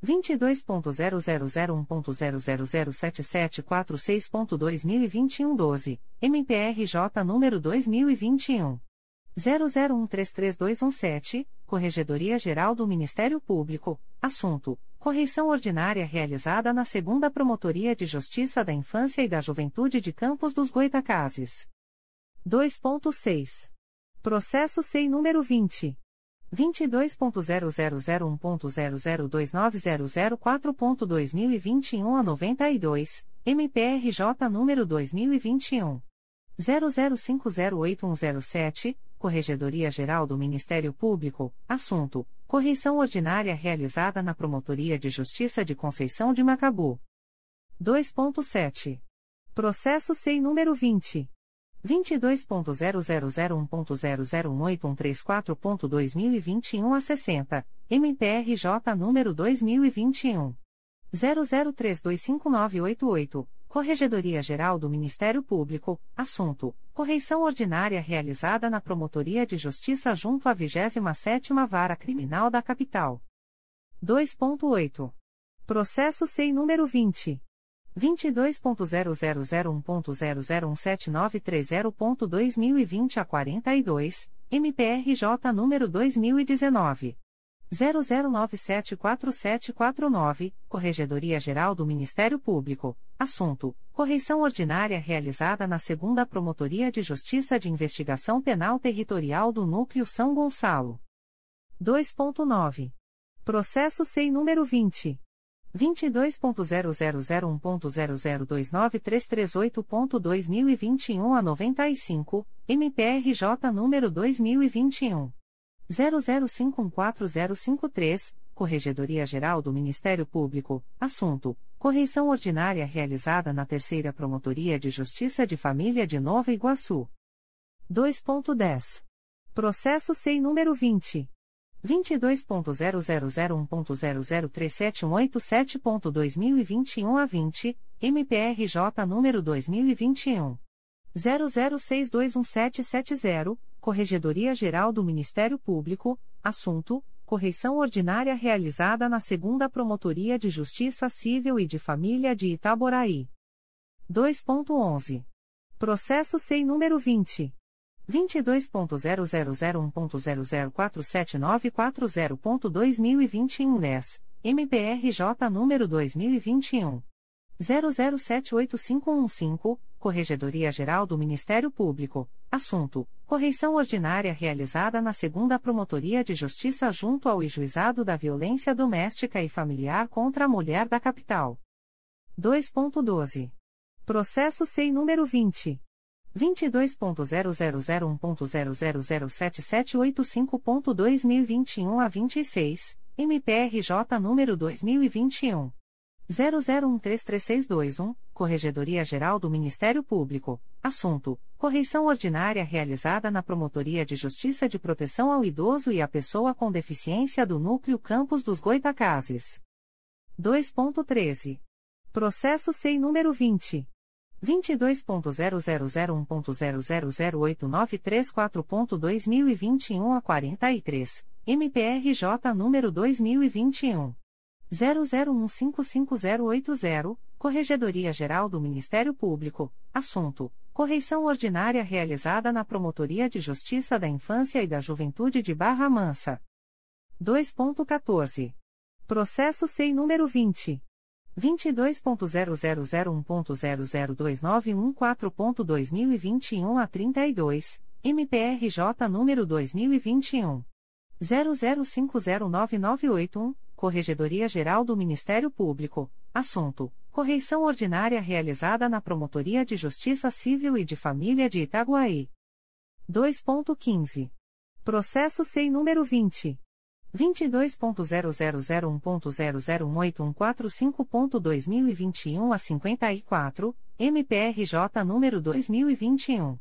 22.0001.0007746.2021 12, MPRJ número 2021. 00133217, Corregedoria Geral do Ministério Público, assunto: Correição ordinária realizada na Segunda Promotoria de Justiça da Infância e da Juventude de Campos dos Goitacazes. 2.6. Processo SEI número 20. 22.0001.0029004.2021 a 92, MPRJ número 2021. 00508107, Corregedoria Geral do Ministério Público, assunto: Correição ordinária realizada na Promotoria de Justiça de Conceição de Macabu. 2.7. Processo SEI número 20. 22.0001.0018134.2021 a 60, MPRJ número 2021. 00325988, Corregedoria Geral do Ministério Público, assunto: Correição ordinária realizada na Promotoria de Justiça junto à 27ª Vara Criminal da Capital. 2.8. Processo SEI número 20 22.0001.0017930.2020 a 42, MPRJ número 2019 00974749, Corregedoria Geral do Ministério Público. Assunto: Correição ordinária realizada na Segunda Promotoria de Justiça de Investigação Penal Territorial do Núcleo São Gonçalo. 2.9. Processo SEI número 20 22.0001.0029338.2021 a 95, MPRJ número 2021 00514053, Corregedoria Geral do Ministério Público, assunto: Correição ordinária realizada na Terceira Promotoria de Justiça de Família de Nova Iguaçu. 2.10. Processo SEI número 20. 22.0001.0037187.2021 a 20, MPRJ número 2021. 00621770, Corregedoria Geral do Ministério Público, assunto: correição ordinária realizada na Segunda Promotoria de Justiça Civil e de Família de Itaboraí. 2.11. Processo SEI número 20. 22.0001.0047940.2021 NES, MPRJ número 2021. 00785115, Corregedoria Geral do Ministério Público. Assunto: Correição ordinária realizada na Segunda Promotoria de Justiça junto ao Juizado da Violência Doméstica e Familiar contra a Mulher da Capital. 2.12. Processo SEI número 20. 22.0001.0007785.2021 a 26, MPRJ número 2021 00133621, Corregedoria Geral do Ministério Público. Assunto: Correição ordinária realizada na Promotoria de Justiça de Proteção ao Idoso e à Pessoa com Deficiência do Núcleo Campos dos Goitacazes. 2.13. Processo SEI número 20. 22.0001.0008934.2021 a 43, MPRJ número 2021 00155080, Corregedoria Geral do Ministério Público, assunto: Correição ordinária realizada na Promotoria de Justiça da Infância e da Juventude de Barra Mansa. 2.14. Processo SEI número 20. 22.0001.0029114.2021 a 32, MPRJ número 2021 00509981. Corregedoria Geral do Ministério Público. Assunto: Correição ordinária realizada na Promotoria de Justiça Civil e de Família de Itaguaí. 2.15. Processo SEI número 20. 22.0001.0018145.2021 a 54, MPRJ número 2021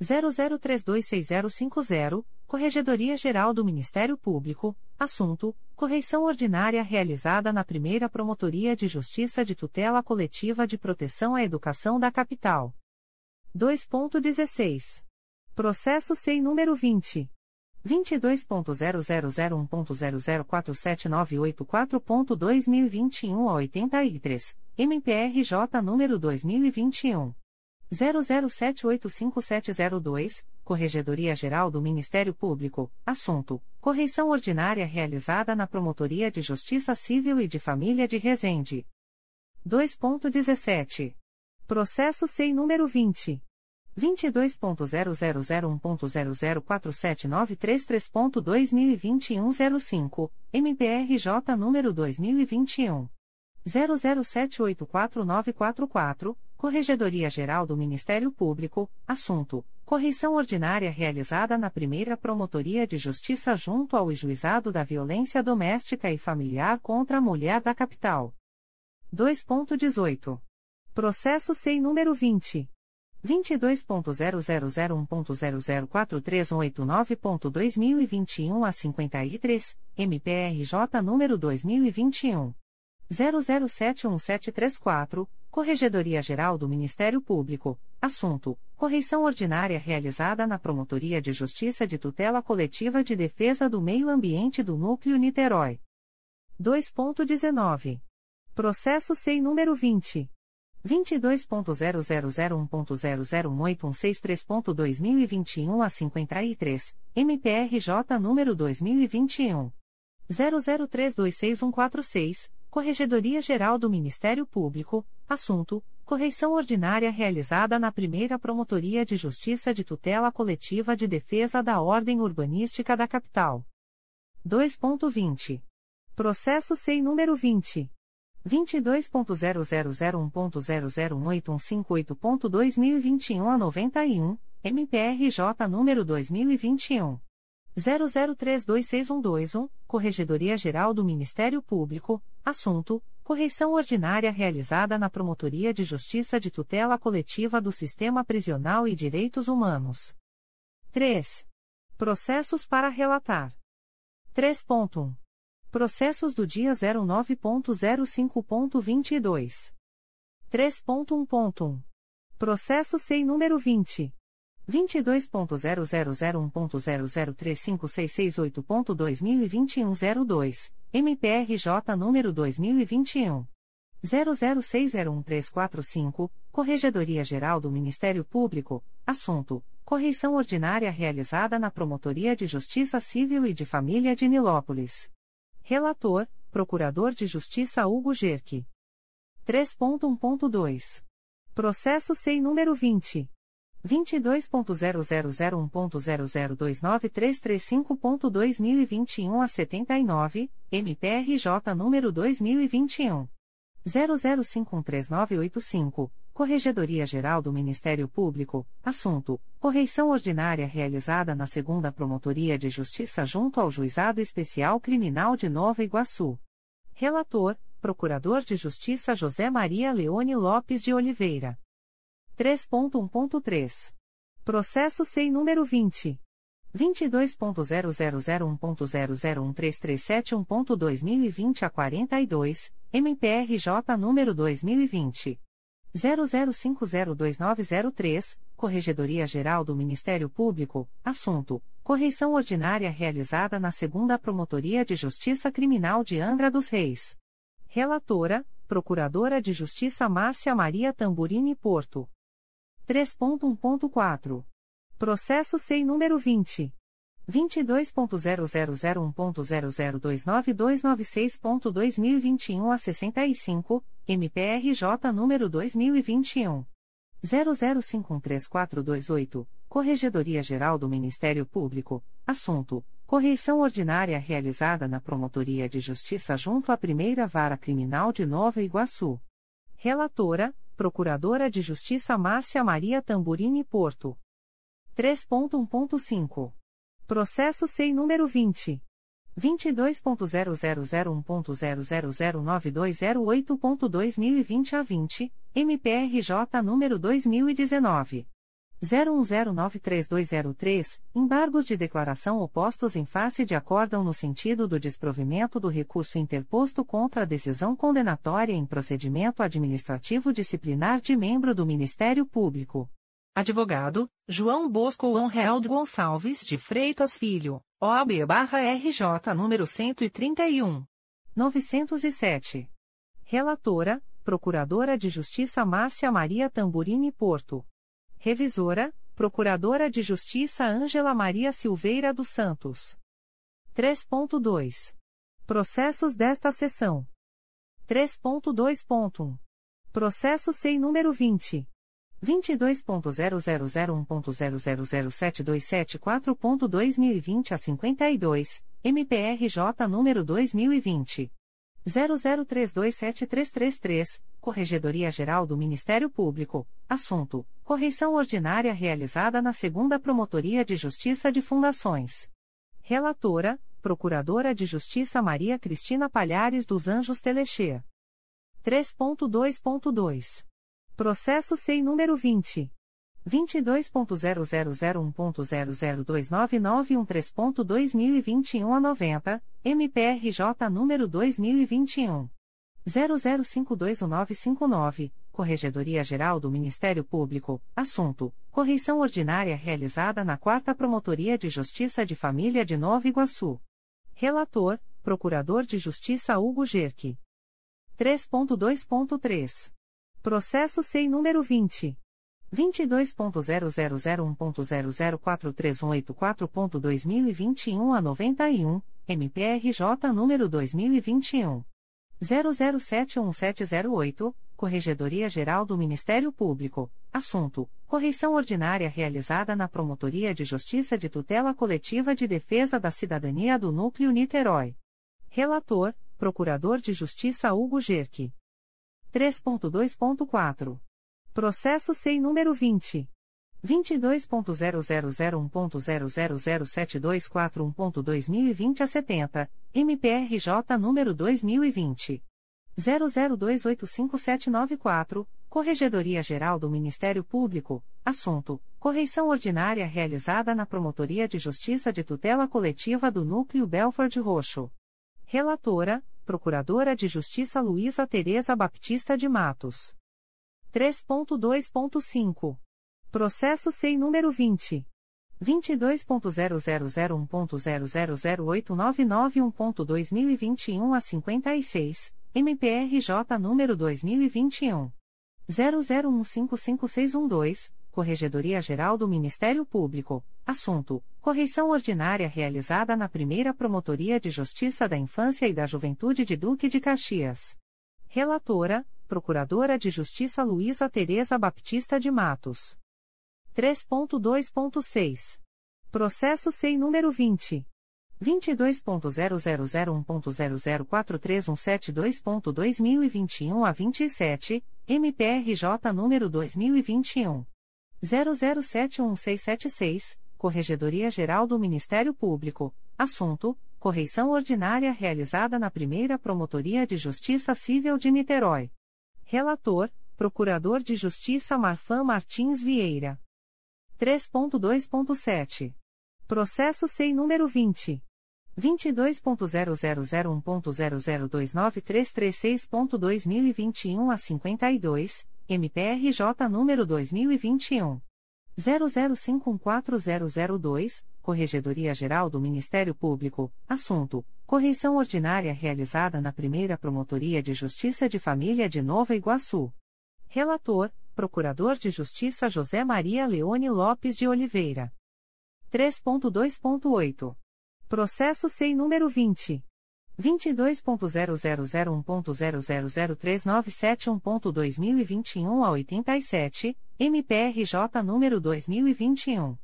00326050, Corregedoria Geral do Ministério Público, assunto: correição ordinária realizada na primeira Promotoria de Justiça de Tutela Coletiva de Proteção à Educação da Capital. 2.16. Processo SEI número 20. 22.0001.0047984.2021 a 83, MPRJ número 2021 00785702, Corregedoria Geral do Ministério Público, assunto: correição ordinária realizada na Promotoria de Justiça Civil e de Família de Resende. 2.17. Processo SEI número 20 22.0001.0047933.2021 05, MPRJ número 2021 00784944, Corregedoria Geral do Ministério Público, assunto: correição ordinária realizada na primeira Promotoria de Justiça junto ao Juizado da Violência Doméstica e Familiar contra a Mulher da Capital. 2.18. Processo SEI número 20. 22.0001.0043189.2021 a 53, MPRJ número 2021. 00717734, Corregedoria Geral do Ministério Público, assunto: correição ordinária realizada na Promotoria de Justiça de Tutela Coletiva de Defesa do Meio Ambiente do Núcleo Niterói. 2.19. Processo SEI número 20. 22.0001.0018163.2021 a 53, MPRJ número 2021. 00326146, Corregedoria Geral do Ministério Público, assunto: correição ordinária realizada na primeira Promotoria de Justiça de Tutela Coletiva de Defesa da Ordem Urbanística da Capital. 2.20. Processo SEI número 20. 22.0001.0018158.2021 a 91, MPRJ número 2021. 00326121, Corregedoria Geral do Ministério Público, assunto: correição ordinária realizada na Promotoria de Justiça de Tutela Coletiva do Sistema Prisional e Direitos Humanos. 3. Processos para relatar. 3.1. Processos do dia 09.05.22. 3.1.1. Processo SEI número 20. 22.0001.0035668.2021 MPRJ número 2021. 00601345, Corregedoria Geral do Ministério Público, assunto: correição ordinária realizada na Promotoria de Justiça Civil e de Família de Nilópolis. Relator: Procurador de Justiça Hugo Gerque. 3.1.2. Processo SEI número 20. 22.0001.0029335.2021 a 79, MPRJ número 2021. 00513985, Corregedoria Geral do Ministério Público, assunto: correição ordinária realizada na segunda Promotoria de Justiça junto ao Juizado Especial Criminal de Nova Iguaçu. Relator: Procurador de Justiça José Maria Leone Lopes de Oliveira. 3.1.3. Processo SEI número 20. 22.0001.0013371.2020 a 42, MPRJ número 2020. 00502903, Corregedoria Geral do Ministério Público, assunto: correição ordinária realizada na Segunda Promotoria de Justiça Criminal de Angra dos Reis. Relatora: Procuradora de Justiça Márcia Maria Tamburini Porto. 3.1.4. Processo SEI número 20. 22.0001.0029296.2021 a 65, MPRJ número 2021. 00513428, Corregedoria Geral do Ministério Público, assunto: correição ordinária realizada na Promotoria de Justiça junto à Primeira Vara Criminal de Nova Iguaçu. Relatora: Procuradora de Justiça Márcia Maria Tamburini Porto. 3.1.5. Processo SEI número 20. 22.0001.0009208.2020 a 20, MPRJ número 2019. 01093203, embargos de declaração opostos em face de acórdão no sentido do desprovimento do recurso interposto contra a decisão condenatória em procedimento administrativo disciplinar de membro do Ministério Público. Advogado, João Bosco Anheld Gonçalves de Freitas Filho. OAB-RJ número 131. 907. Relatora, Procuradora de Justiça Márcia Maria Tamburini Porto. Revisora, Procuradora de Justiça Ângela Maria Silveira dos Santos. 3.2. Processos desta sessão. 3.2.1. Processo SEI número 20. 22.0001.0007274.2020 a 52, MPRJ número 2020. 00327333, Corregedoria Geral do Ministério Público, assunto: correição ordinária realizada na Segunda Promotoria de Justiça de Fundações. Relatora: Procuradora de Justiça Maria Cristina Palhares dos Anjos Telexer. 3.2.2. Processo SEI número 20. 22.0001.0029913.2021 a 90, MPRJ número 2021. 00521959, Corregedoria Geral do Ministério Público, assunto: correição ordinária realizada na 4 Promotoria de Justiça de Família de Nova Iguaçu. Relator: Procurador de Justiça Hugo Gerque. 3.2.3. Processo SEI número 20. 22.0001.0043184.2021 a 91, MPRJ número 2021. 00711708, Corregedoria Geral do Ministério Público, assunto: correição ordinária realizada na Promotoria de Justiça de Tutela Coletiva de Defesa da Cidadania do Núcleo Niterói. Relator: Procurador de Justiça Hugo Gerque. 3.2.4. Processo SEI número 20. 22.0001.0007241.2020 a 70, MPRJ número 2020. 00285794, Corregedoria Geral do Ministério Público, assunto: correição ordinária realizada na Promotoria de Justiça de Tutela Coletiva do Núcleo Belford Roxo. Relatora: Procuradora de Justiça Luísa Tereza Baptista de Matos. 3.2.5. Processo SEI número 20. 22.0001.0008991.2021 a 56, MPRJ número 2021. 00155612, Corregedoria Geral do Ministério Público, assunto: correição ordinária realizada na primeira Promotoria de Justiça da Infância e da Juventude de Duque de Caxias. Relatora: Procuradora de Justiça Luísa Tereza Baptista de Matos. 3.2.6. Processo SEI número 20. 22.0001.0043172.2021 a 27, MPRJ número 2021. 00716676, Corregedoria Geral do Ministério Público, assunto: correição ordinária realizada na primeira Promotoria de Justiça Civil de Niterói. Relator: Procurador de Justiça Marfan Martins Vieira. 3.2.7. Processo SEI número 20. 22.0001.0029336.2021 a 52, MPRJ número 2021. 00514002, Corregedoria Geral do Ministério Público, assunto: correição ordinária realizada na primeira Promotoria de Justiça de Família de Nova Iguaçu. Relator: Procurador de Justiça José Maria Leone Lopes de Oliveira. 3.2.8. Processo SEI número 20. 22.0001.0003971.2021 a 87, MPRJ número 2021.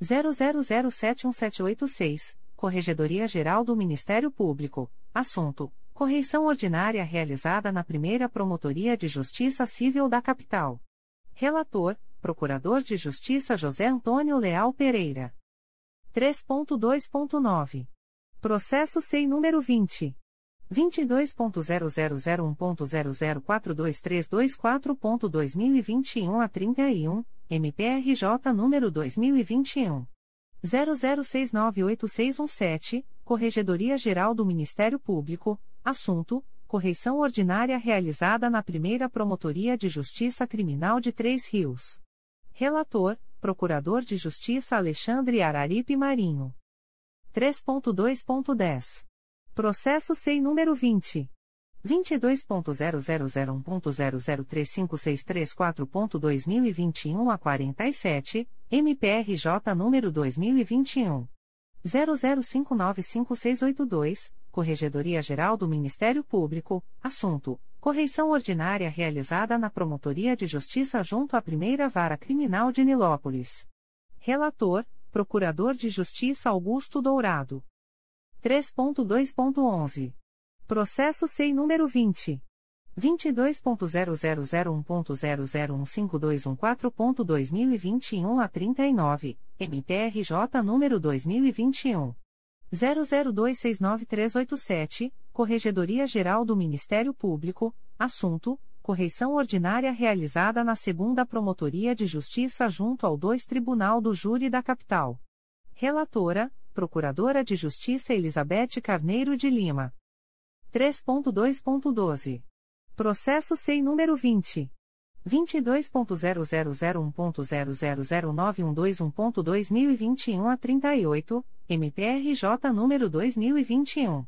00071786, Corregedoria Geral do Ministério Público, assunto: correição ordinária realizada na primeira Promotoria de Justiça Civil da Capital. Relator: Procurador de Justiça José Antônio Leal Pereira. 3.2.9. Processo SEI número 20. 22.0001.0042324.2021 a 31, MPRJ número 2021. 00698617, Corregedoria Geral do Ministério Público, assunto: correição ordinária realizada na primeira Promotoria de Justiça Criminal de Três Rios. Relator: Procurador de Justiça Alexandre Araripe Marinho. 3.2.10. Processo SEI número 20. 22.0001.0035634.2021 a 47, MPRJ número 2021. 00595682, Corregedoria Geral do Ministério Público, assunto: Correição ordinária realizada na Promotoria de Justiça junto à Primeira Vara Criminal de Nilópolis. Relator: Procurador de Justiça Augusto Dourado. 3.2.11. Processo SEI número 20. 22.0001.0015214.2021 a 39, MPRJ número 2021. 00269387, Corregedoria Geral do Ministério Público, assunto: correição ordinária realizada na segunda Promotoria de Justiça junto ao 2 Tribunal do Júri da Capital. Relatora: Procuradora de Justiça Elizabeth Carneiro de Lima. 3.2.12. Processo SEI número 20. 22.0001.0009121.2021 a 38, MPRJ número 2021.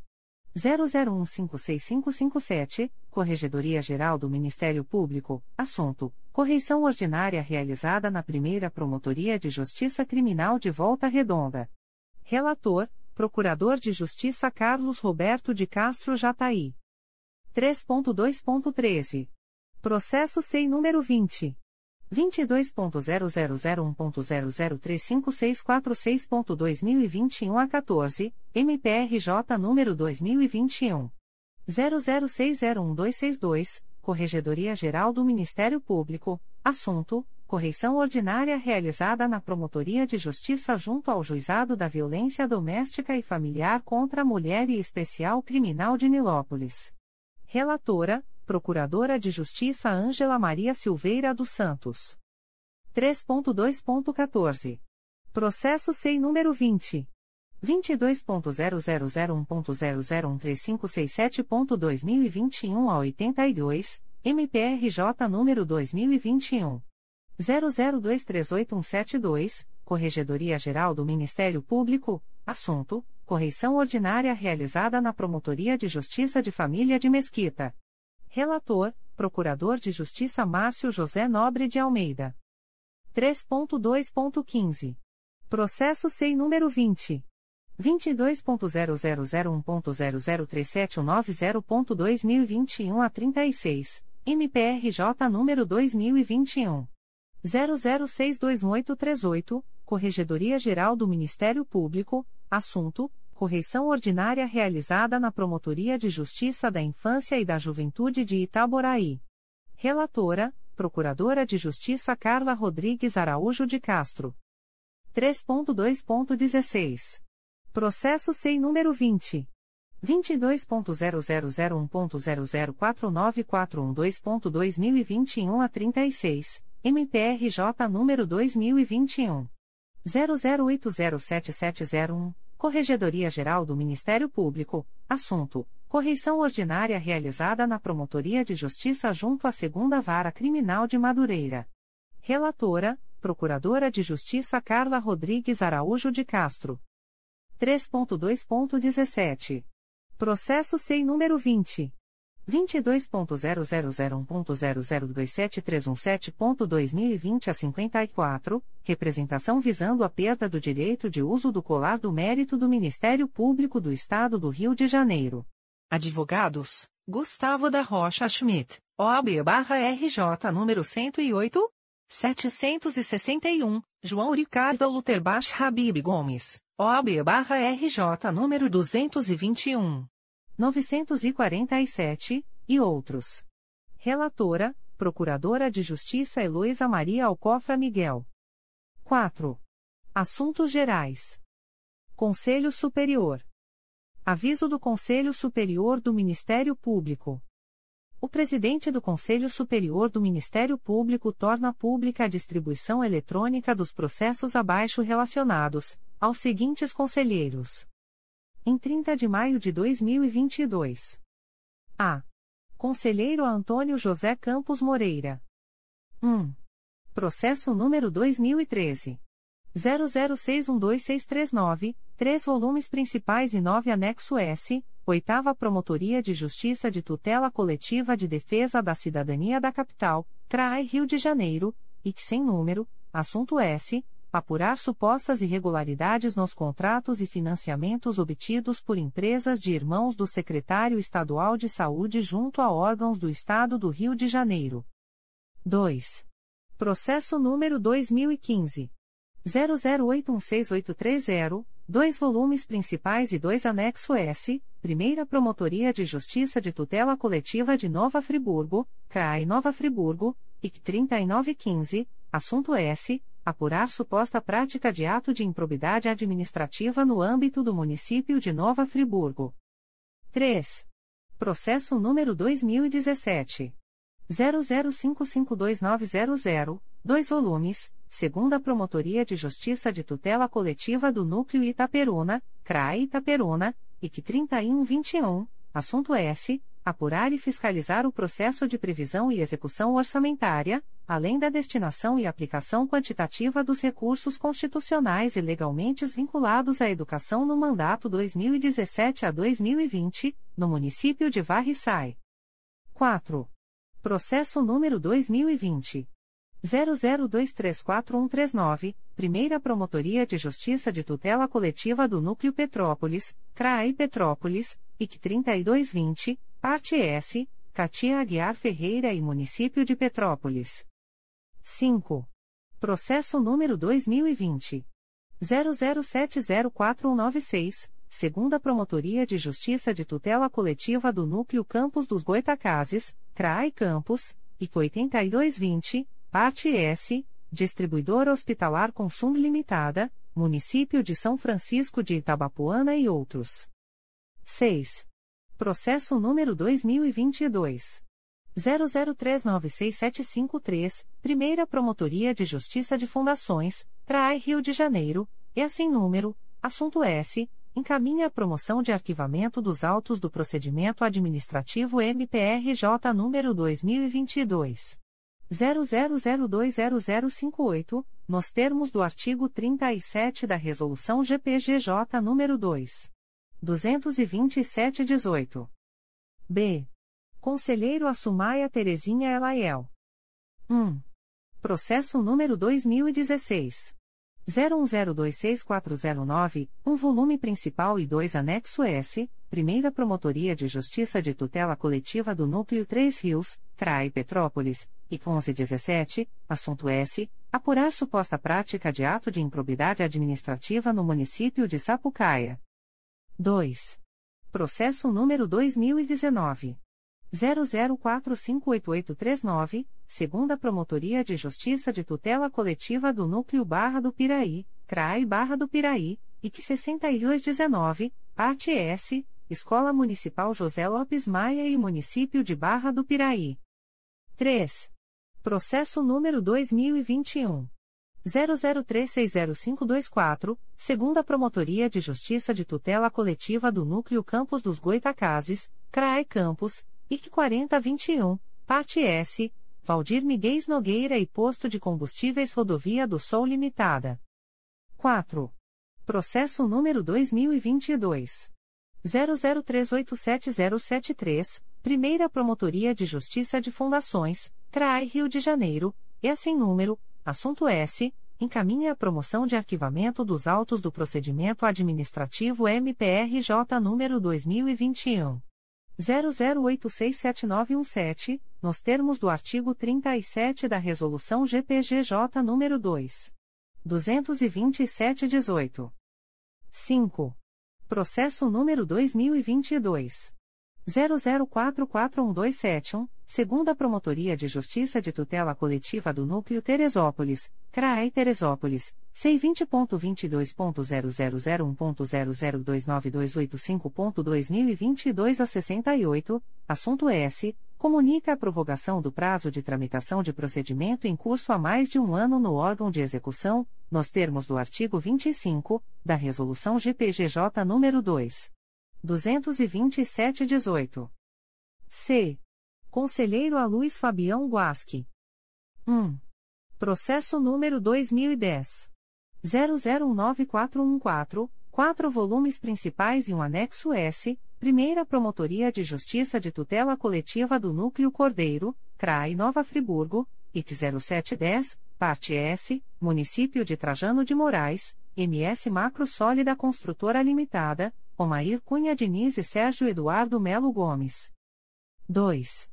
00156557, Corregedoria Geral do Ministério Público, assunto: correição ordinária realizada na primeira Promotoria de Justiça Criminal de Volta Redonda. Relator: Procurador de Justiça Carlos Roberto de Castro Jataí. 3.2.13. Processo SEI número 20. 22.0001.0035646.2021 a 14, MPRJ número 2021. 00601262, Corregedoria Geral do Ministério Público, assunto: correição ordinária realizada na Promotoria de Justiça junto ao Juizado da Violência Doméstica e Familiar contra a Mulher e Especial Criminal de Nilópolis. Relatora: Procuradora de Justiça Ângela Maria Silveira dos Santos. 3.2.14. Processo SEI número 20. 22.0001.0013567.2021 a 82, MPRJ número 2021. 00238172, Corregedoria Geral do Ministério Público, assunto: correição ordinária realizada na Promotoria de Justiça de Família de Mesquita. Relator: Procurador de Justiça Márcio José Nobre de Almeida. 3.2.15. Processo SEI número 20. 22.0001.0037190.2021 a 36, MPRJ número 2021. 00621838, Corregedoria Geral do Ministério Público, assunto: correição ordinária realizada na Promotoria de Justiça da Infância e da Juventude de Itaboraí. Relatora: Procuradora de Justiça Carla Rodrigues Araújo de Castro. 3.2.16. Processo SEI número 20. 22.0001.0049412.2021 a 36, MPRJ número 2021. 00807701, Corregedoria Geral do Ministério Público, assunto: correição ordinária realizada na Promotoria de Justiça junto à Segunda Vara Criminal de Madureira. Relatora: Procuradora de Justiça Carla Rodrigues Araújo de Castro. 3.2.17. Processo SEI número 20. 22.0001.0027317.2020 a 54, representação visando a perda do direito de uso do colar do mérito do Ministério Público do Estado do Rio de Janeiro. Advogados, Gustavo da Rocha Schmidt, OAB-RJ número 108, 761, João Ricardo Luterbach Habib Gomes, OAB-RJ número 221. 947, e outros. Relatora, Procuradora de Justiça Heloísa Maria Alcofra Miguel. 4. Assuntos Gerais. Conselho Superior. Aviso do Conselho Superior do Ministério Público. O presidente do Conselho Superior do Ministério Público torna pública a distribuição eletrônica dos processos abaixo relacionados, aos seguintes conselheiros em 30 de maio de 2022. A. Conselheiro Antônio José Campos Moreira. 1. Processo número 2013. 00612639, três volumes principais e nove anexo S, Oitava Promotoria de Justiça de Tutela Coletiva de Defesa da Cidadania da Capital, CRAI Rio de Janeiro, que sem número, assunto S, apurar supostas irregularidades nos contratos e financiamentos obtidos por empresas de irmãos do Secretário Estadual de Saúde junto a órgãos do Estado do Rio de Janeiro. 2. Processo número 2015 00816830, dois volumes principais e dois anexo S, Primeira Promotoria de Justiça de Tutela Coletiva de Nova Friburgo, CRAI Nova Friburgo, IC 3915, assunto S, apurar suposta prática de ato de improbidade administrativa no âmbito do município de Nova Friburgo. 3. Processo número 2017 00552900, dois volumes, segunda Promotoria de Justiça de Tutela Coletiva do Núcleo Itaperuna, CRAE Itaperuna, IC 3121, assunto S apurar e fiscalizar o processo de previsão e execução orçamentária, além da destinação e aplicação quantitativa dos recursos constitucionais e legalmente vinculados à educação no mandato 2017 a 2020, no município de Varriçai. 4. Processo número 2020 00234139, Primeira Promotoria de Justiça de Tutela Coletiva do Núcleo Petrópolis, CRAE Petrópolis, IC 3220, Parte S, Katia Aguiar Ferreira e Município de Petrópolis. 5. Processo número 2020. 00704196, segunda Promotoria de Justiça de Tutela Coletiva do Núcleo Campos dos Goitacazes, CRAI Campos, IC 8220, Parte S, Distribuidora Hospitalar Consum Limitada, Município de São Francisco de Itabapuana e outros. 6. Processo número 2022. 00396753, Primeira Promotoria de Justiça de Fundações, CRAI Rio de Janeiro, e assim número, assunto S, encaminha a promoção de arquivamento dos autos do procedimento administrativo MPRJ número 2022. 00020058, nos termos do artigo 37 da Resolução GPGJ número 2. 227-18. B. Conselheiro Assumaia Terezinha Elaiel. 1. Processo número 2016. 01026409, um volume principal e dois anexo S, Primeira Promotoria de Justiça de Tutela Coletiva do Núcleo 3 Rios, CRAI Petrópolis, e 1117, assunto S, apurar suposta prática de ato de improbidade administrativa no município de Sapucaia. 2. Processo número 2019. 00458839, segunda Promotoria de Justiça de Tutela Coletiva do Núcleo Barra do Piraí, CRAI Barra do Piraí, IC 6219, parte S, Escola Municipal José Lopes Maia e Município de Barra do Piraí. 3. Processo número 2021. 00360524, segunda Promotoria de Justiça de Tutela Coletiva do Núcleo Campos dos Goitacazes, CRAE Campos, IC 4021, parte S, Valdir Miguel Nogueira e Posto de Combustíveis Rodovia do Sul Limitada. 4. Processo número 2022. 00387073, Primeira Promotoria de Justiça de Fundações, CRAE Rio de Janeiro, e assim número, Assunto S. Encaminha a promoção de arquivamento dos autos do procedimento administrativo MPRJ número 2021. 00867917, nos termos do artigo 37 da Resolução GPGJ número 2. 22718. 5. Processo número 2022. 00441271, segunda Promotoria de Justiça de Tutela Coletiva do Núcleo Teresópolis, CRAE Teresópolis, C20.22.0001.0029285.2022 a 68, assunto S. Comunica a prorrogação do prazo de tramitação de procedimento em curso há mais de um ano no órgão de execução, nos termos do artigo 25, da Resolução GPGJ nº 2. 227-18. C. Conselheiro a Luiz Fabião Guasque. 1. Processo número 2010. 00194114, quatro volumes principais e um anexo S, Primeira Promotoria de Justiça de Tutela Coletiva do Núcleo Cordeiro, CRAI Nova Friburgo, IC 0710, parte S, Município de Trajano de Moraes, MS Macro Sólida Construtora Limitada, Omair Cunha Diniz e Sérgio Eduardo Melo Gomes. 2.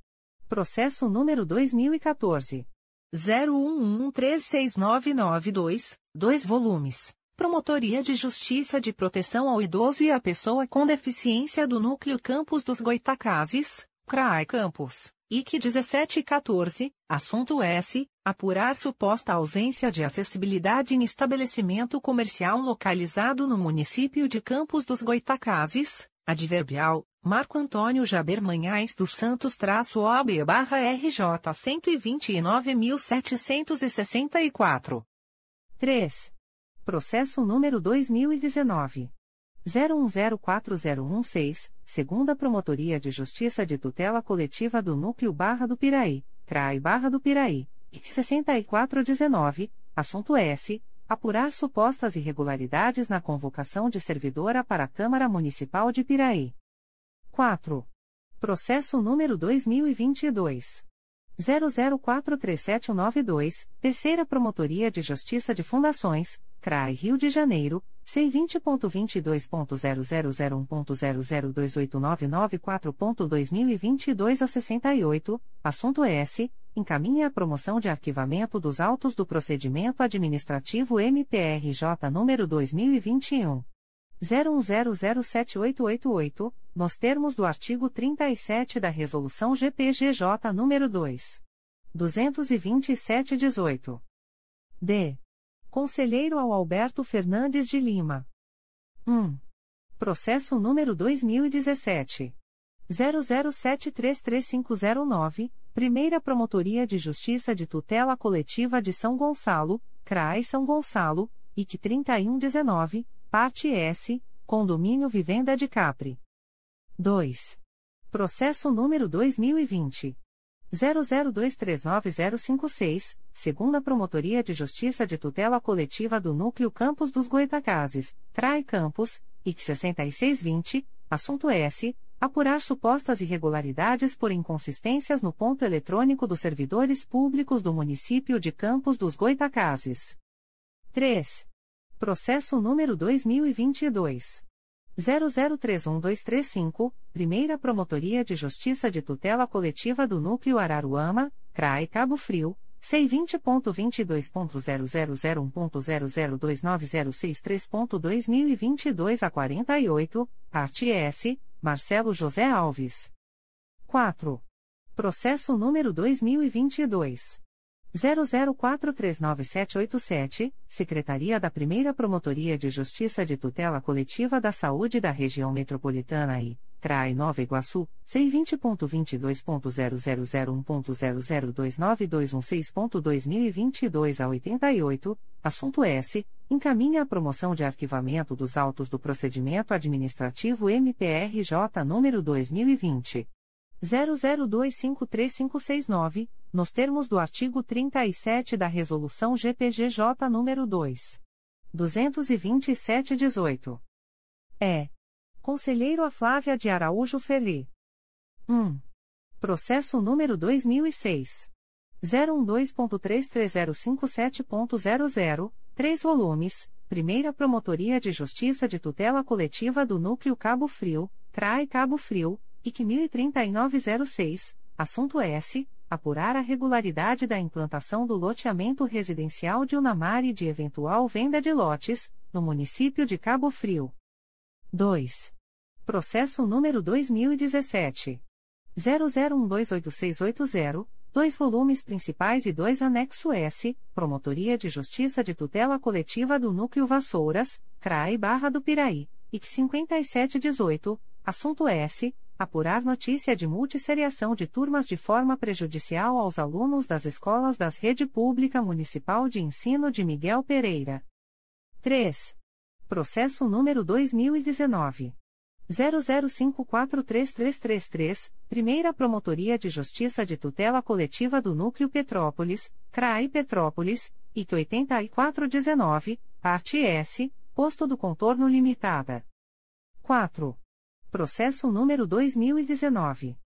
Processo número 2014. 01136992, 2 volumes. Promotoria de Justiça de Proteção ao Idoso e à Pessoa com Deficiência do Núcleo Campos dos Goitacazes, CRAI Campos, IC 1714, assunto S. Apurar suposta ausência de acessibilidade em estabelecimento comercial localizado no município de Campos dos Goitacazes, adverbial, Marco Antônio Jaber Manhães dos Santos traço OB barra RJ 129.764. 3. Processo número 2019. 01040116, segunda Promotoria de Justiça de Tutela Coletiva do Núcleo Barra do Piraí, CRAI Barra do Piraí, IC 6419, assunto S. Apurar supostas irregularidades na convocação de servidora para a Câmara Municipal de Piraí. 4. Processo número 2022. 00437192, Terceira Promotoria de Justiça de Fundações, CRAI Rio de Janeiro, C20.22.0001.0028994.2022 a 68, assunto S. Encaminha a promoção de arquivamento dos autos do procedimento administrativo MPRJ número 2021. 01007888, nos termos do artigo 37 da Resolução GPGJ nº 2. 227-18. D. Conselheiro ao Alberto Fernandes de Lima. 1. Processo número 2017. 00733509, Primeira Promotoria de Justiça de Tutela Coletiva de São Gonçalo, CRAI São Gonçalo, IC 3119, Parte S, Condomínio Vivenda de Capri. 2. Processo número 2020. 00239056, segunda Promotoria de Justiça de Tutela Coletiva do Núcleo Campos dos Goitacazes, CRAI Campos, IC 6620, assunto S. Apurar supostas irregularidades por inconsistências no ponto eletrônico dos servidores públicos do município de Campos dos Goitacazes. 3. Processo número 2022. 00312335, Primeira Promotoria de Justiça de Tutela Coletiva do Núcleo Araruama, CRAE Cabo Frio, C20.22.0001.0029063.2022 a 48, parte S, Marcelo José Alves. 4. Processo número 2022. 00439787, Secretaria da Primeira Promotoria de Justiça de Tutela Coletiva da Saúde da Região Metropolitana e CRAI Nova Iguaçu, C20.22.0001.0029216.2022 a 88, assunto S. Encaminha a promoção de arquivamento dos autos do procedimento administrativo MPRJ número 2020. 00253569, nos termos do artigo 37 da Resolução GPGJ nº 2. 227-18. É. Conselheiro a Flávia de Araújo Ferri. 1. Processo número 2006. 012.33057.00, 3 volumes, Primeira Promotoria de Justiça de Tutela Coletiva do Núcleo Cabo Frio, CRAE Cabo Frio, IC 103906, assunto S. Apurar a regularidade da implantação do loteamento residencial de Unamar e de eventual venda de lotes, no município de Cabo Frio. 2. Processo número 2017. 00128680, dois volumes principais e dois anexo S, Promotoria de Justiça de Tutela Coletiva do Núcleo Vassouras, CRAI Barra do Piraí, IC 5718, assunto S apurar notícia de multisseriação de turmas de forma prejudicial aos alunos das escolas das Rede Pública Municipal de Ensino de Miguel Pereira. 3. Processo número 2019. 00543333, Primeira Promotoria de Justiça de Tutela Coletiva do Núcleo Petrópolis, CRAI Petrópolis, IT 8419, parte S, posto do contorno limitada. 4. Processo número 2019.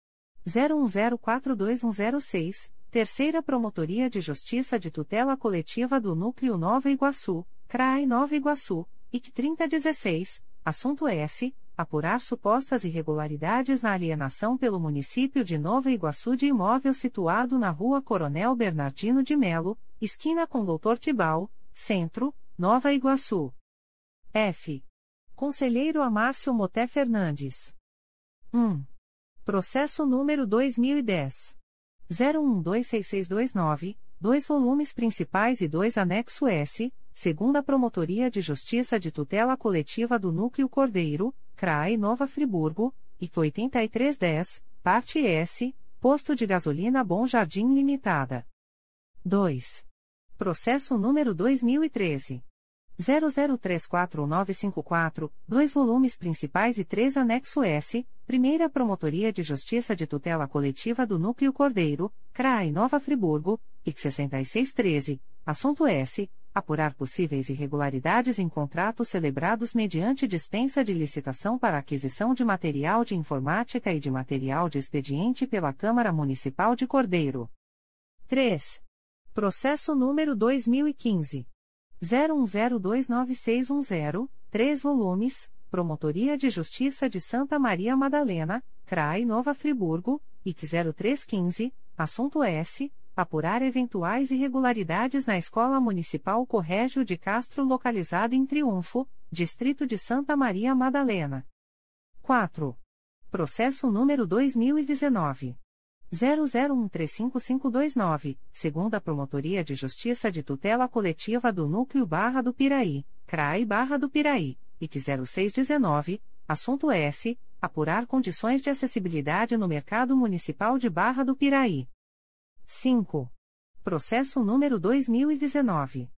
01042106, Terceira Promotoria de Justiça de Tutela Coletiva do Núcleo Nova Iguaçu, CRAI Nova Iguaçu, IC 3016, assunto S. Apurar supostas irregularidades na alienação pelo município de Nova Iguaçu de imóvel situado na Rua Coronel Bernardino de Melo, esquina com Doutor Tibau, Centro, Nova Iguaçu. F. Conselheiro Amárcio Moté Fernandes. 1. Processo número 2010. 01126629, dois volumes principais e dois anexo S, segunda Promotoria de Justiça de Tutela Coletiva do Núcleo Cordeiro, CRAE Nova Friburgo, IC 8310, parte S, Posto de Gasolina Bom Jardim Limitada. 2. Processo número 2013. 00341954, dois volumes principais e três anexo S, Primeira Promotoria de Justiça de Tutela Coletiva do Núcleo Cordeiro, CRAI Nova Friburgo, IC 6613, assunto S. Apurar possíveis irregularidades em contratos celebrados mediante dispensa de licitação para aquisição de material de informática e de material de expediente pela Câmara Municipal de Cordeiro. 3. Processo número 2015. 01029610, 3 volumes, Promotoria de Justiça de Santa Maria Madalena, CRAI Nova Friburgo, IC 0315, assunto S. Apurar eventuais irregularidades na Escola Municipal Corrégio de Castro localizada em Triunfo, Distrito de Santa Maria Madalena. 4. Processo número 2019. 00135529, segunda Promotoria de Justiça de Tutela Coletiva do Núcleo Barra do Piraí, CRAI Barra do Piraí, IC 0619, assunto S. Apurar condições de acessibilidade no Mercado Municipal de Barra do Piraí. 5. Processo número 2019.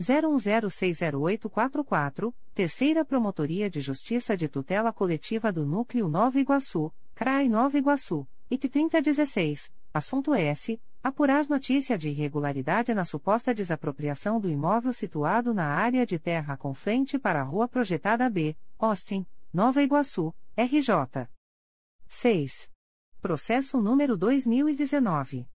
01060844, Terceira Promotoria de Justiça de Tutela Coletiva do Núcleo Nova Iguaçu, CRAI Nova Iguaçu, IT 3016, assunto S. Apurar notícia de irregularidade na suposta desapropriação do imóvel situado na área de terra com frente para a Rua Projetada B, Austin, Nova Iguaçu, RJ. 6. Processo número 2019.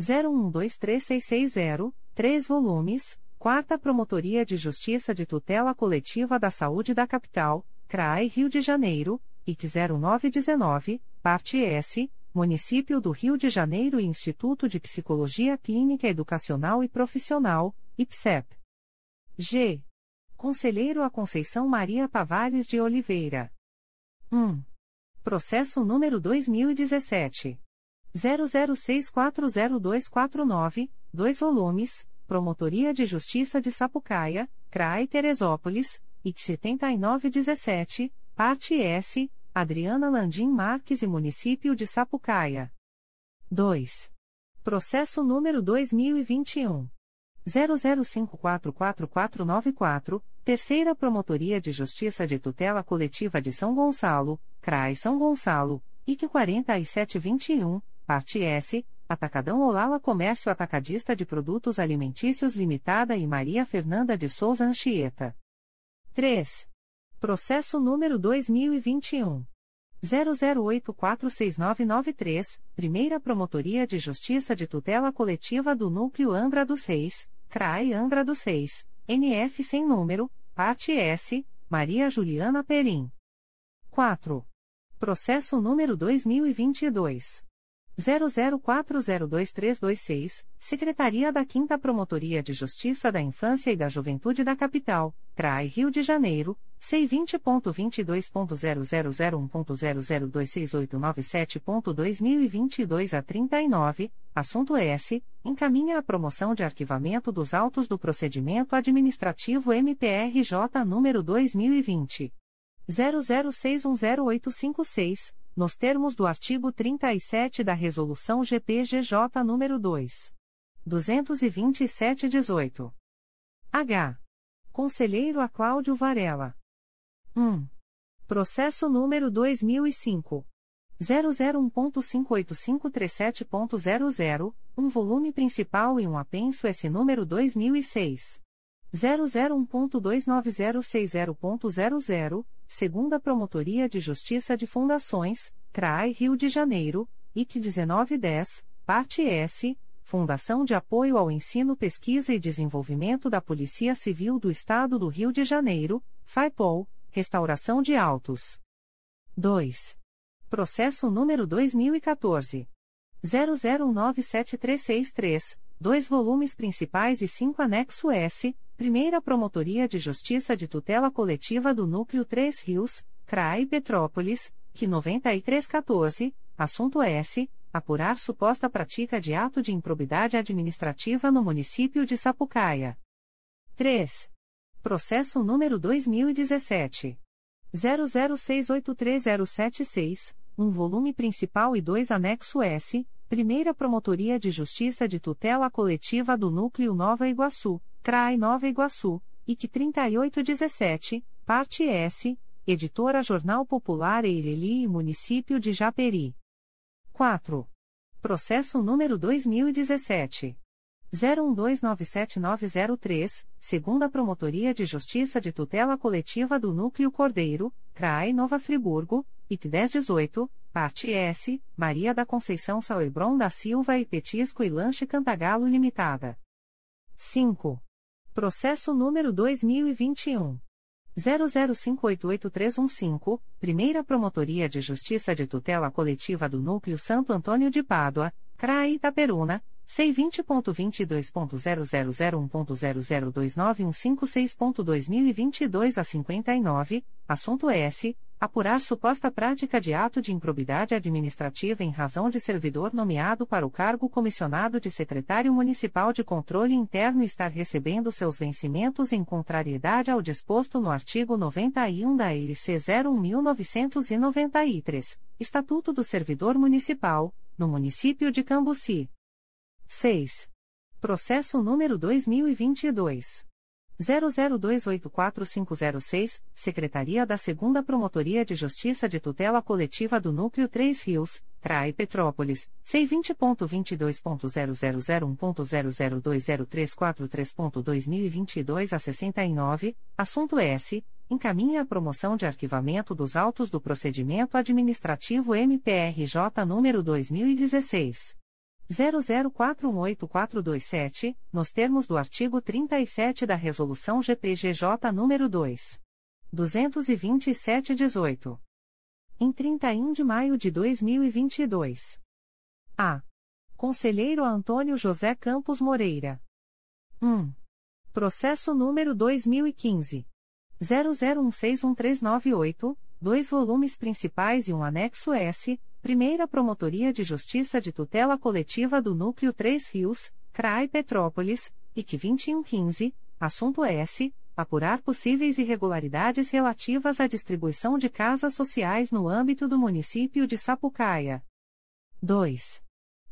01123660, 3 volumes, Quarta Promotoria de Justiça de Tutela Coletiva da Saúde da Capital, CRAI Rio de Janeiro, IC 0919, parte S, Município do Rio de Janeiro e Instituto de Psicologia Clínica Educacional e Profissional, IPSEP. G. Conselheiro a Conceição Maria Tavares de Oliveira. 1. Processo número 2017. 00640249, 2 volumes, Promotoria de Justiça de Sapucaia, CRAI Teresópolis, IC 7917, parte S, Adriana Landim Marques e Município de Sapucaia. 2. Processo número 2021. 00544494, Terceira Promotoria de Justiça de Tutela Coletiva de São Gonçalo, CRAI São Gonçalo, IC 4721, parte S, Atacadão Olala Comércio Atacadista de Produtos Alimentícios Limitada e Maria Fernanda de Souza Anchieta. 3. Processo número 2021. 00846993, Primeira Promotoria de Justiça de Tutela Coletiva do Núcleo Angra dos Reis, CRAI Angra dos Reis, NF sem número, parte S, Maria Juliana Perim. 4. Processo número 2022. 00402326, Secretaria da 5 Promotoria de Justiça da Infância e da Juventude da Capital, CRAI Rio de Janeiro, C20.22.0001.0026897.2022 a 39, assunto S. Encaminha a promoção de arquivamento dos autos do procedimento administrativo MPRJ número 2020. 00610856 nos termos do artigo 37 da Resolução GPGJ nº 2. 227-18. H. Conselheiro a Cláudio Varela. 1. Processo número 2005. 001.58537.00, um volume principal e um apenso S número 2006. 001.29060.00, segunda Promotoria de Justiça de Fundações, CRAI Rio de Janeiro, IC 1910, parte S, Fundação de Apoio ao Ensino, Pesquisa e Desenvolvimento da Polícia Civil do Estado do Rio de Janeiro, FAIPOL, Restauração de Autos. 2. Processo número 2014. 00973663, dois volumes principais e cinco anexo S, Primeira Promotoria de Justiça de Tutela Coletiva do Núcleo 3 Rios, CRAI Petrópolis, que 9314, assunto S, apurar suposta prática de ato de improbidade administrativa no município de Sapucaia. 3. Processo número 2017 00683076, um volume principal e dois anexo S, Primeira Promotoria de Justiça de Tutela Coletiva do Núcleo Nova Iguaçu, CRAI Nova Iguaçu, IC 3817, parte S, Editora Jornal Popular Eireli e Município de Japeri. 4. Processo número 2017. 01297903, segunda Promotoria de Justiça de Tutela Coletiva do Núcleo Cordeiro, CRAE Nova Friburgo, IT 1018, parte S, Maria da Conceição Sauerbron da Silva e Petisco e Lanche Cantagalo Limitada. 5. Processo número 2021. 00588315, Primeira Promotoria de Justiça de Tutela Coletiva do Núcleo Santo Antônio de Pádua, CRAE Itaperuna, C20.22.0001.0029156.2022 a 59, assunto S. Apurar suposta prática de ato de improbidade administrativa em razão de servidor nomeado para o cargo comissionado de secretário municipal de controle interno estar recebendo seus vencimentos em contrariedade ao disposto no artigo 91 da LC 01993, Estatuto do Servidor Municipal, no município de Cambuci. 6. Processo número 2022. 00284506, Secretaria da 2 Promotoria de Justiça de Tutela Coletiva do Núcleo 3 Rios, CRAI Petrópolis, C20.22.0001.0020343.2022 a 69, assunto S. Encaminha a promoção de arquivamento dos autos do procedimento administrativo MPRJ número 2016. 00418427, nos termos do artigo 37 da Resolução GPGJ nº 2. 227-18. Em 31 de maio de 2022. A. Conselheiro Antônio José Campos Moreira. 1. Processo número 2015. 00161398, dois volumes principais e um anexo S, Primeira Promotoria de Justiça de Tutela Coletiva do Núcleo 3 Rios, CRAI Petrópolis, IC 2115, assunto S. Apurar possíveis irregularidades relativas à distribuição de casas sociais no âmbito do município de Sapucaia. 2.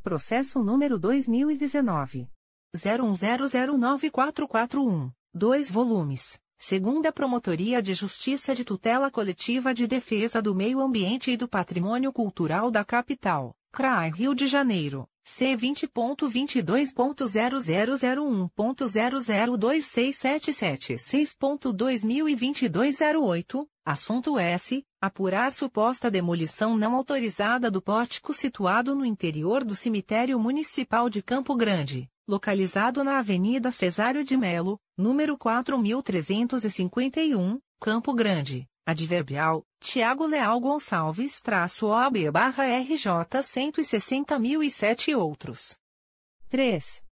Processo número 2019. 01009441, 2 volumes. Segunda Promotoria de Justiça de Tutela Coletiva de Defesa do Meio Ambiente e do Patrimônio Cultural da Capital, CRAI Rio de Janeiro, C20.22.0001.0026776.2022 08, assunto S. Apurar suposta demolição não autorizada do pórtico situado no interior do Cemitério Municipal de Campo Grande localizado na Avenida Cesário de Melo, número 4351, Campo Grande. Adverbial, Tiago Leal Gonçalves traço OAB barra RJ 160.007 e outros. 3.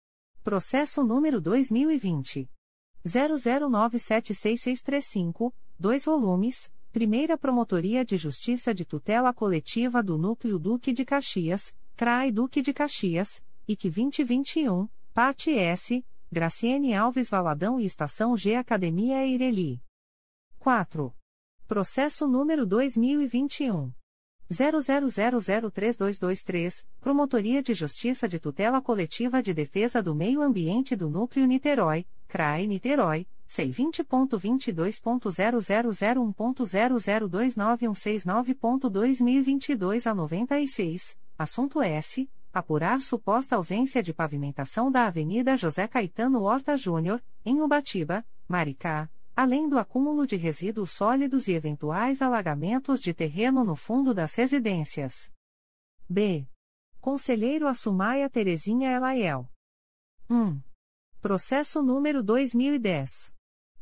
Processo número 2020. 00976635, 2 volumes, Primeira Promotoria de Justiça de Tutela Coletiva do Núcleo Duque de Caxias, CRAI Duque de Caxias, IC 2021, Parte S, Graciene Alves Valadão e Estação G Academia Eireli. 4. Processo número 2021. 00003223, Promotoria de Justiça de Tutela Coletiva de Defesa do Meio Ambiente do Núcleo Niterói, CRAE Niterói, C20.22.0001.0029169.2022 a 96, assunto S apurar suposta ausência de pavimentação da Avenida José Caetano Horta Júnior, em Ubatiba, Maricá, além do acúmulo de resíduos sólidos e eventuais alagamentos de terreno no fundo das residências. B. Conselheiro Assumaia Terezinha Elaiel. 1. Processo número 2010.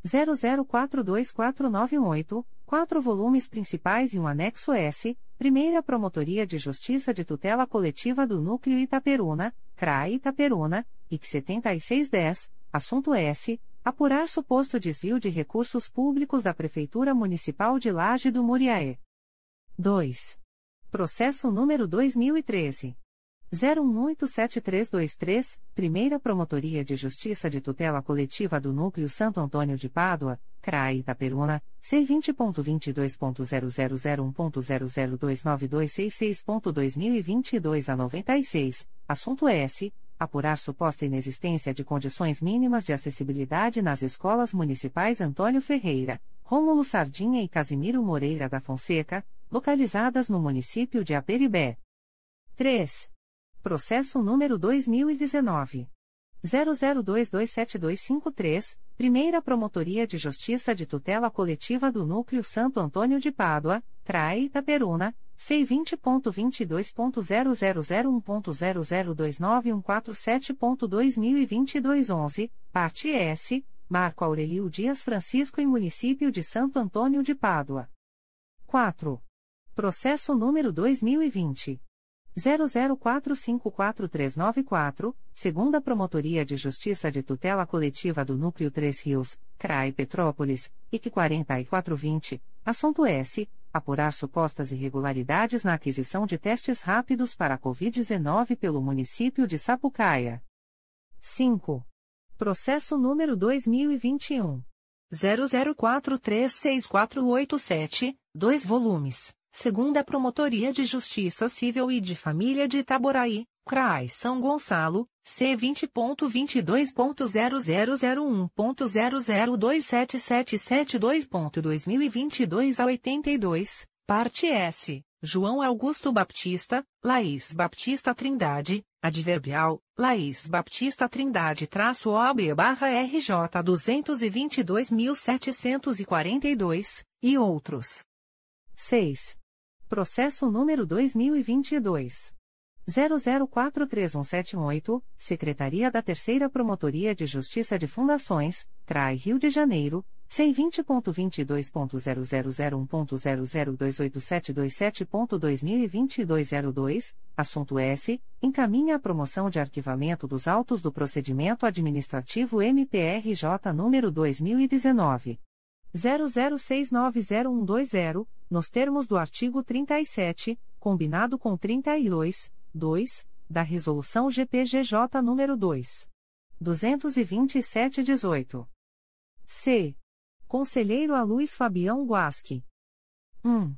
00424998, quatro volumes principais e um anexo S, Primeira Promotoria de Justiça de Tutela Coletiva do Núcleo Itaperuna, CRAI Itaperuna, IC 7610, assunto S. Apurar suposto desvio de recursos públicos da Prefeitura Municipal de Laje do Muriaé. 2. Processo número 2013. 01187323, Primeira Promotoria de Justiça de Tutela Coletiva do Núcleo Santo Antônio de Pádua, CRAI Itaperuna, C20.22.0001.0029266.2022 a 96, assunto S. Apurar suposta inexistência de condições mínimas de acessibilidade nas escolas municipais Antônio Ferreira, Rômulo Sardinha e Casimiro Moreira da Fonseca, localizadas no município de Aperibé. 3. Processo número 2019. 00227253, Primeira Promotoria de Justiça de Tutela Coletiva do Núcleo Santo Antônio de Pádua, CRAE Itaperuna, C20.22.0001.0029147.2022 11, parte S, Marco Aurelio Dias Francisco e Município de Santo Antônio de Pádua. 4. Processo número 2020. 00454394, segunda Promotoria de Justiça de Tutela Coletiva do Núcleo 3 Rios, CRAI Petrópolis, IC 4420, assunto S. Apurar supostas irregularidades na aquisição de testes rápidos para a Covid-19 pelo município de Sapucaia. 5. Processo número 2021. 00436487, 2 volumes segunda Promotoria de Justiça Civil e de Família de Itaboraí, CRAI São Gonçalo, C20.22.0001.0027772.2022 a 82, parte S, João Augusto Baptista, Laís Baptista Trindade, adverbial, Laís Baptista Trindade traço OB barra RJ 222.742, e outros. 6. Processo número 2022. 00431718, Secretaria da Terceira Promotoria de Justiça de Fundações, CRAI Rio de Janeiro, C20.22.0001.0028727.2022 02, assunto S. Encaminha a promoção de arquivamento dos autos do procedimento administrativo MPRJ número 2019. 00690120, nos termos do artigo 37, combinado com 32, 2, da Resolução GPGJ nº 2. 227-18. C. Conselheiro a Luiz Fabião Guasque. 1.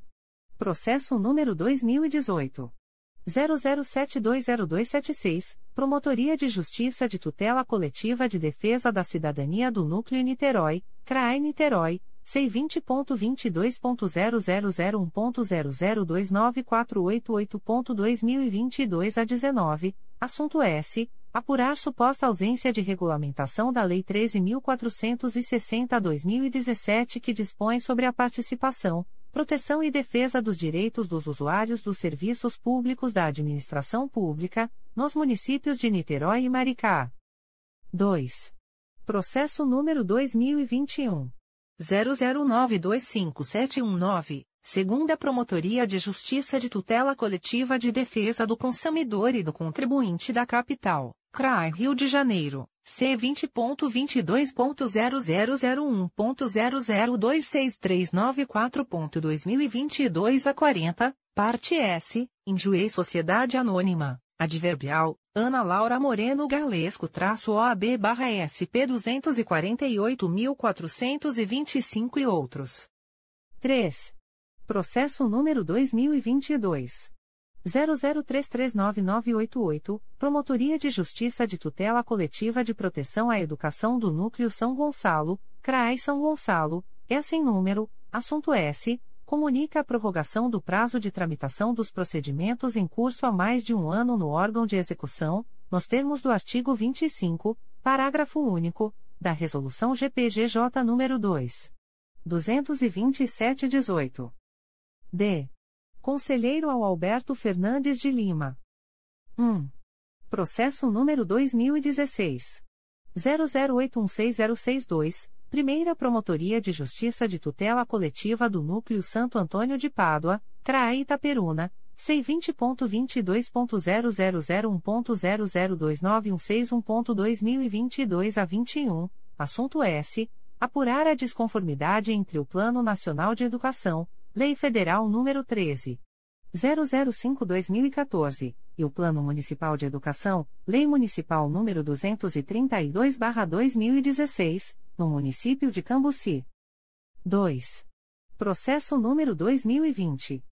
Processo número 2018. 00720276, Promotoria de Justiça de Tutela Coletiva de Defesa da Cidadania do Núcleo Niterói, CRAE Niterói, C20.22.0001.0029488.2022 a 19, assunto S. Apurar suposta ausência de regulamentação da Lei 13.460-2017 que dispõe sobre a participação, proteção e defesa dos direitos dos usuários dos serviços públicos da administração pública, nos municípios de Niterói e Maricá. 2. Processo número 2021. 00925719, segunda Promotoria de Justiça de Tutela Coletiva de Defesa do Consumidor e do Contribuinte da Capital, CRAI Rio de Janeiro. C20.22.0001.0026394.2022 a 40, parte S, Injuei Sociedade Anônima, Adverbial, Ana Laura Moreno Galesco traço OAB barra SP 248.425 e outros. 3. Processo número 2022. 00339988, Promotoria de Justiça de Tutela Coletiva de Proteção à Educação do Núcleo São Gonçalo, CRAI São Gonçalo, é assim número, assunto S, comunica a prorrogação do prazo de tramitação dos procedimentos em curso há mais de um ano no órgão de execução, nos termos do artigo 25, parágrafo único, da Resolução GPGJ nº 2. 227-18. D. Conselheiro ao Alberto Fernandes de Lima. 1. Processo número 2016. 00816062, Primeira Promotoria de Justiça de Tutela Coletiva do Núcleo Santo Antônio de Pádua, CRAE Itaperuna, C20.22.0001.0029161.2022 a 21, assunto S. Apurar a desconformidade entre o Plano Nacional de Educação, Lei Federal nº 13. 005-2014, e o Plano Municipal de Educação, Lei Municipal nº 232-2016, no município de Cambuci. 2. Processo número 2020.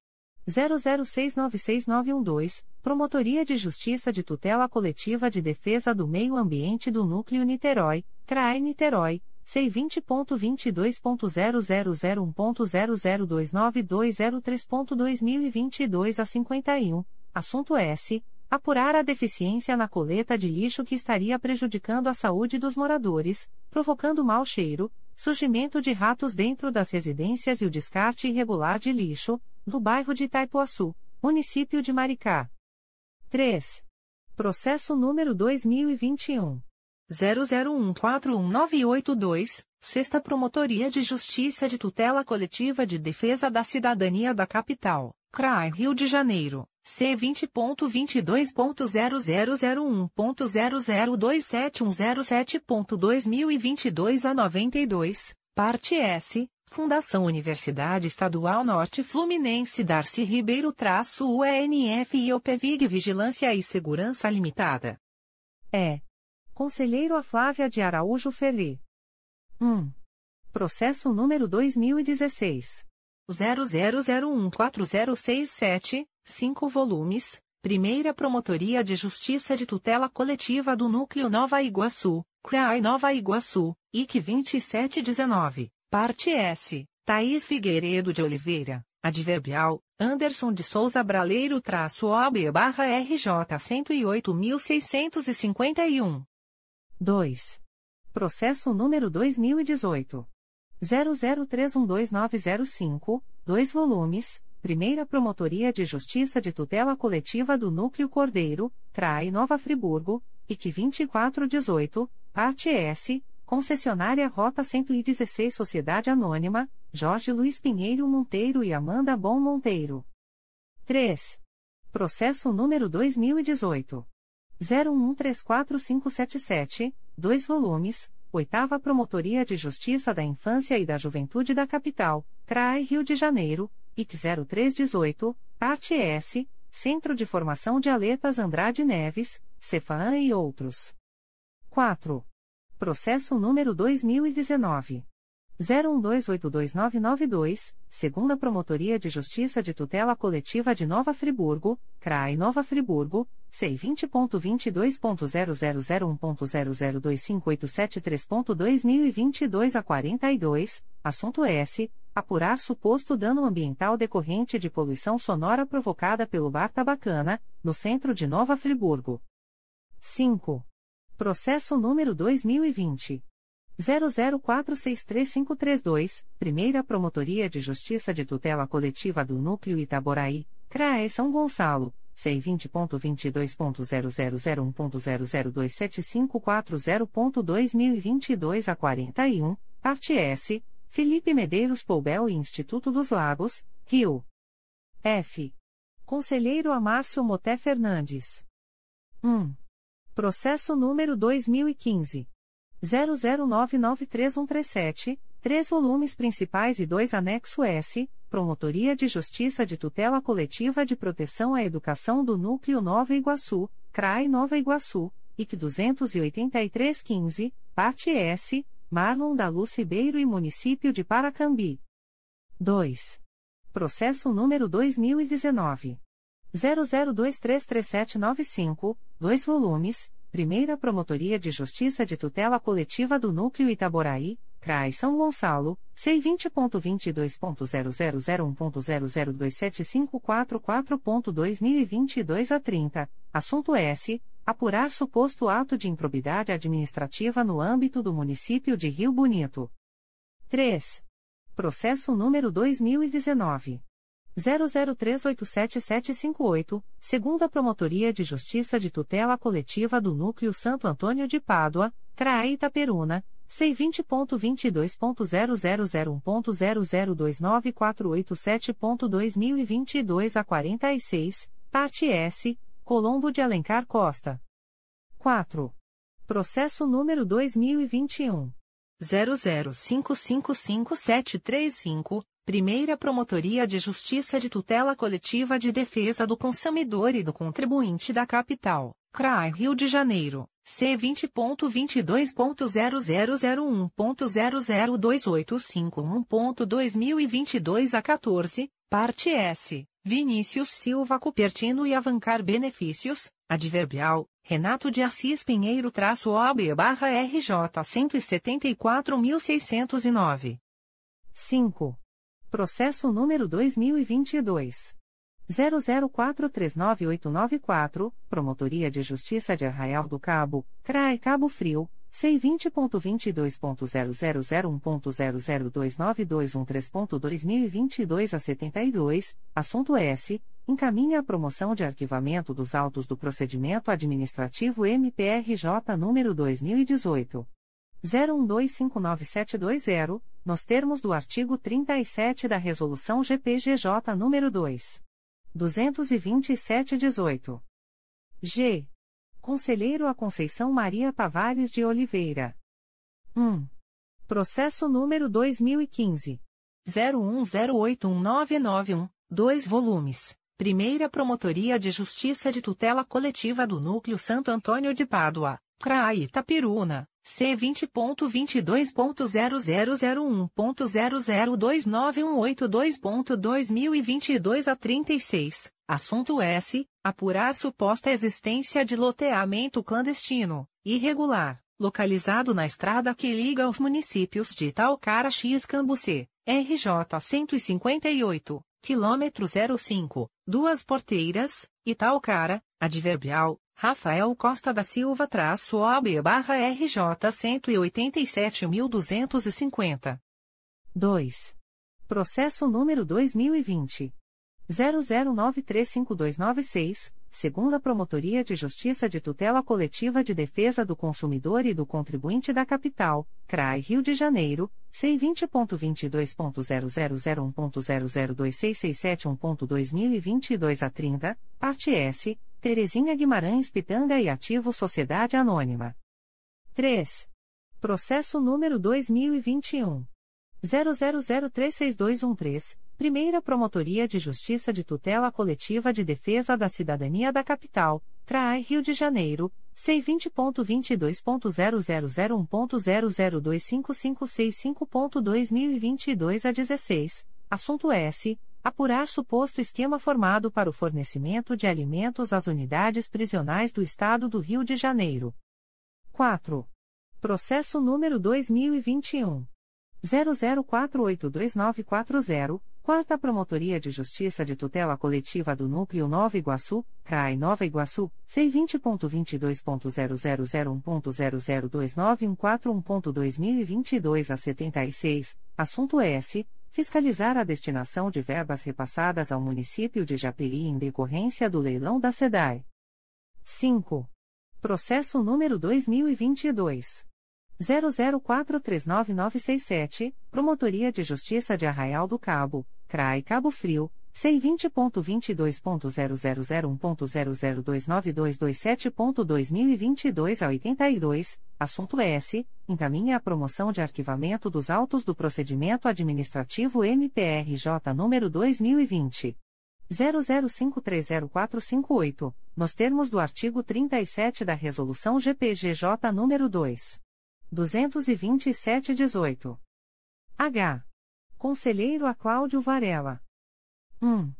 00696912, Promotoria de Justiça de Tutela Coletiva de Defesa do Meio Ambiente do Núcleo Niterói, CRAE Niterói, C20.22.0001.0029203.2022 a 51, assunto S. Apurar a deficiência na coleta de lixo que estaria prejudicando a saúde dos moradores, provocando mau cheiro, surgimento de ratos dentro das residências e o descarte irregular de lixo, do bairro de Itaipuaçu, município de Maricá. 3. Processo número 2021. 00141982, Sexta Promotoria de Justiça de Tutela Coletiva de Defesa da Cidadania da Capital, CRAI Rio de Janeiro, C20.22.0001.0027107.2022 a 92, parte S, Fundação Universidade Estadual Norte Fluminense Darcy Ribeiro traço UENF e OPVIG Vigilância e Segurança Limitada. É. Conselheiro a Flávia de Araújo Ferri. 1. Processo número 2016. 00014067, 5 volumes, Primeira Promotoria de Justiça de Tutela Coletiva do Núcleo Nova Iguaçu, CRAI Nova Iguaçu, IC 2719, Parte S, Thaís Figueiredo de Oliveira, Adverbial, Anderson de Souza Braleiro traço OB barra RJ 108.651. 2. Processo número 2018. 00312905, 2 volumes, Primeira Promotoria de Justiça de Tutela Coletiva do Núcleo Cordeiro, CRAI Nova Friburgo, IC 2418, Parte S, Concessionária Rota 116 Sociedade Anônima, Jorge Luiz Pinheiro Monteiro e Amanda Bom Monteiro. 3. Processo número 2018. 01134577, 2 volumes, Oitava Promotoria de Justiça da Infância e da Juventude da Capital, CRAI Rio de Janeiro, IC 0318, Parte S, Centro de Formação de Aletas Andrade Neves, Cefaan e outros. 4. Processo número 2019. 01282992, segunda Promotoria de Justiça de Tutela Coletiva de Nova Friburgo, CRAI Nova Friburgo, C20.22.0001.0025873.2022 a 42, assunto S. Apurar suposto dano ambiental decorrente de poluição sonora provocada pelo Bar Tabacana, no centro de Nova Friburgo. 5. Processo número 2020. 00463532, Primeira Promotoria de Justiça de Tutela Coletiva do Núcleo Itaboraí, CRAE São Gonçalo, C20.22.0001.0027540.2022 a 41, parte S, Felipe Medeiros Poubel e Instituto dos Lagos, Rio. F. Conselheiro Amárcio Moté Fernandes. 1. Processo número 2015. 00993137, três volumes principais e dois anexo S, Promotoria de Justiça de Tutela Coletiva de Proteção à Educação do Núcleo Nova Iguaçu, CRAI Nova Iguaçu, IC 28315, parte S, Marlon da Luz Ribeiro e Município de Paracambi. 2. Processo número 2019. 00233795, 2 volumes, Primeira Promotoria de Justiça de Tutela Coletiva do Núcleo Itaboraí, CRAI São Gonçalo, C20.22.0001.0027544.2022 a 30, assunto S. apurar suposto ato de improbidade administrativa no âmbito do município de Rio Bonito. 3. Processo número 2019 00387758, segunda Promotoria de Justiça de Tutela Coletiva do Núcleo Santo Antônio de Pádua, CRAE Itaperuna, C20.22.0001.0029487.2022 a 46, parte S, Colombo de Alencar Costa. 4. Processo número 2021. 00555735, Primeira Promotoria de Justiça de Tutela Coletiva de Defesa do Consumidor e do Contribuinte da Capital, CRAI Rio de Janeiro, C20.22.0001.00285.2022 a 14, parte S, Vinícius Silva Cupertino e Avancar Benefícios, Adverbial, Renato de Assis Pinheiro traço OB barra RJ 174.609. 5. Processo número 2022. 00439894, Promotoria de Justiça de Arraial do Cabo, CRAE Cabo Frio, C20.22.0001.0029213.2022 a 72, assunto S. Encaminha a promoção de arquivamento dos autos do procedimento administrativo MPRJ número 2018. 01259720, nos termos do artigo 37 da Resolução GPGJ nº 2. 227-18. G. Conselheiro a Conceição Maria Tavares de Oliveira. 1. Processo número 2015. 01081991, 2 volumes. Primeira Promotoria de Justiça de Tutela Coletiva do Núcleo Santo Antônio de Pádua, CRAI Itapiruna. C20.22.0001.0029182.2022 a 36, assunto S. Apurar suposta existência de loteamento clandestino, irregular, localizado na estrada que liga os municípios de Talcara X Cambucê, RJ 158, quilômetro 05, Duas Porteiras, Italcara, adverbial, Rafael Costa da Silva traço OB barra RJ 187.250. 2. Processo número 2020. 00935296, segunda Promotoria de Justiça de Tutela Coletiva de Defesa do Consumidor e do Contribuinte da Capital, CRAI Rio de Janeiro, C20.22.0001.0026671.2022 a 30, parte S, Terezinha Guimarães Pitanga e Ativo Sociedade Anônima. 3. Processo número 2021. 00036213, Primeira Promotoria de Justiça de Tutela Coletiva de Defesa da Cidadania da Capital, CRAI Rio de Janeiro, C20.22.0001.0025565.2022 a 16, assunto S apurar suposto esquema formado para o fornecimento de alimentos às unidades prisionais do Estado do Rio de Janeiro. 4. Processo número 2021. 00482940, Quarta Promotoria de Justiça de Tutela Coletiva do Núcleo Nova Iguaçu, CRAI Nova Iguaçu, C20.22.0001.0029141.2022 a 76, assunto S fiscalizar a destinação de verbas repassadas ao município de Japeri em decorrência do leilão da SEDAI. 5. Processo número 2022 00439967, Promotoria de Justiça de Arraial do Cabo, CRAI Cabo Frio, C20.22.0001.0029227.2022 a 82, assunto S. Encaminha a promoção de arquivamento dos autos do procedimento administrativo MPRJ número 2020. 00530458, nos termos do artigo 37 da Resolução GPGJ número 2. 227-18. H. Conselheiro a Cláudio Varela. 1.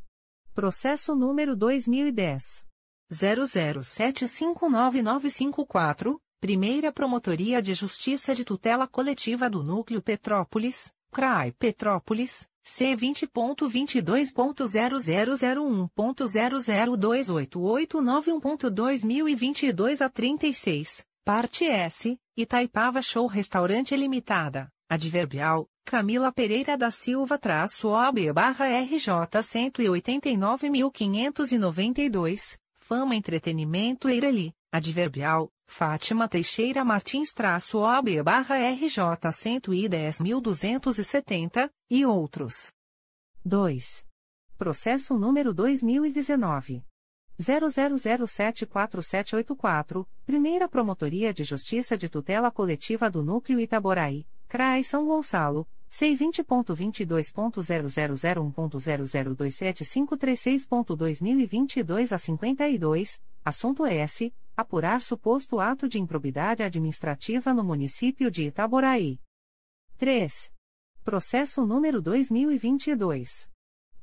Processo número 2010. 00759954, Primeira Promotoria de Justiça de Tutela Coletiva do Núcleo Petrópolis, CRAI Petrópolis, C20.22.0001.0028891.2022 a 36, parte S, Itaipava Show Restaurante Limitada, adverbial, Camila Pereira da Silva traço OB barra RJ 189.592, Fama Entretenimento Eireli, adverbial, Fátima Teixeira Martins traço OB barra RJ 110.270, e outros. 2. Processo número 2019. 00074784, Primeira Promotoria de Justiça de Tutela Coletiva do Núcleo Itaboraí, CRAI São Gonçalo, C20.22.0001.0027536.2022 a 52, assunto S. Apurar suposto ato de improbidade administrativa no município de Itaboraí. 3. Processo número 2022.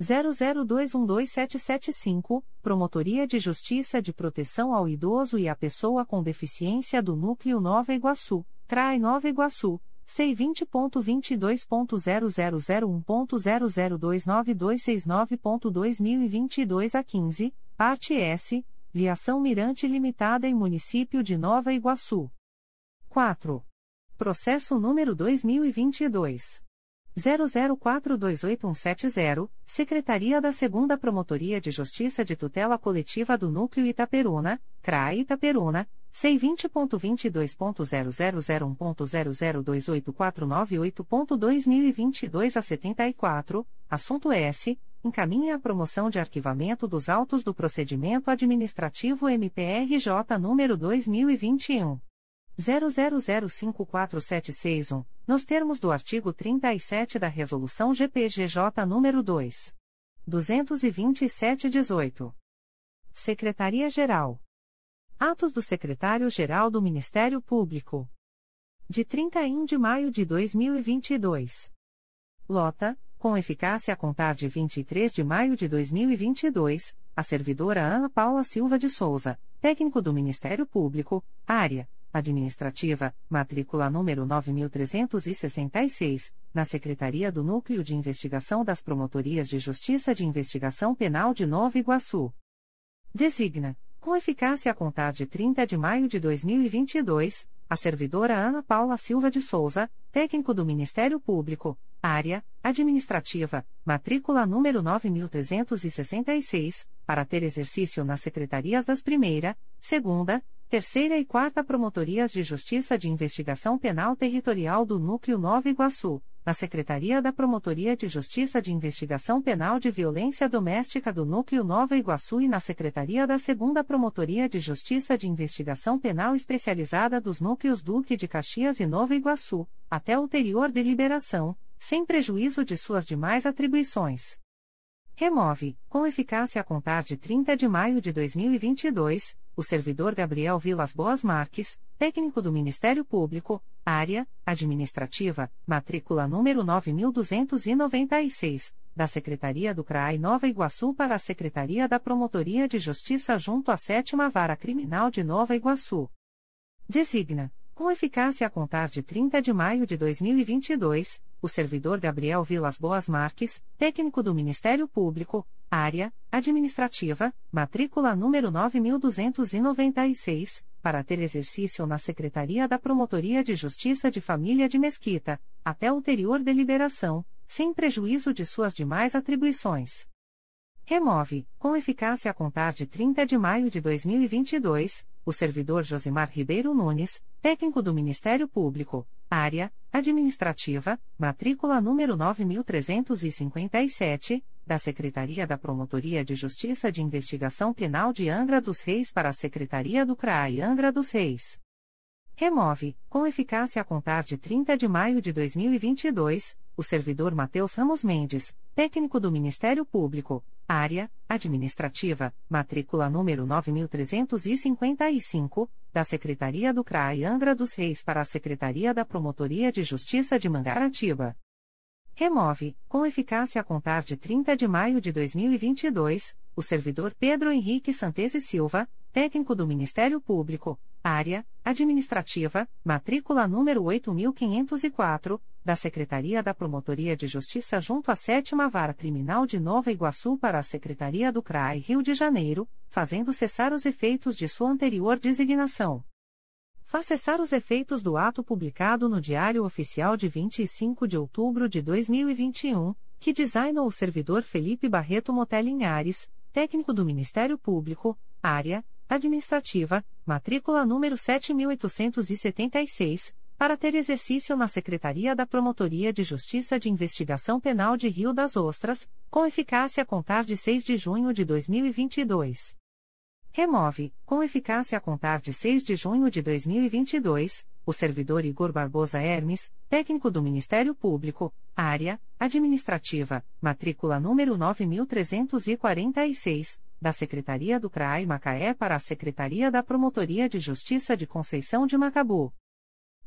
00212775, Promotoria de Justiça de Proteção ao Idoso e à Pessoa com Deficiência do Núcleo Nova Iguaçu, CRAI Nova Iguaçu, C20.22.0001.0029269.2022 a 15, parte S, Viação Mirante Limitada em Município de Nova Iguaçu. 4. Processo número 2022. 00428170, Secretaria da 2 Promotoria de Justiça de Tutela Coletiva do Núcleo Itaperuna, CRAI Itaperuna, C20.22.0001.0028498.2022 a 74, assunto S. Encaminha a promoção de arquivamento dos autos do procedimento administrativo MPRJ número 2021. 00054761, nos termos do artigo 37 da Resolução GPGJ nº 2. 227-18. Secretaria-Geral. Atos do Secretário-Geral do Ministério Público. De 31 de maio de 2022. Lota, com eficácia a contar de 23 de maio de 2022, a servidora Ana Paula Silva de Souza, técnico do Ministério Público, área administrativa, matrícula número 9366, na Secretaria do Núcleo de Investigação das Promotorias de Justiça de Investigação Penal de Nova Iguaçu. Designa, com eficácia a contar de 30 de maio de 2022, a servidora Ana Paula Silva de Souza, técnico do Ministério Público, área administrativa, matrícula número 9366, para ter exercício nas secretarias das primeira, segunda, Terceira e Quarta Promotorias de Justiça de Investigação Penal Territorial do Núcleo Nova Iguaçu, na Secretaria da Promotoria de Justiça de Investigação Penal de Violência Doméstica do Núcleo Nova Iguaçu e na Secretaria da Segunda Promotoria de Justiça de Investigação Penal Especializada dos Núcleos Duque de Caxias e Nova Iguaçu, até ulterior deliberação, sem prejuízo de suas demais atribuições. Remove, com eficácia a contar de 30 de maio de 2022, o servidor Gabriel Vilas Boas Marques, técnico do Ministério Público, área administrativa, matrícula número 9296, da Secretaria do CRAI Nova Iguaçu para a Secretaria da Promotoria de Justiça junto à Sétima Vara Criminal de Nova Iguaçu. Designa com eficácia a contar de 30 de maio de 2022, o servidor Gabriel Vilas Boas Marques, técnico do Ministério Público, área administrativa, matrícula número 9296, para ter exercício na Secretaria da Promotoria de Justiça de Família de Mesquita, até ulterior deliberação, sem prejuízo de suas demais atribuições. Remove, com eficácia a contar de 30 de maio de 2022, o servidor Josimar Ribeiro Nunes, técnico do Ministério Público, área administrativa, matrícula número 9357, da Secretaria da Promotoria de Justiça de Investigação Penal de Angra dos Reis para a Secretaria do CRAI Angra dos Reis. Remove, com eficácia a contar de 30 de maio de 2022, o servidor Matheus Ramos Mendes, técnico do Ministério Público, área administrativa, matrícula número 9355, da Secretaria do CRAI Angra dos Reis para a Secretaria da Promotoria de Justiça de Mangaratiba. Remove, com eficácia a contar de 30 de maio de 2022, o servidor Pedro Henrique Santese Silva, técnico do Ministério Público, área administrativa, matrícula número 8504, da Secretaria da Promotoria de Justiça junto à Sétima Vara Criminal de Nova Iguaçu para a Secretaria do CRAI Rio de Janeiro, fazendo cessar os efeitos de sua anterior designação. Faz cessar os efeitos do ato publicado no Diário Oficial de 25 de outubro de 2021, que designou o servidor Felipe Barreto Motelinhares, técnico do Ministério Público, área administrativa, matrícula número 7876 para ter exercício na Secretaria da Promotoria de Justiça de Investigação Penal de Rio das Ostras, com eficácia a contar de 6 de junho de 2022. Remove, com eficácia a contar de 6 de junho de 2022, o servidor Igor Barbosa Hermes, técnico do Ministério Público, área administrativa, matrícula número 9346, da Secretaria do CRAI Macaé para a Secretaria da Promotoria de Justiça de Conceição de Macabu.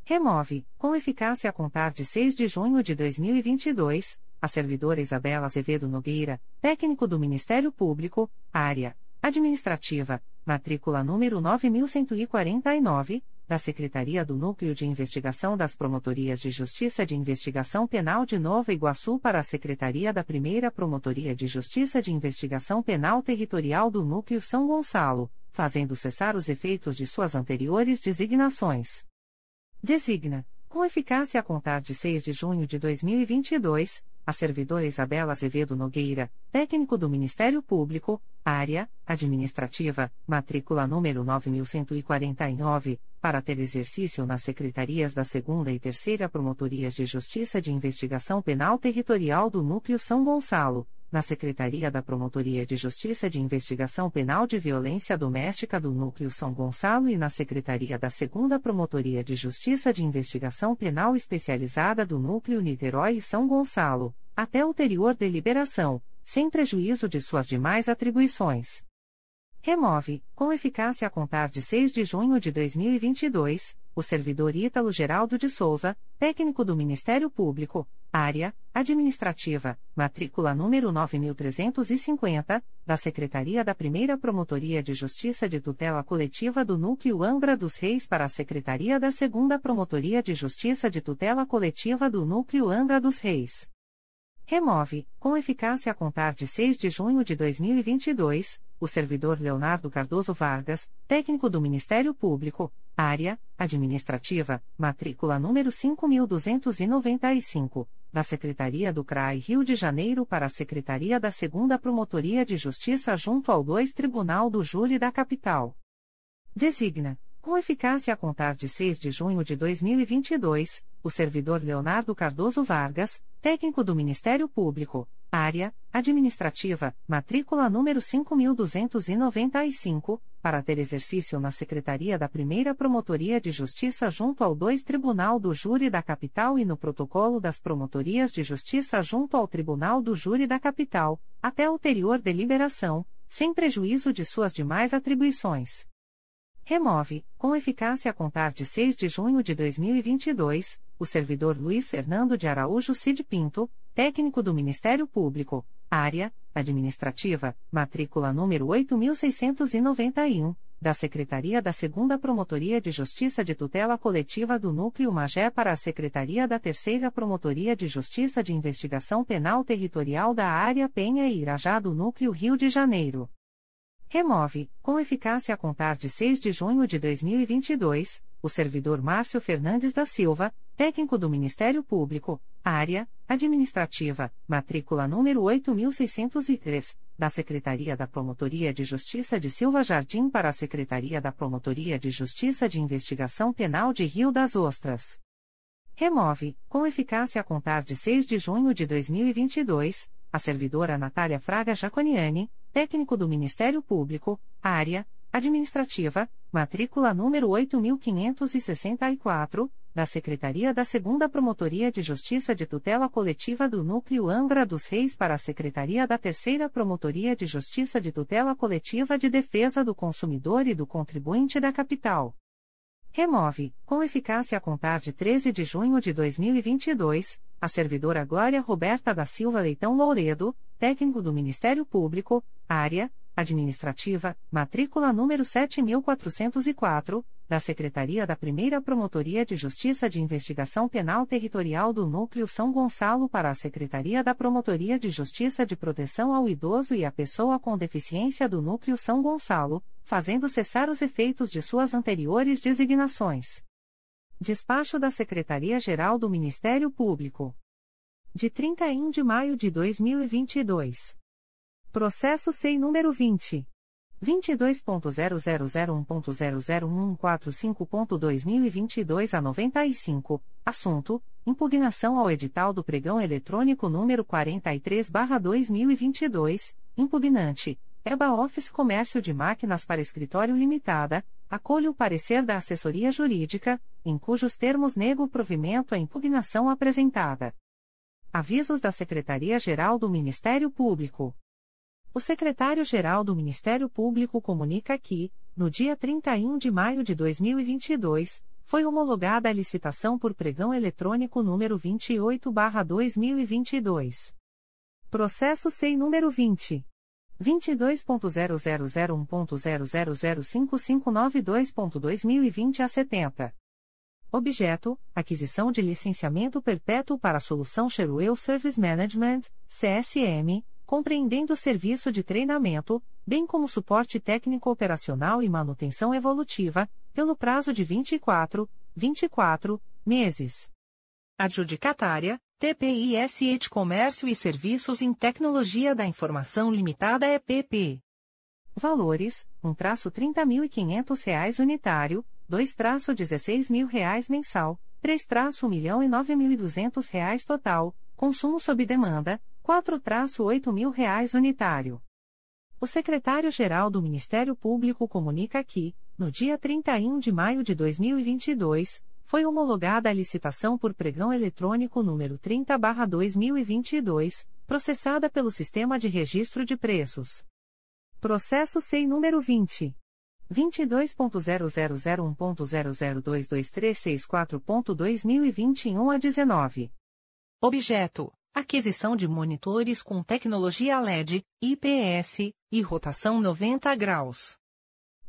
Remove, com eficácia a contar de 6 de junho de 2022, a servidora Isabela Azevedo Nogueira, técnico do Ministério Público, área administrativa, matrícula número 9149, da Secretaria do Núcleo de Investigação das Promotorias de Justiça de Investigação Penal de Nova Iguaçu para a Secretaria da Primeira Promotoria de Justiça de Investigação Penal Territorial do Núcleo São Gonçalo, fazendo cessar os efeitos de suas anteriores designações. Designa, com eficácia a contar de 6 de junho de 2022, a servidora Isabela Azevedo Nogueira, técnico do Ministério Público, área administrativa, matrícula número 9149, para ter exercício nas secretarias da 2 e 3 Promotorias de Justiça de Investigação Penal Territorial do Núcleo São Gonçalo na Secretaria da Promotoria de Justiça de Investigação Penal de Violência Doméstica do Núcleo São Gonçalo e na Secretaria da 2 Promotoria de Justiça de Investigação Penal Especializada do Núcleo Niterói e São Gonçalo, até ulterior deliberação, sem prejuízo de suas demais atribuições. Remove, com eficácia a contar de 6 de junho de 2022, o servidor Ítalo Geraldo de Souza, técnico do Ministério Público, área administrativa, matrícula número 9350, da Secretaria da Primeira Promotoria de Justiça de Tutela Coletiva do Núcleo Angra dos Reis para a Secretaria da Segunda Promotoria de Justiça de Tutela Coletiva do Núcleo Angra dos Reis. Remove, com eficácia a contar de 6 de junho de 2022, o servidor Leonardo Cardoso Vargas, técnico do Ministério Público, área administrativa, matrícula número 5295, da Secretaria do CRAI Rio de Janeiro para a Secretaria da 2 Promotoria de Justiça junto ao 2 Tribunal do Júri da Capital. Designa com eficácia a contar de 6 de junho de 2022, o servidor Leonardo Cardoso Vargas, técnico do Ministério Público, área administrativa, matrícula número 5295, para ter exercício na Secretaria da Primeira Promotoria de Justiça junto ao 2 Tribunal do Júri da Capital e no protocolo das Promotorias de Justiça junto ao Tribunal do Júri da Capital, até ulterior deliberação, sem prejuízo de suas demais atribuições. Remove, com eficácia a contar de 6 de junho de 2022, o servidor Luiz Fernando de Araújo Cid Pinto, técnico do Ministério Público, área administrativa, matrícula número 8691, da Secretaria da 2 Promotoria de Justiça de Tutela Coletiva do Núcleo Magé para a Secretaria da 3 Promotoria de Justiça de Investigação Penal Territorial da Área Penha e Irajá do Núcleo Rio de Janeiro. Remove, com eficácia a contar de 6 de junho de 2022, o servidor Márcio Fernandes da Silva, técnico do Ministério Público, área administrativa, matrícula número 8603, da Secretaria da Promotoria de Justiça de Silva Jardim para a Secretaria da Promotoria de Justiça de Investigação Penal de Rio das Ostras. Remove, com eficácia a contar de 6 de junho de 2022, a servidora Natália Fraga Jaconiani, técnico do Ministério Público, área administrativa, matrícula número 8564, da Secretaria da 2 Promotoria de Justiça de Tutela Coletiva do Núcleo Angra dos Reis para a Secretaria da 3 Promotoria de Justiça de Tutela Coletiva de Defesa do Consumidor e do Contribuinte da Capital. Remove, com eficácia a contar de 13 de junho de 2022, a servidora Glória Roberta da Silva Leitão Louredo, técnico do Ministério Público, área administrativa, matrícula número 7404, da Secretaria da Primeira Promotoria de Justiça de Investigação Penal Territorial do Núcleo São Gonçalo para a Secretaria da Promotoria de Justiça de Proteção ao Idoso e à Pessoa com Deficiência do Núcleo São Gonçalo, fazendo cessar os efeitos de suas anteriores designações. Despacho da Secretaria-Geral do Ministério Público. De 31 de maio de 2022. Processo SEI número 20. 22.0001.00145.2022 a 95, assunto: impugnação ao edital do pregão eletrônico número 43/2022, impugnante: EBA Office Comércio de Máquinas para Escritório Limitada. Acolho o parecer da assessoria jurídica, em cujos termos nego o provimento à impugnação apresentada. Avisos da Secretaria-Geral do Ministério Público. O secretário-geral do Ministério Público comunica que, no dia 31 de maio de 2022, foi homologada a licitação por pregão eletrônico número 28/2022. Processo SEI número 20 22.0001.0005592.2020 a 70. Objeto: aquisição de licenciamento perpétuo para a solução Cheruel Service Management (CSM) compreendendo o serviço de treinamento, bem como suporte técnico operacional e manutenção evolutiva, pelo prazo de 24, 24 meses. Adjudicatária: TPISH Comércio e Serviços em Tecnologia da Informação Limitada EPP. Valores: 1 traço reais unitário, 2 traço R$ mensal, 3 traço R$ total, consumo sob demanda, 4-8 mil reais unitário. O secretário-geral do Ministério Público comunica que, no dia 31 de maio de 2022, foi homologada a licitação por pregão eletrônico número 30/2022, processada pelo Sistema de Registro de Preços. Processo SEI número 20 22.0001.0022364.2021 a 19. Objeto: aquisição de monitores com tecnologia LED, IPS e rotação 90 graus.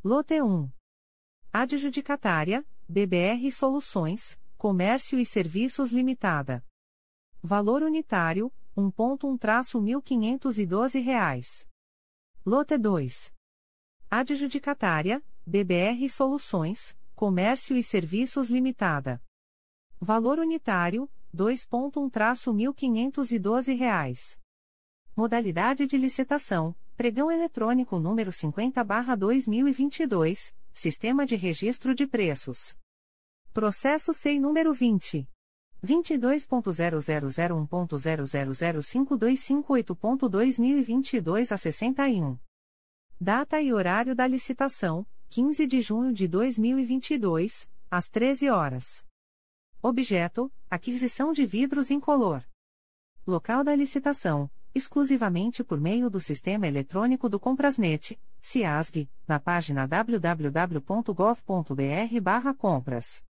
Lote 1. Adjudicatária: BBR Soluções, Comércio e Serviços Limitada. Valor unitário: 1.1-1.512 reais. Lote 2. Adjudicatária: BBR Soluções, Comércio e Serviços Limitada. Valor unitário: 2.1-1.512 reais. Modalidade de licitação: Pregão eletrônico número 50/2022, Sistema de Registro de Preços. Processo SEI número 20 22.0001.0005258.2022 a 61. Data e horário da licitação: 15 de junho de 2022, às 13 horas. Objeto: aquisição de vidros incolor. Local da licitação: exclusivamente por meio do sistema eletrônico do Comprasnet, CIASG, na página www.gov.br/compras.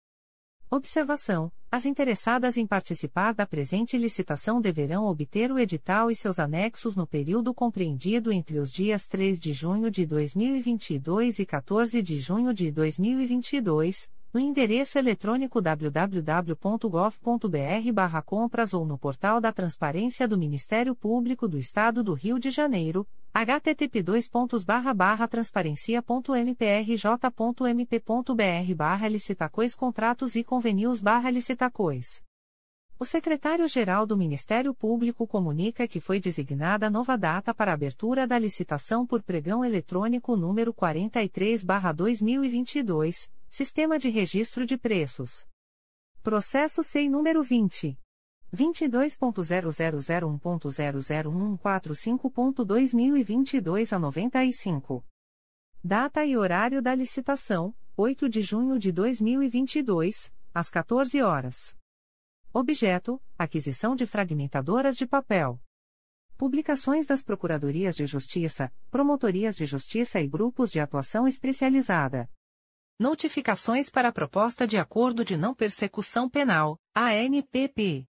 Observação: As interessadas em participar da presente licitação deverão obter o edital e seus anexos no período compreendido entre os dias 3 de junho de 2022 e 14 de junho de 2022 no endereço eletrônico www.gov.br/compras ou no portal da Transparência do Ministério Público do Estado do Rio de Janeiro, http://transparencia.mprj.mp.br/licitacois contratos e convenios/licitacois. O secretário-geral do Ministério Público comunica que foi designada nova data para abertura da licitação por pregão eletrônico número 43/2022 Sistema de Registro de Preços. Processo SEI número 20. 22.0001.00145.2022 a 95. Data e horário da licitação: 8 de junho de 2022, às 14 horas. Objeto: aquisição de fragmentadoras de papel. Publicações das Procuradorias de Justiça, Promotorias de Justiça e Grupos de Atuação Especializada. Notificações para a Proposta de Acordo de Não Persecução Penal, ANPP.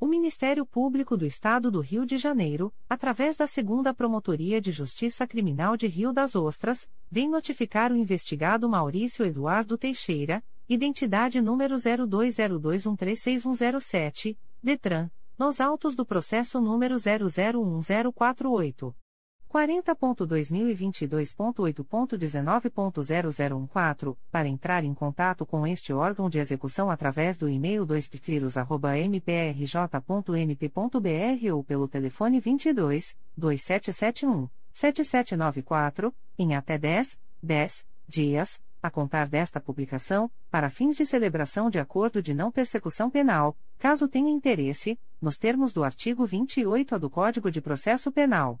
O Ministério Público do Estado do Rio de Janeiro, através da Segunda Promotoria de Justiça Criminal de Rio das Ostras, vem notificar o investigado Maurício Eduardo Teixeira, identidade número 0202136107, DETRAN, nos autos do processo número 0011048. 40.2022.8.19.0014, para entrar em contato com este órgão de execução através do e-mail 2picrilos.mprj.mp.br ou pelo telefone 22 2771 7794, em até 10, 10 dias, a contar desta publicação, para fins de celebração de acordo de não persecução penal, caso tenha interesse, nos termos do artigo 28A do Código de Processo Penal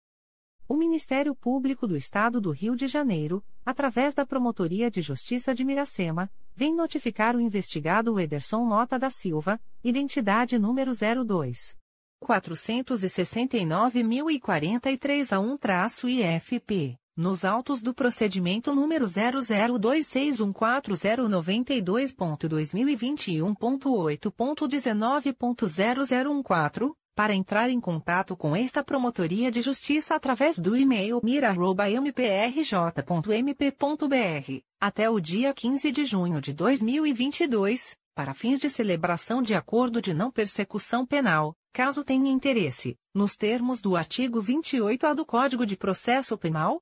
O Ministério Público do Estado do Rio de Janeiro, através da Promotoria de Justiça de Miracema, vem notificar o investigado Ederson Mota da Silva, identidade número 02. 469.043 a 1-IFP, nos autos do procedimento número 0026140292.2021.8.19.0014 para entrar em contato com esta Promotoria de Justiça através do e-mail mira@mprj.mp.br, até o dia 15 de junho de 2022, para fins de celebração de acordo de não persecução penal, caso tenha interesse, nos termos do artigo 28-A do Código de Processo Penal,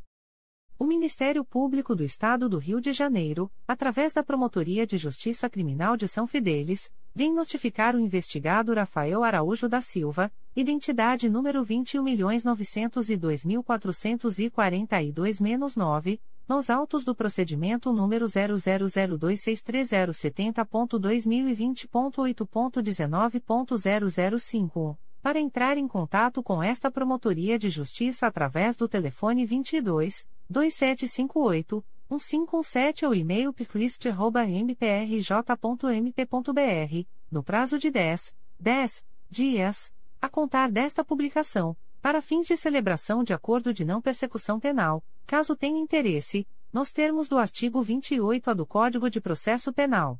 O Ministério Público do Estado do Rio de Janeiro, através da Promotoria de Justiça Criminal de São Fidélis, vem notificar o investigado Rafael Araújo da Silva, identidade número 21.902.442-9, nos autos do procedimento número 0002637070.2020.8.19.0051 para entrar em contato com esta Promotoria de Justiça através do telefone 22 2758 1517 ou e-mail piclist.mprj.mp.br, no prazo de 10, 10 dias, a contar desta publicação, para fins de celebração de acordo de não persecução penal, caso tenha interesse, nos termos do artigo 28-A do Código de Processo Penal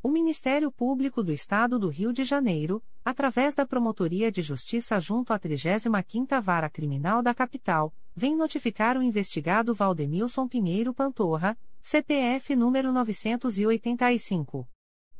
O Ministério Público do Estado do Rio de Janeiro, através da Promotoria de Justiça junto à 35ª Vara Criminal da Capital, vem notificar o investigado Valdemilson Pinheiro Pantorra, CPF número 985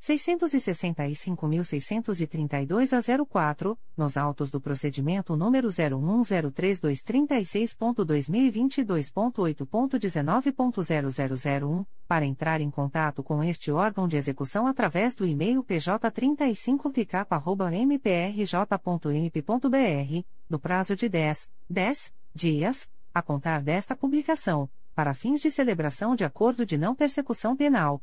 665.632 a 04, nos autos do procedimento número 0103236.2022.8.19.0001, para entrar em contato com este órgão de execução através do e-mail pj35picap.mprj.mp.br, no prazo de 10, 10 dias, a contar desta publicação para fins de celebração de acordo de não persecução penal,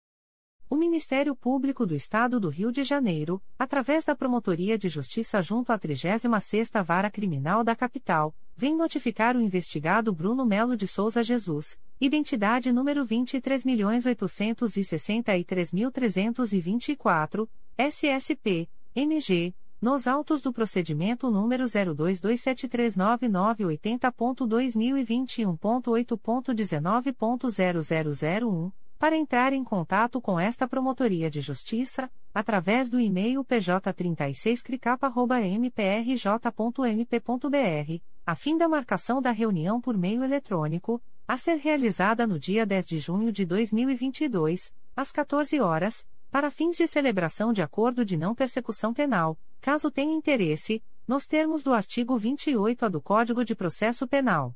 O Ministério Público do Estado do Rio de Janeiro, através da Promotoria de Justiça junto à 36ª Vara Criminal da Capital, vem notificar o investigado Bruno Melo de Souza Jesus, identidade número 23.863.324, SSP, MG, nos autos do procedimento número 02273998.2021.8.19.0001 para entrar em contato com esta Promotoria de Justiça, através do e-mail pj36cricapa.mprj.mp.br, a fim da marcação da reunião por meio eletrônico, a ser realizada no dia 10 de junho de 2022, às 14 horas, para fins de celebração de acordo de não persecução penal, caso tenha interesse, nos termos do artigo 28-A do Código de Processo Penal.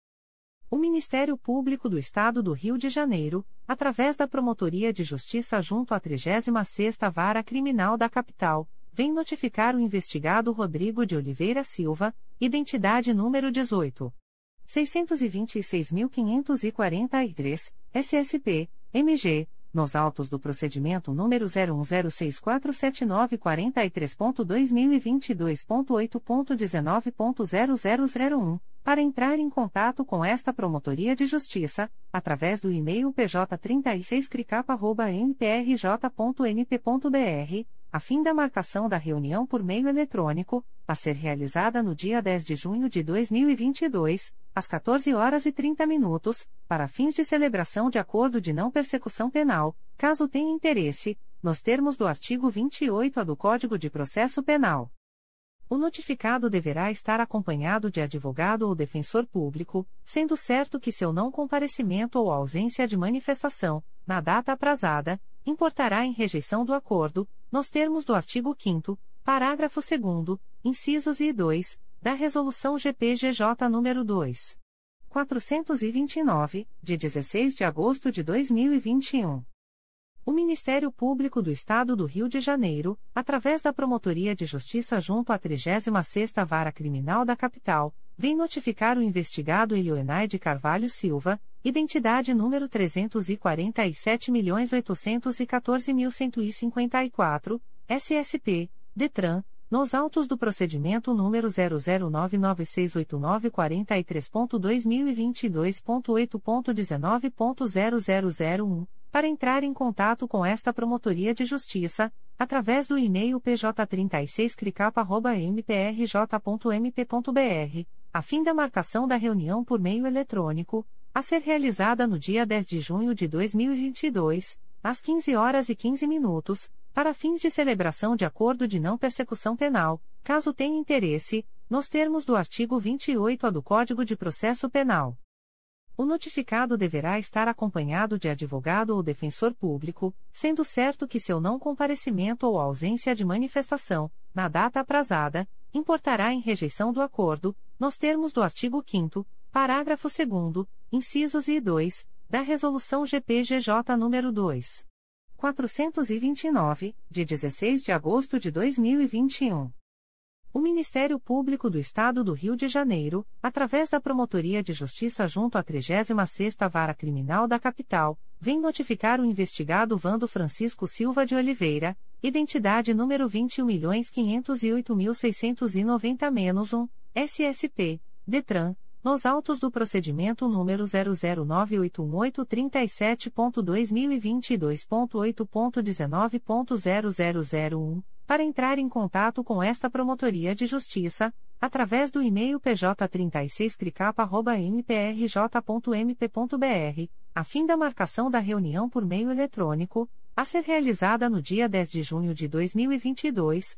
O Ministério Público do Estado do Rio de Janeiro, através da Promotoria de Justiça junto à 36ª Vara Criminal da Capital, vem notificar o investigado Rodrigo de Oliveira Silva, identidade número 18. 626.543, SSP, MG, nos autos do procedimento número 01064795.2022.8.19.0001 para entrar em contato com esta Promotoria de Justiça, através do e-mail pj36cricapa.mprj.mp.br, a fim da marcação da reunião por meio eletrônico, a ser realizada no dia 10 de junho de 2022, às 14 horas e 30 minutos, para fins de celebração de acordo de não persecução penal, caso tenha interesse, nos termos do artigo 28-A do Código de Processo Penal. O notificado deverá estar acompanhado de advogado ou defensor público, sendo certo que seu não comparecimento ou ausência de manifestação, na data aprazada, importará em rejeição do acordo, nos termos do artigo 5 parágrafo 2 incisos e 2, da Resolução GPGJ nº 2. 429, de 16 de agosto de 2021. O Ministério Público do Estado do Rio de Janeiro, através da Promotoria de Justiça junto à 36ª Vara Criminal da Capital, vem notificar o investigado Elioenai de Carvalho Silva, identidade número 347.814.154, SSP, DETRAN, nos autos do procedimento número 009968943.2022.8.19.0001 para entrar em contato com esta Promotoria de Justiça, através do e-mail pj36cricapa.mprj.mp.br, a fim da marcação da reunião por meio eletrônico, a ser realizada no dia 10 de junho de 2022, às 15 horas e 15 minutos, para fins de celebração de acordo de não persecução penal, caso tenha interesse, nos termos do artigo 28-A do Código de Processo Penal. O notificado deverá estar acompanhado de advogado ou defensor público, sendo certo que seu não comparecimento ou ausência de manifestação, na data aprazada, importará em rejeição do acordo, nos termos do artigo 5 parágrafo 2 incisos e 2, da Resolução GPGJ nº 2. 429, de 16 de agosto de 2021. O Ministério Público do Estado do Rio de Janeiro, através da Promotoria de Justiça junto à 36ª Vara Criminal da Capital, vem notificar o investigado Vando Francisco Silva de Oliveira, identidade número 21.508.690-1, SSP, DETRAN, nos autos do procedimento número 0098837.2022.8.19.0001, para entrar em contato com esta Promotoria de Justiça, através do e-mail pj36cricapa.mprj.mp.br, a fim da marcação da reunião por meio eletrônico, a ser realizada no dia 10 de junho de 2022,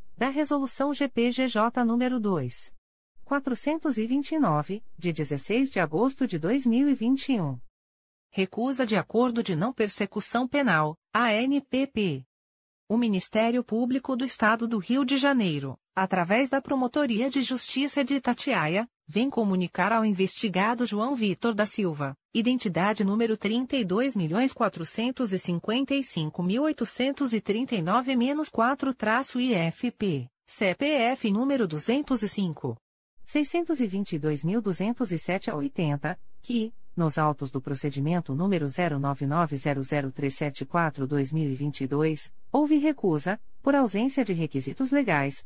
da Resolução GPGJ nº 2. 429, de 16 de agosto de 2021. Recusa de Acordo de Não Persecução Penal, ANPP. O Ministério Público do Estado do Rio de Janeiro, através da Promotoria de Justiça de Itatiaia, vem comunicar ao investigado João Vitor da Silva, identidade número 32.455.839-4-IFP, CPF número 205. 622.207 a 80, que, nos autos do procedimento número 09900374-2022, houve recusa, por ausência de requisitos legais,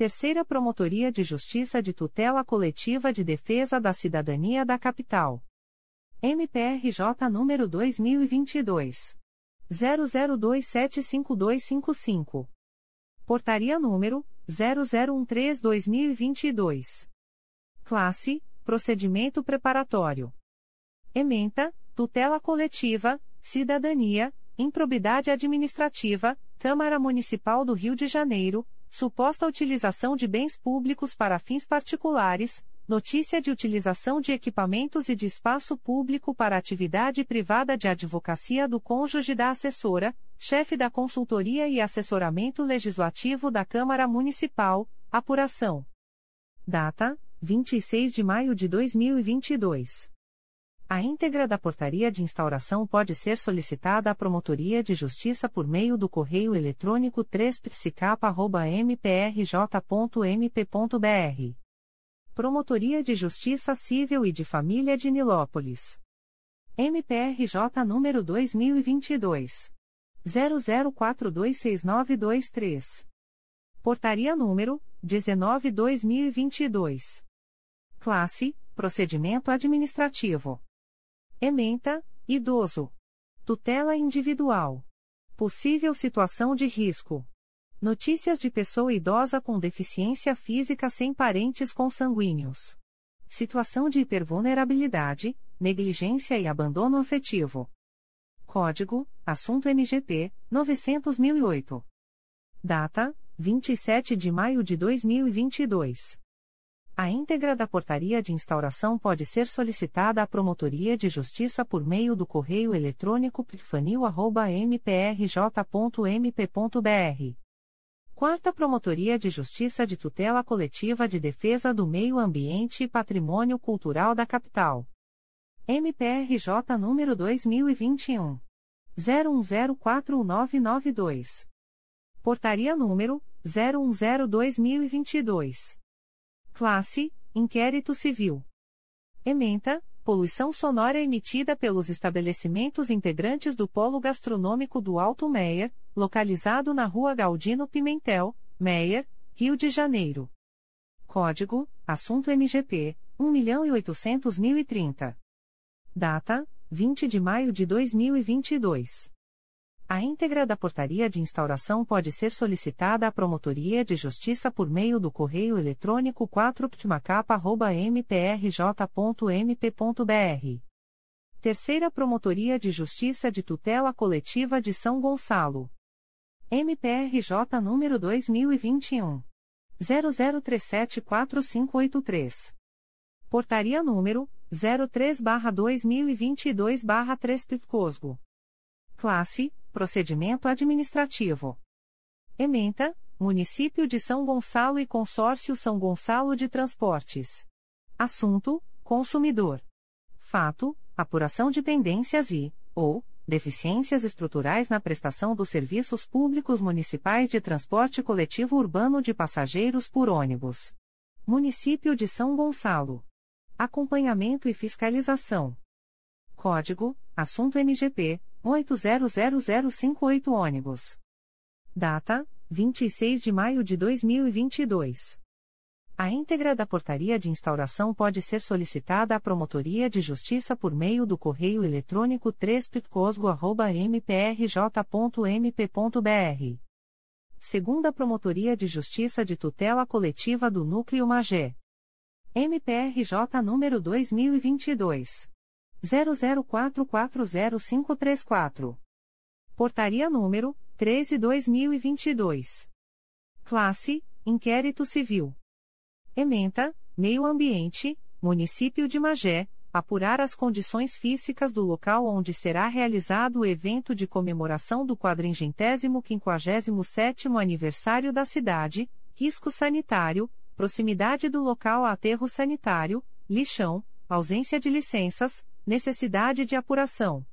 Terceira Promotoria de Justiça de Tutela Coletiva de Defesa da Cidadania da Capital. MPRJ número 2022 00275255. Portaria número 0013/2022. Classe: Procedimento preparatório. Ementa: Tutela coletiva, Cidadania, Improbidade administrativa, Câmara Municipal do Rio de Janeiro, suposta utilização de bens públicos para fins particulares, notícia de utilização de equipamentos e de espaço público para atividade privada de advocacia do cônjuge da assessora, chefe da consultoria e assessoramento legislativo da Câmara Municipal, apuração. Data: 26 de maio de 2022. A íntegra da portaria de instauração pode ser solicitada à Promotoria de Justiça por meio do correio eletrônico 3psicapa.mprj.mp.br. Promotoria de Justiça Civil e de Família de Nilópolis. MPRJ número 2022. 00426923. Portaria número 19/2022. Classe: Procedimento Administrativo. Ementa, idoso. Tutela individual. Possível situação de risco. Notícias de pessoa idosa com deficiência física sem parentes consanguíneos. Situação de hipervulnerabilidade, negligência e abandono afetivo. Código: Assunto MGP 900.008. Data: 27 de maio de 2022. A íntegra da portaria de instauração pode ser solicitada à Promotoria de Justiça por meio do correio eletrônico pifanil.mprj.mp.br. Quarta Promotoria de Justiça de Tutela Coletiva de Defesa do Meio Ambiente e Patrimônio Cultural da Capital. MPRJ número 2021. 01041992. Portaria número 0102-2022. Classe: Inquérito Civil. Ementa: Poluição sonora emitida pelos estabelecimentos integrantes do Polo Gastronômico do Alto Meier, localizado na Rua Galdino Pimentel, Meier, Rio de Janeiro. Código: Assunto MGP 1.800.030. Data: 20 de maio de 2022. A íntegra da portaria de instauração pode ser solicitada à Promotoria de Justiça por meio do correio eletrônico 4ptmacapa.mprj.mp.br. Terceira Promotoria de Justiça de Tutela Coletiva de São Gonçalo. MPRJ número 2021. 00374583. Portaria número 03/2022/3 Pitcosgo. Classe Procedimento Administrativo. Ementa, Município de São Gonçalo e Consórcio São Gonçalo de Transportes. Assunto: Consumidor. Fato: Apuração de pendências e, ou, deficiências estruturais na prestação dos serviços públicos municipais de transporte coletivo urbano de passageiros por ônibus. Município de São Gonçalo. Acompanhamento e fiscalização. Código: Assunto MGP 800058 ônibus. Data: 26 de maio de 2022. A íntegra da portaria de instauração pode ser solicitada à Promotoria de Justiça por meio do correio eletrônico 3 Segunda Promotoria de Justiça de Tutela Coletiva do Núcleo Magé. MPRJ número 2022 00440534. Portaria número 13/2022. Classe: Inquérito Civil. Ementa, Meio Ambiente, Município de Magé, apurar as condições físicas do local onde será realizado o evento de comemoração do 457º aniversário da cidade, risco sanitário, proximidade do local a aterro sanitário, lixão, ausência de licenças, necessidade de apuração.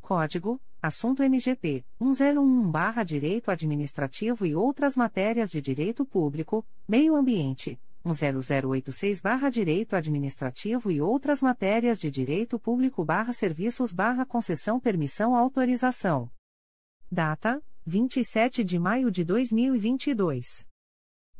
Código: Assunto MGP 101/Direito Administrativo e outras matérias de direito público, meio ambiente 10086-Direito Administrativo e outras matérias de Direito Público-Serviços-Concessão Permissão-Autorização. Data: 27 de maio de 2022.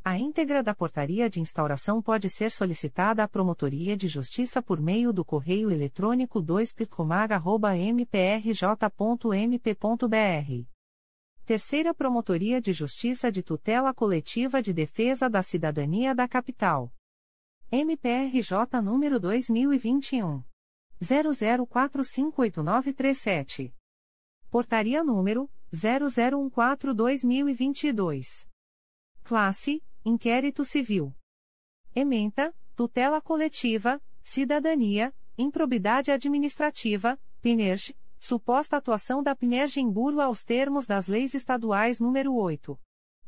A íntegra da portaria de instauração pode ser solicitada à Promotoria de Justiça por meio do correio eletrônico 2picomag.mprj.mp.br Terceira Promotoria de Justiça de Tutela Coletiva de Defesa da Cidadania da Capital. MPRJ número 2021 00458937. Portaria número 0014/2022. Classe: Inquérito Civil. Ementa: Tutela Coletiva, Cidadania, Improbidade Administrativa, PNERJ, Suposta atuação da PNERG em burla aos termos das leis estaduais nº 8.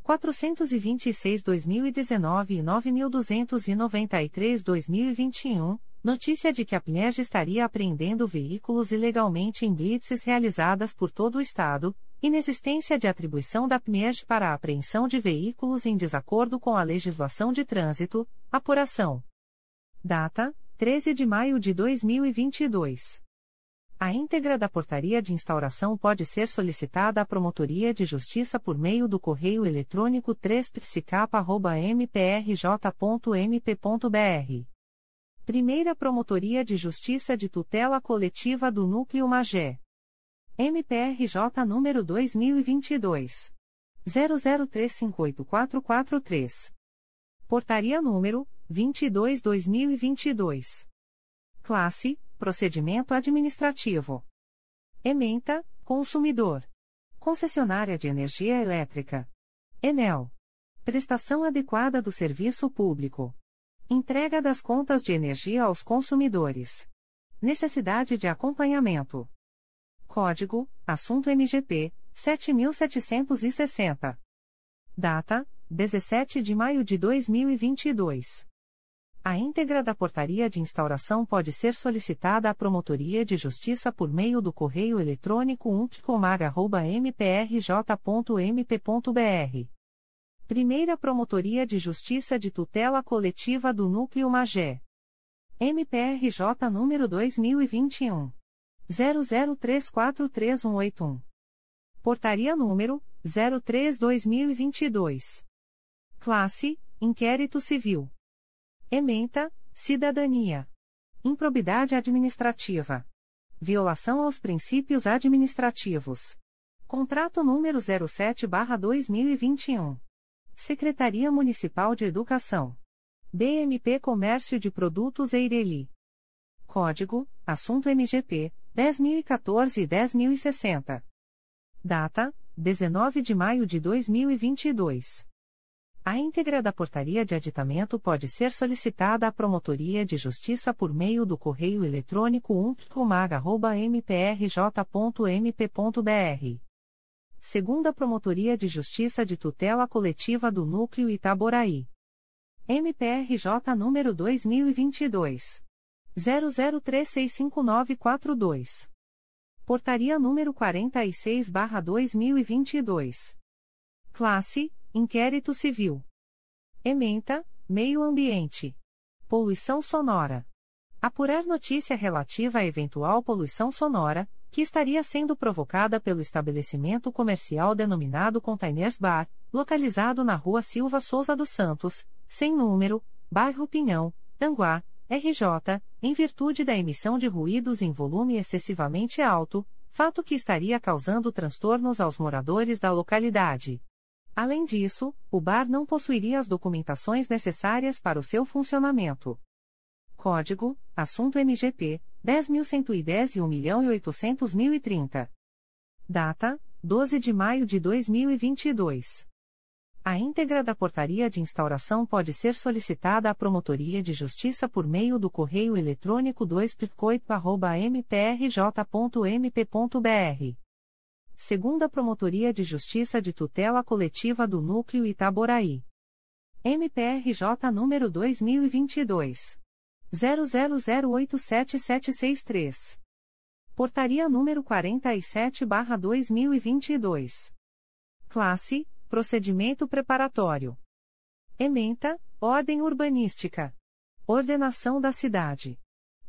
426-2019 e 9.293-2021, notícia de que a PNERG estaria apreendendo veículos ilegalmente em blitzes realizadas por todo o Estado, inexistência de atribuição da PNERG para a apreensão de veículos em desacordo com a legislação de trânsito, apuração. Data: 13 de maio de 2022. A íntegra da portaria de instauração pode ser solicitada à Promotoria de Justiça por meio do correio eletrônico 3psicapa.mprj.mp.br. Primeira Promotoria de Justiça de Tutela Coletiva do Núcleo Magé. MPRJ número 2022. 00358443. Portaria número 22-2022. Classe Procedimento administrativo. Ementa, consumidor. Concessionária de energia elétrica. Enel. Prestação adequada do serviço público. Entrega das contas de energia aos consumidores. Necessidade de acompanhamento. Código: Assunto MGP 7760. Data: 17 de maio de 2022. A íntegra da portaria de instauração pode ser solicitada à Promotoria de Justiça por meio do correio eletrônico umpticomag.mprj.mp.br. Primeira Promotoria de Justiça de Tutela Coletiva do Núcleo Magé. MPRJ número 2021. 00343181. Portaria número 03-2022. Classe: Inquérito Civil. Ementa, cidadania. Improbidade administrativa. Violação aos princípios administrativos. Contrato número 07/2021. Secretaria Municipal de Educação. BMP Comércio de Produtos Eireli. Código: Assunto MGP 10014 e 10060. Data: 19 de maio de 2022. A íntegra da portaria de aditamento pode ser solicitada à Promotoria de Justiça por meio do correio eletrônico umptcomag.mprj.mp.br. Segunda Promotoria de Justiça de Tutela Coletiva do Núcleo Itaboraí. MPRJ número 2022. 00365942. Portaria número 46/2022. Classe: Inquérito Civil. Ementa: Meio Ambiente. Poluição sonora. Apurar notícia relativa à eventual poluição sonora, que estaria sendo provocada pelo estabelecimento comercial denominado Containers Bar, localizado na Rua Silva Souza dos Santos, sem número, bairro Pinhão, Tanguá, RJ, em virtude da emissão de ruídos em volume excessivamente alto, fato que estaria causando transtornos aos moradores da localidade. Além disso, o bar não possuiria as documentações necessárias para o seu funcionamento. Código: Assunto MGP 10.110 e 1.800.030. Data: 12 de maio de 2022. A íntegra da portaria de instauração pode ser solicitada à Promotoria de Justiça por meio do correio eletrônico 2 mprj.mp.br. Segunda Promotoria de Justiça de Tutela Coletiva do Núcleo Itaboraí. MPRJ número 2022. 00087763. Portaria número 47/2022. Classe Procedimento preparatório. Ementa, Ordem Urbanística. Ordenação da cidade.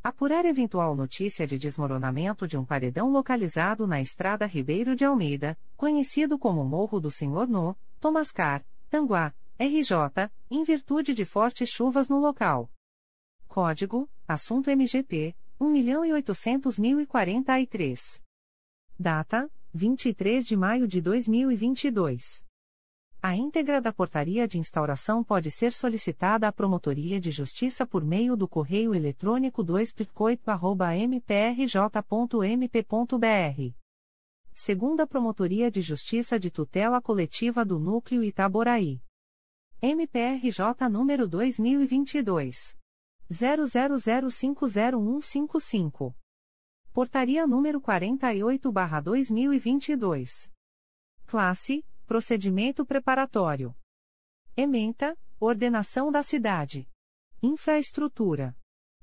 Apurar eventual notícia de desmoronamento de um paredão localizado na Estrada Ribeiro de Almeida, conhecido como Morro do Senhor No, Tomascar, Tanguá, RJ, em virtude de fortes chuvas no local. Código: Assunto MGP 1.800.043. Data: 23 de maio de 2022. A íntegra da portaria de instauração pode ser solicitada à Promotoria de Justiça por meio do correio eletrônico 2 mprj.mp.br. Segunda Promotoria de Justiça de Tutela Coletiva do Núcleo Itaboraí. MPRJ número 2022. 00050155. Portaria número 48/2022. Classe Procedimento preparatório. Ementa, ordenação da cidade. Infraestrutura.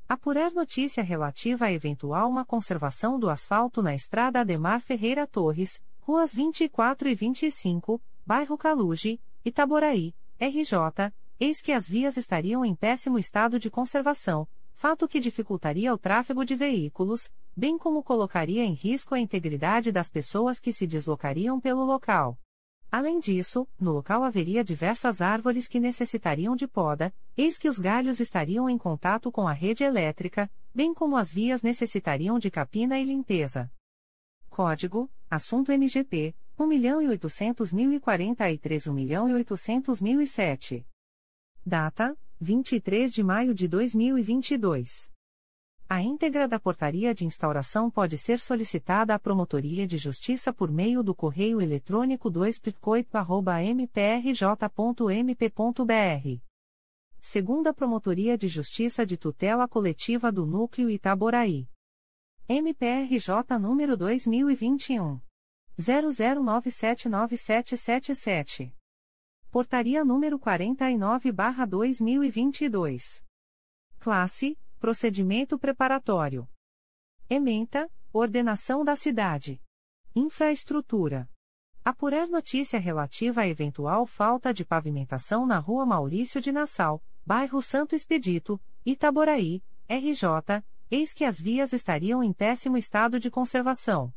Apurar notícia relativa à eventual má conservação do asfalto na estrada Ademar Ferreira Torres, ruas 24 e 25, bairro Caluge, Itaboraí, RJ, eis que as vias estariam em péssimo estado de conservação, fato que dificultaria o tráfego de veículos, bem como colocaria em risco a integridade das pessoas que se deslocariam pelo local. Além disso, no local haveria diversas árvores que necessitariam de poda, eis que os galhos estariam em contato com a rede elétrica, bem como as vias necessitariam de capina e limpeza. Código: Assunto MGP 1.800.043 1.800.007. Data: 23 de maio de 2022. A íntegra da portaria de instauração pode ser solicitada à Promotoria de Justiça por meio do correio eletrônico 2 mprj.mp.br. Segunda Promotoria de Justiça de Tutela Coletiva do Núcleo Itaboraí. MPRJ número 2021. 00979777. Portaria número 49/2022. Classe Procedimento preparatório. Ementa, ordenação da cidade. Infraestrutura. Apurar notícia relativa à eventual falta de pavimentação na Rua Maurício de Nassau, bairro Santo Expedito, Itaboraí, RJ, eis que as vias estariam em péssimo estado de conservação.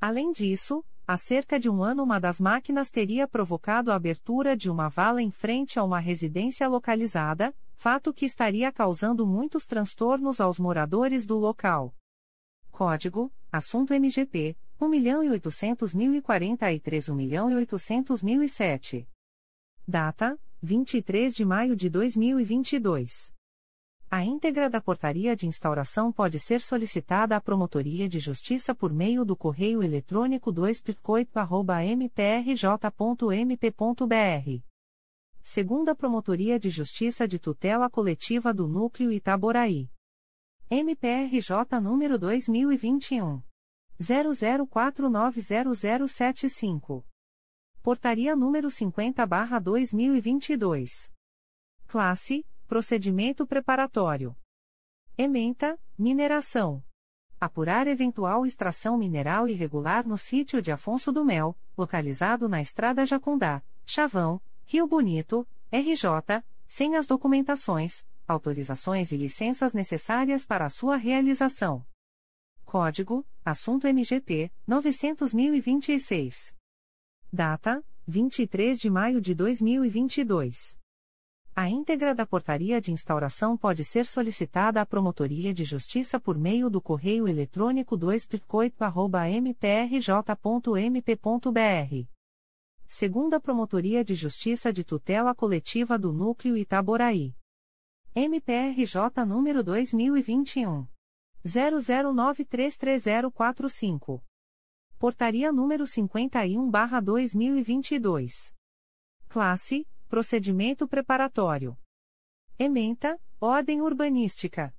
Além disso, há cerca de um ano uma das máquinas teria provocado a abertura de uma vala em frente a uma residência localizada, fato que estaria causando muitos transtornos aos moradores do local. Código: Assunto MGP 1.800.043 1.800.007. Data: 23 de maio de 2022. A íntegra da portaria de instauração pode ser solicitada à Promotoria de Justiça por meio do correio eletrônico 2 mprj.mp.br segunda Promotoria de Justiça de Tutela Coletiva do Núcleo Itaboraí. MPRJ número 2021 00490075. Portaria número 50/2022. Classe: Procedimento preparatório. Ementa: Mineração. Apurar eventual extração mineral irregular no sítio de Afonso do Mel, localizado na Estrada Jacundá, Chavão, Rio Bonito, RJ, sem as documentações, autorizações e licenças necessárias para a sua realização. Código: Assunto MGP 900.026. Data: 23 de maio de 2022. A íntegra da portaria de instauração pode ser solicitada à Promotoria de Justiça por meio do correio eletrônico 2 mprj.mp.br. Segunda Promotoria de Justiça de Tutela Coletiva do Núcleo Itaboraí. MPRJ número 2021. 00933045. Portaria número 51/2022. Classe: Procedimento preparatório. Ementa: Ordem urbanística.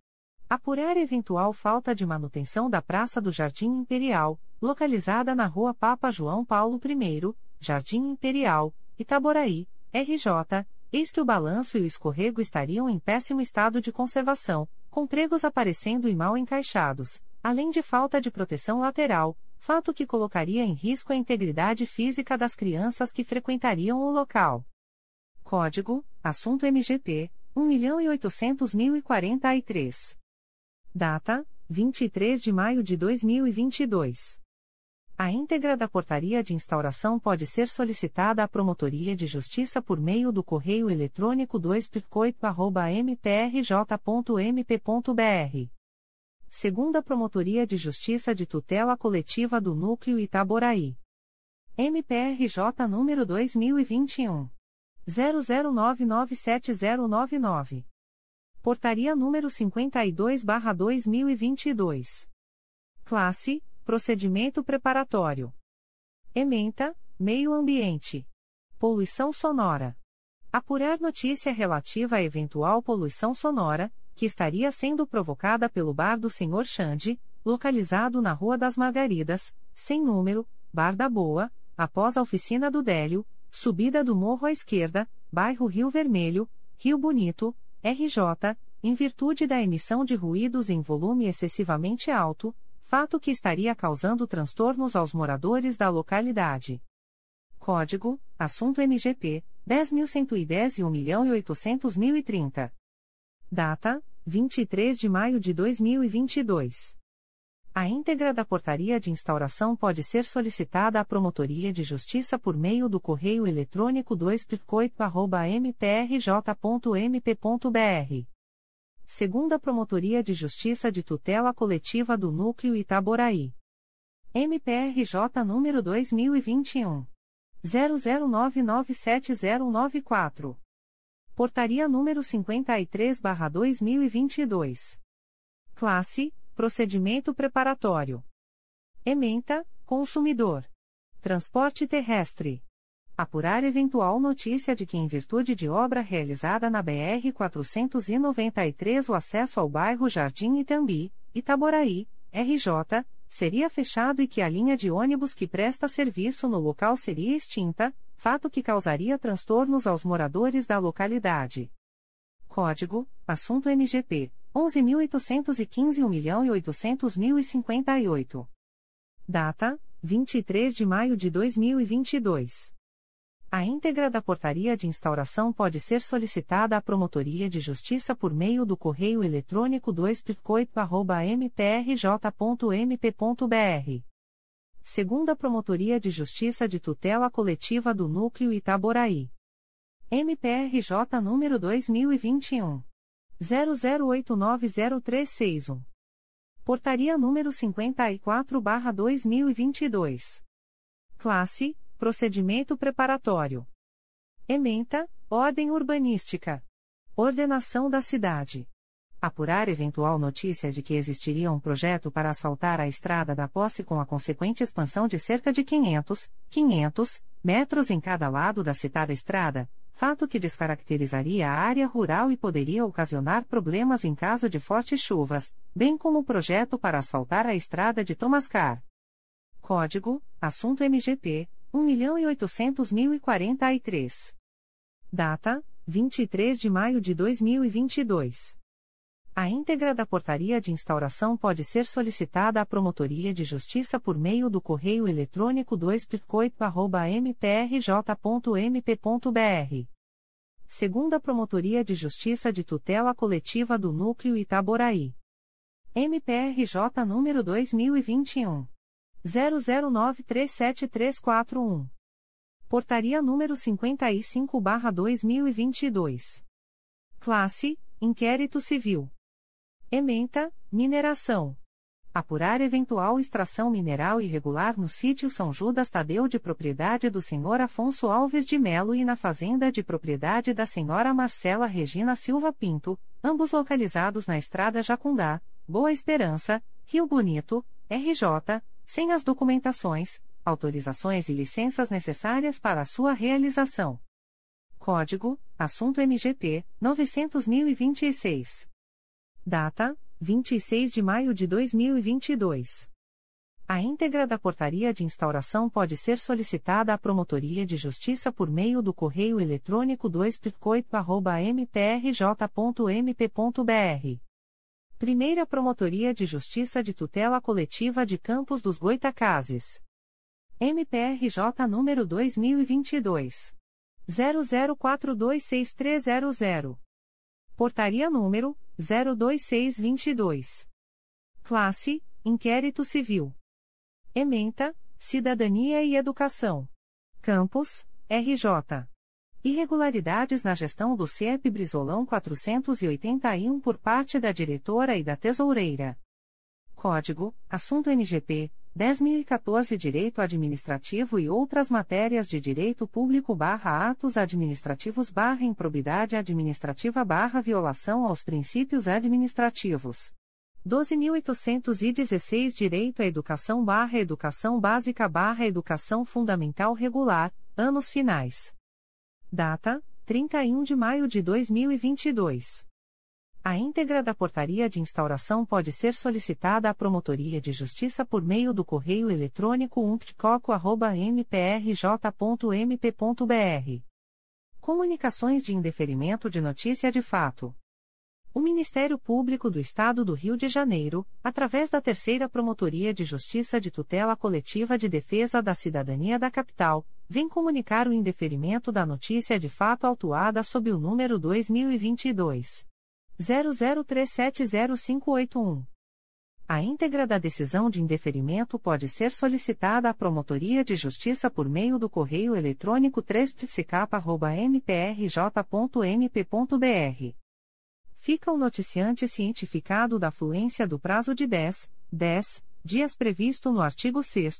Apurar eventual falta de manutenção da Praça do Jardim Imperial, localizada na Rua Papa João Paulo I, Jardim Imperial, Itaboraí, RJ, eis que o balanço e o escorrego estariam em péssimo estado de conservação, com pregos aparecendo e mal encaixados, além de falta de proteção lateral, fato que colocaria em risco a integridade física das crianças que frequentariam o local. Código: Assunto MGP 1.800.043. Data: 23 de maio de 2022. A íntegra da portaria de instauração pode ser solicitada à Promotoria de Justiça por meio do correio eletrônico 2 mprj.mp.br. Segunda Promotoria de Justiça de Tutela Coletiva do Núcleo Itaboraí. MPRJ número 2021. 00997099. Portaria número 52/2022. Classe: Procedimento preparatório. Ementa: Meio Ambiente. Poluição sonora. Apurar notícia relativa à eventual poluição sonora, que estaria sendo provocada pelo bar do Sr. Xande, localizado na Rua das Margaridas, sem número, Bar da Boa, após a oficina do Délio, subida do morro à esquerda, bairro Rio Vermelho, Rio Bonito, RJ, em virtude da emissão de ruídos em volume excessivamente alto, fato que estaria causando transtornos aos moradores da localidade. Código: Assunto MGP 10.110 e 1.800.030. Data: 23 de maio de 2022. A íntegra da portaria de instauração pode ser solicitada à Promotoria de Justiça por meio do correio eletrônico 2 mprj.mp.br. Segunda Promotoria de Justiça de Tutela Coletiva do Núcleo Itaboraí. MPRJ número 2021. 00997094. Portaria número 53/2022. Classe: Procedimento preparatório. Ementa: Consumidor. Transporte terrestre. Apurar eventual notícia de que, em virtude de obra realizada na BR 493, o acesso ao bairro Jardim Itambi, Itaboraí, RJ, seria fechado e que a linha de ônibus que presta serviço no local seria extinta, fato que causaria transtornos aos moradores da localidade. Código: Assunto MGP 11.815 1.800.058. Data: 23 de maio de 2022. A íntegra da portaria de instauração pode ser solicitada à Promotoria de Justiça por meio do correio eletrônico 2 mprj.mp.br. Segunda Promotoria de Justiça de Tutela Coletiva do Núcleo Itaboraí. MPRJ número 2021 00890361. Portaria número 54/2022. Classe: Procedimento preparatório. Ementa: Ordem urbanística. Ordenação da cidade. Apurar eventual notícia de que existiria um projeto para asfaltar a estrada da posse com a consequente expansão de cerca de 500, 500 metros em cada lado da citada estrada, fato que descaracterizaria a área rural e poderia ocasionar problemas em caso de fortes chuvas, bem como o projeto para asfaltar a estrada de Tomascar. Código: Assunto MGP 1.800.043. Data: 23 de maio de 2022. A íntegra da portaria de instauração pode ser solicitada à Promotoria de Justiça por meio do correio eletrônico 2 mprj.mp.br. Segunda Promotoria de Justiça de Tutela Coletiva do Núcleo Itaboraí. MPRJ número 2021. 00937341. Portaria número 55-2022. Classe: Inquérito Civil. Ementa, mineração. Apurar eventual extração mineral irregular no sítio São Judas Tadeu de propriedade do Sr. Afonso Alves de Melo e na fazenda de propriedade da Sra. Marcela Regina Silva Pinto, ambos localizados na Estrada Jacundá, Boa Esperança, Rio Bonito, RJ, sem as documentações, autorizações e licenças necessárias para sua realização. Código: Assunto MGP 900.026. Data: 26 de maio de 2022. A íntegra da portaria de instauração pode ser solicitada à Promotoria de Justiça por meio do correio eletrônico 2 mprj.mp.br. Primeira Promotoria de Justiça de Tutela Coletiva de Campos dos Goitacazes. MPRJ número 2022. 00426300. Portaria número 02622. Classe: Inquérito Civil. Ementa: Cidadania e Educação. Campos: RJ. Irregularidades na gestão do CIEP Brizolão 481 por parte da diretora e da tesoureira. Código: Assunto NGP 10.014 Direito Administrativo e outras matérias de Direito Público barra atos administrativos barra improbidade administrativa barra violação aos princípios administrativos. 12.816 Direito à Educação barra Educação Básica barra Educação Fundamental Regular, anos finais. Data: 31 de maio de 2022. A íntegra da portaria de instauração pode ser solicitada à Promotoria de Justiça por meio do correio eletrônico umptcoco.mprj.mp.br. Comunicações de indeferimento de notícia de fato. O Ministério Público do Estado do Rio de Janeiro, através da Terceira Promotoria de Justiça de Tutela Coletiva de Defesa da Cidadania da Capital, vem comunicar o indeferimento da notícia de fato autuada sob o número 2022 00370581. A íntegra da decisão de indeferimento pode ser solicitada à Promotoria de Justiça por meio do correio eletrônico 3psicapa.mprj.mp.br. Fica o noticiante cientificado da fluência do prazo de 10, 10 dias previsto no artigo 6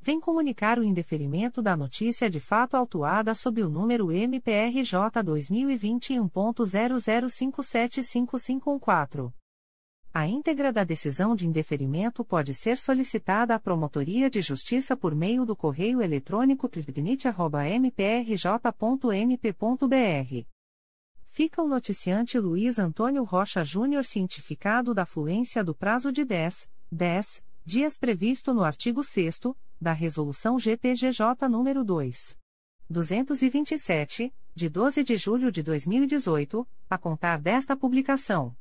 vem comunicar o indeferimento da notícia de fato autuada sob o número MPRJ 2021.00575514. A íntegra da decisão de indeferimento pode ser solicitada à Promotoria de Justiça por meio do correio eletrônico pripnit.mprj.mp.br fica o noticiante Luiz Antônio Rocha Júnior cientificado da fluência do prazo de 10, 10 dias previsto no artigo 6 da Resolução GPGJ nº 2. 227, de 12 de julho de 2018, a contar desta publicação.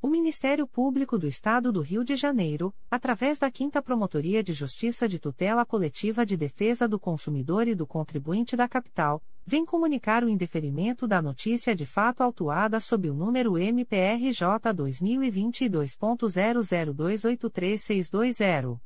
O Ministério Público do Estado do Rio de Janeiro, através da 5 Promotoria de Justiça de Tutela Coletiva de Defesa do Consumidor e do Contribuinte da Capital, vem comunicar o indeferimento da notícia de fato autuada sob o número MPRJ 2022.00283620.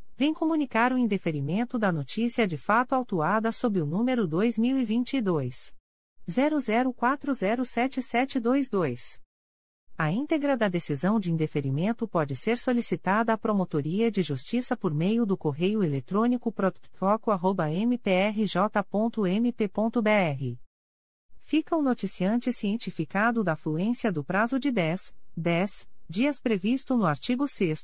vem comunicar o indeferimento da notícia de fato autuada sob o número 2022 00407722. A íntegra da decisão de indeferimento pode ser solicitada à Promotoria de Justiça por meio do correio eletrônico protfoco.mprj.mp.br fica o noticiante cientificado da fluência do prazo de 10, 10 dias previsto no artigo 6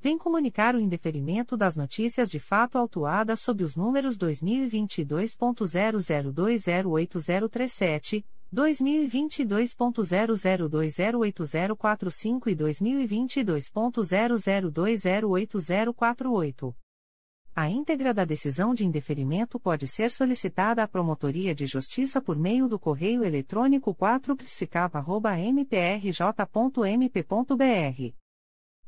vem comunicar o indeferimento das notícias de fato autuadas sob os números 2022.00208037, 2022.00208045 e 2022.00208048. A íntegra da decisão de indeferimento pode ser solicitada à Promotoria de Justiça por meio do correio eletrônico 4psicapa.mprj.mp.br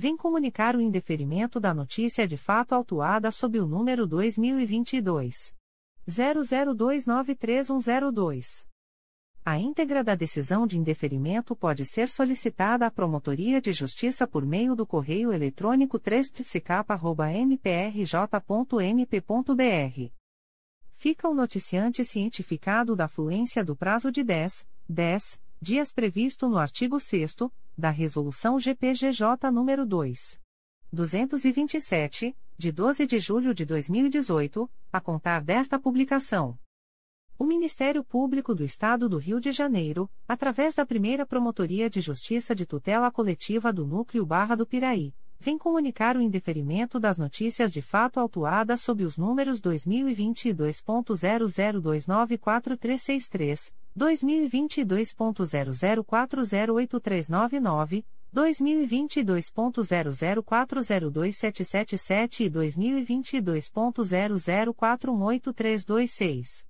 vem comunicar o indeferimento da notícia de fato autuada sob o número 2022 00293102. A íntegra da decisão de indeferimento pode ser solicitada à Promotoria de Justiça por meio do correio eletrônico 3 mprj.mp.br fica o noticiante cientificado da fluência do prazo de 10, 10 dias previsto no artigo 6 da Resolução GPGJ nº 2. 227, de 12 de julho de 2018, a contar desta publicação. O Ministério Público do Estado do Rio de Janeiro, através da primeira Promotoria de Justiça de Tutela Coletiva do Núcleo Barra do Piraí, vem comunicar o indeferimento das notícias de fato autuadas sob os números 2022.00294363, 2022.00408399, 2022.00402777 e 2022.00418326.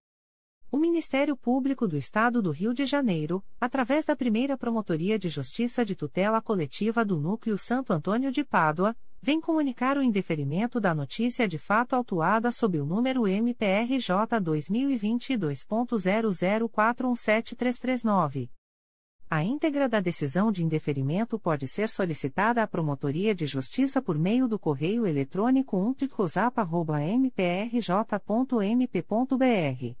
O Ministério Público do Estado do Rio de Janeiro, através da primeira Promotoria de Justiça de Tutela Coletiva do Núcleo Santo Antônio de Pádua, vem comunicar o indeferimento da notícia de fato autuada sob o número MPRJ 2022.00417339. A íntegra da decisão de indeferimento pode ser solicitada à Promotoria de Justiça por meio do correio eletrônico umtricosap.mprj.mp.br.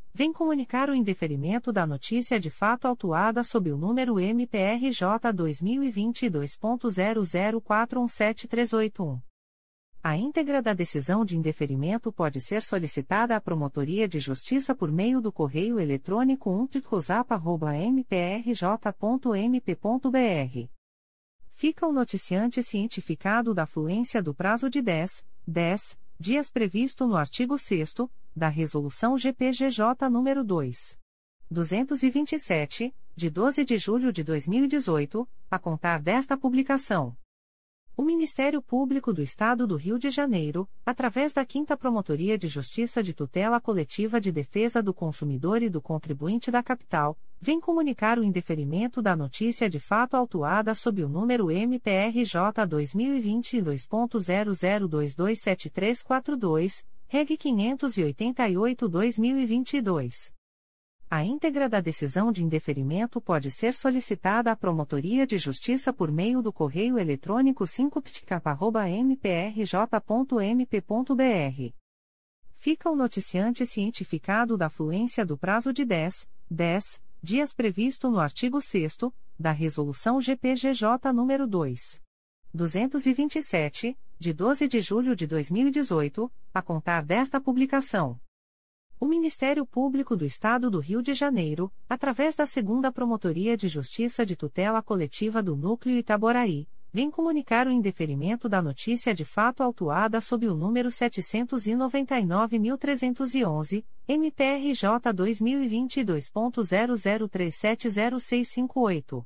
vem comunicar o indeferimento da notícia de fato autuada sob o número MPRJ 2022.00417381. A íntegra da decisão de indeferimento pode ser solicitada à Promotoria de Justiça por meio do correio eletrônico umtricosap.mprj.mp.br fica o noticiante cientificado da fluência do prazo de 10, 10 dias previsto no artigo 6 da Resolução GPGJ nº 2. 227, de 12 de julho de 2018, a contar desta publicação. O Ministério Público do Estado do Rio de Janeiro, através da 5 Promotoria de Justiça de Tutela Coletiva de Defesa do Consumidor e do Contribuinte da Capital, vem comunicar o indeferimento da notícia de fato autuada sob o número MPRJ 2022.00227342, Reg 588-2022. A íntegra da decisão de indeferimento pode ser solicitada à Promotoria de Justiça por meio do correio eletrônico 5ptcap.mprj.mp.br. Fica o noticiante cientificado da fluência do prazo de 10, 10 dias previsto no artigo 6 da Resolução GPGJ nº 2. 227, de 12 de julho de 2018, a contar desta publicação. O Ministério Público do Estado do Rio de Janeiro, através da Segunda Promotoria de Justiça de Tutela Coletiva do Núcleo Itaboraí, vem comunicar o indeferimento da notícia de fato autuada sob o número 799.311, MPRJ 2022.00370658.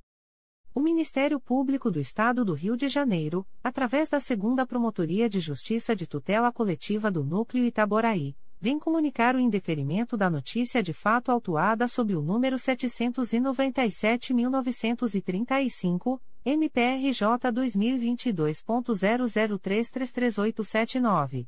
O Ministério Público do Estado do Rio de Janeiro, através da Segunda Promotoria de Justiça de Tutela Coletiva do Núcleo Itaboraí, vem comunicar o indeferimento da notícia de fato autuada sob o número 797.935, MPRJ 2022.00333879.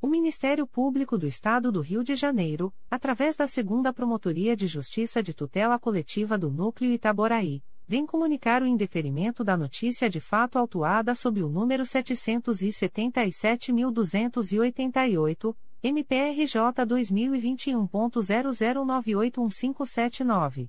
O Ministério Público do Estado do Rio de Janeiro, através da Segunda Promotoria de Justiça de Tutela Coletiva do Núcleo Itaboraí, vem comunicar o indeferimento da notícia de fato autuada sob o número 777.288, MPRJ 2021.00981579.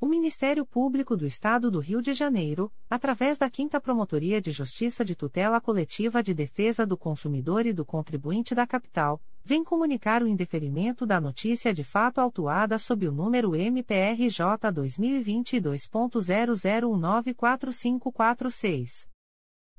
O Ministério Público do Estado do Rio de Janeiro, através da 5 Promotoria de Justiça de Tutela Coletiva de Defesa do Consumidor e do Contribuinte da Capital, vem comunicar o indeferimento da notícia de fato autuada sob o número MPRJ 2022.00194546.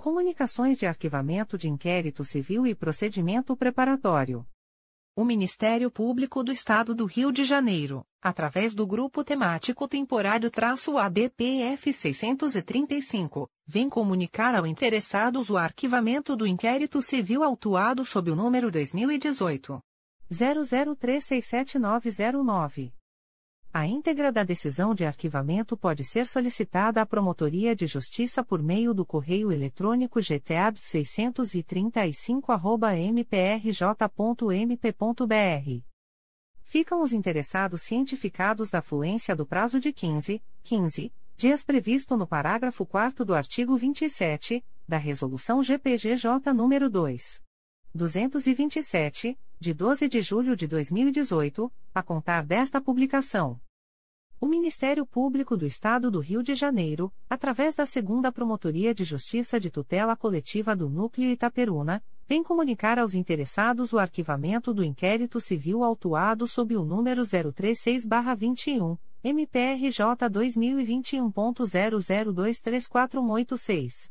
Comunicações de Arquivamento de Inquérito Civil e Procedimento Preparatório. O Ministério Público do Estado do Rio de Janeiro, através do Grupo Temático Temporário Traço ADPF 635, vem comunicar ao interessados o arquivamento do inquérito civil autuado sob o número 2018 00367909. A íntegra da decisão de arquivamento pode ser solicitada à Promotoria de Justiça por meio do correio eletrônico gtab635.mprj.mp.br. Ficam os interessados cientificados da fluência do prazo de 15, 15 dias previsto no parágrafo 4 do artigo 27 da Resolução GPGJ nº 2. 227, de 12 de julho de 2018, a contar desta publicação. O Ministério Público do Estado do Rio de Janeiro, através da Segunda Promotoria de Justiça de Tutela Coletiva do Núcleo Itaperuna, vem comunicar aos interessados o arquivamento do inquérito civil autuado sob o número 036-21, MPRJ 2021.00234186.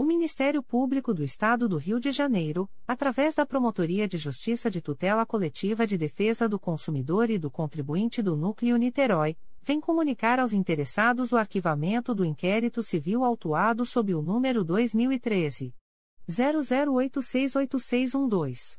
O Ministério Público do Estado do Rio de Janeiro, através da Promotoria de Justiça de Tutela Coletiva de Defesa do Consumidor e do Contribuinte do Núcleo Niterói, vem comunicar aos interessados o arquivamento do inquérito civil autuado sob o número 2013 00868612.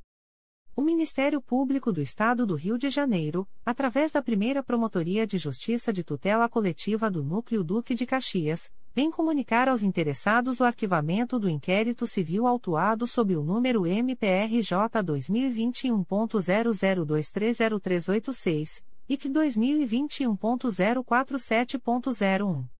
O Ministério Público do Estado do Rio de Janeiro, através da primeira Promotoria de Justiça de Tutela Coletiva do Núcleo Duque de Caxias, vem comunicar aos interessados o arquivamento do inquérito civil autuado sob o número MPRJ 2021.00230386 e que 2021.047.01.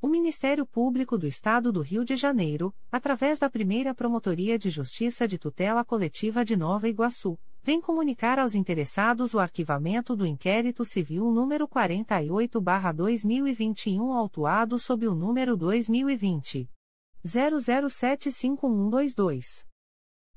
O Ministério Público do Estado do Rio de Janeiro, através da primeira Promotoria de Justiça de Tutela Coletiva de Nova Iguaçu, vem comunicar aos interessados o arquivamento do inquérito civil número 48-2021, autuado sob o número 2020. 00751122.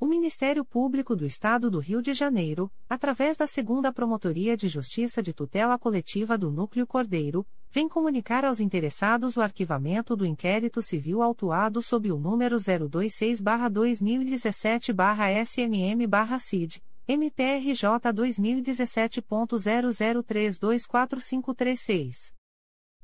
O Ministério Público do Estado do Rio de Janeiro, através da Segunda Promotoria de Justiça de Tutela Coletiva do Núcleo Cordeiro, vem comunicar aos interessados o arquivamento do inquérito civil autuado sob o número 026-2017-SMM-CID, MPRJ 2017.00324536.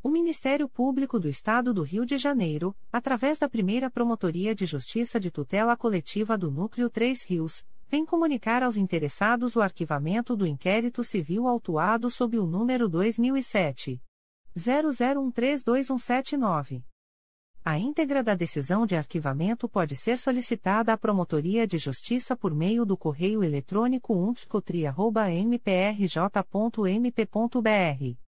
O Ministério Público do Estado do Rio de Janeiro, através da primeira Promotoria de Justiça de Tutela Coletiva do Núcleo 3 Rios, vem comunicar aos interessados o arquivamento do inquérito civil autuado sob o número 2007. 00132179. A íntegra da decisão de arquivamento pode ser solicitada à Promotoria de Justiça por meio do correio eletrônico umptcotri.mprj.mp.br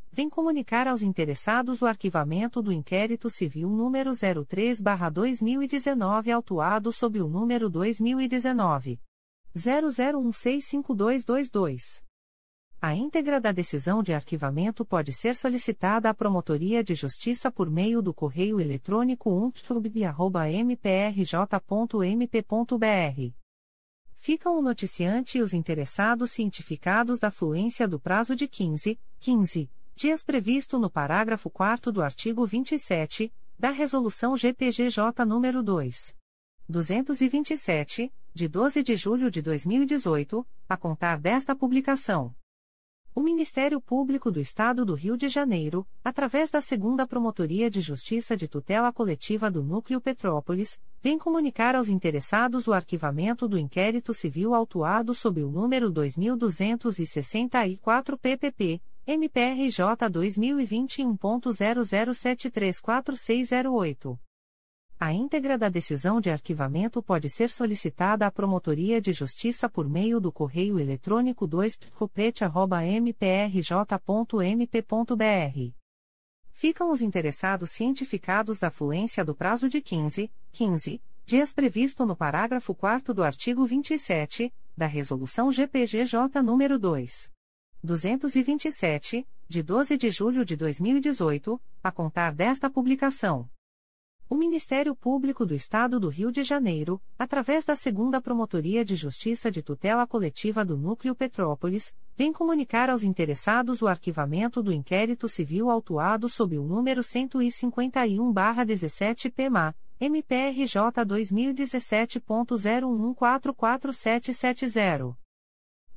vem comunicar aos interessados o arquivamento do inquérito civil número 03/2019 autuado sob o número 2019 00165222. A íntegra da decisão de arquivamento pode ser solicitada à Promotoria de Justiça por meio do correio eletrônico umptub.mprj.mp.br. Ficam o noticiante e os interessados cientificados da fluência do prazo de 15, 15 dias previsto no parágrafo 4 do artigo 27 da Resolução GPGJ nº 2. 227, de 12 de julho de 2018, a contar desta publicação. O Ministério Público do Estado do Rio de Janeiro, através da Segunda Promotoria de Justiça de Tutela Coletiva do Núcleo Petrópolis, vem comunicar aos interessados o arquivamento do inquérito civil autuado sob o número 2264 PPP MPRJ 2021.00734608. A íntegra da decisão de arquivamento pode ser solicitada à Promotoria de Justiça por meio do correio eletrônico 2pcopete.mprj.mp.br. Ficam os interessados cientificados da fluência do prazo de 15, 15 dias previsto no parágrafo 4 do artigo 27 da Resolução GPGJ nº 2. 227, de 12 de julho de 2018, a contar desta publicação. O Ministério Público do Estado do Rio de Janeiro, através da Segunda Promotoria de Justiça de Tutela Coletiva do Núcleo Petrópolis, vem comunicar aos interessados o arquivamento do inquérito civil autuado sob o número 151-17-PMA, MPRJ 2017.01144770.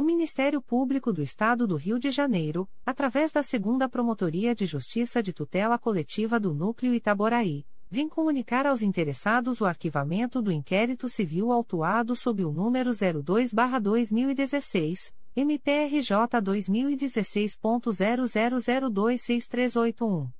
O Ministério Público do Estado do Rio de Janeiro, através da Segunda Promotoria de Justiça de Tutela Coletiva do Núcleo Itaboraí, vem comunicar aos interessados o arquivamento do inquérito civil autuado sob o número 02-2016, MPRJ 2016.00026381.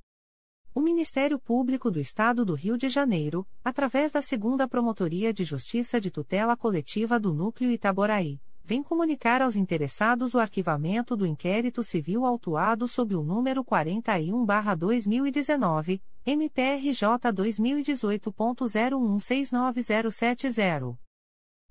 O Ministério Público do Estado do Rio de Janeiro, através da Segunda Promotoria de Justiça de Tutela Coletiva do Núcleo Itaboraí, vem comunicar aos interessados o arquivamento do inquérito civil autuado sob o número 41-2019, MPRJ 2018.016970.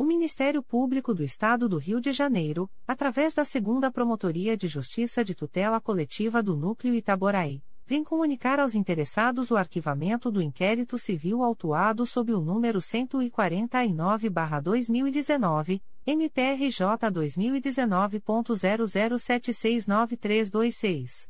O Ministério Público do Estado do Rio de Janeiro, através da Segunda Promotoria de Justiça de Tutela Coletiva do Núcleo Itaboraí, vem comunicar aos interessados o arquivamento do inquérito civil autuado sob o número 149-2019, MPRJ 2019.00769326.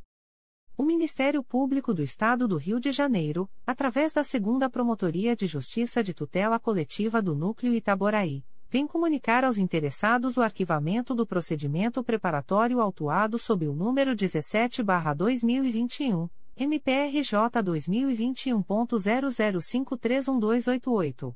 O Ministério Público do Estado do Rio de Janeiro, através da Segunda Promotoria de Justiça de Tutela Coletiva do Núcleo Itaboraí, vem comunicar aos interessados o arquivamento do procedimento preparatório autuado sob o número 17-2021, MPRJ 2021.00531288.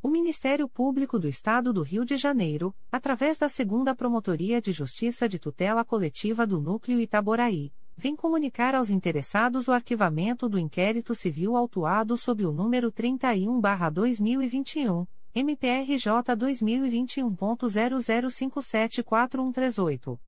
O Ministério Público do Estado do Rio de Janeiro, através da Segunda Promotoria de Justiça de Tutela Coletiva do Núcleo Itaboraí, vem comunicar aos interessados o arquivamento do inquérito civil autuado sob o número 31-2021, MPRJ 2021.00574138.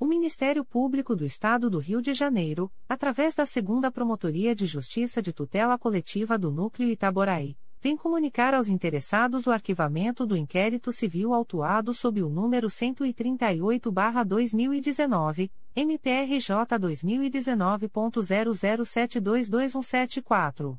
O Ministério Público do Estado do Rio de Janeiro, através da Segunda Promotoria de Justiça de Tutela Coletiva do Núcleo Itaboraí, vem comunicar aos interessados o arquivamento do inquérito civil autuado sob o número 138-2019, MPRJ 2019.00722174.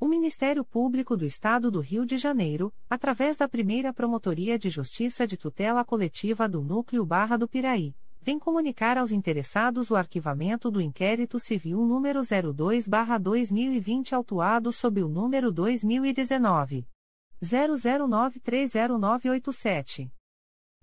O Ministério Público do Estado do Rio de Janeiro, através da primeira Promotoria de Justiça de Tutela Coletiva do Núcleo Barra do Piraí, vem comunicar aos interessados o arquivamento do inquérito civil número 02-2020, autuado sob o número 2019. 00930987.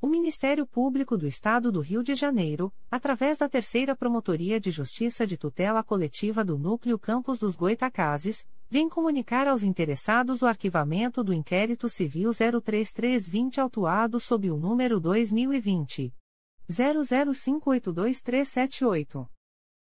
O Ministério Público do Estado do Rio de Janeiro, através da Terceira Promotoria de Justiça de Tutela Coletiva do Núcleo Campos dos Goitacazes, vem comunicar aos interessados o arquivamento do inquérito civil 03320 autuado sob o número 2020 00582378.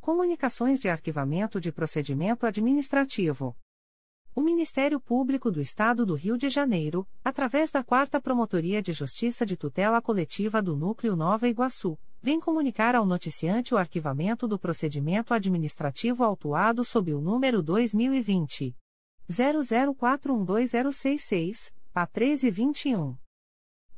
Comunicações de arquivamento de procedimento administrativo. O Ministério Público do Estado do Rio de Janeiro, através da 4 Promotoria de Justiça de Tutela Coletiva do Núcleo Nova Iguaçu, vem comunicar ao noticiante o arquivamento do procedimento administrativo autuado sob o número 2020 00412066, a 1321.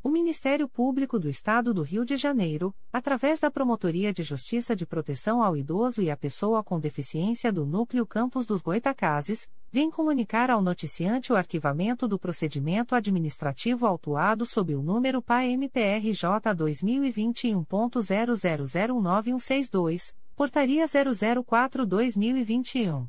O Ministério Público do Estado do Rio de Janeiro, através da Promotoria de Justiça de Proteção ao Idoso e à Pessoa com Deficiência do Núcleo Campos dos Goitacazes, vem comunicar ao noticiante o arquivamento do procedimento administrativo autuado sob o número PAMPRJ 2021.00019162, Portaria 004-2021.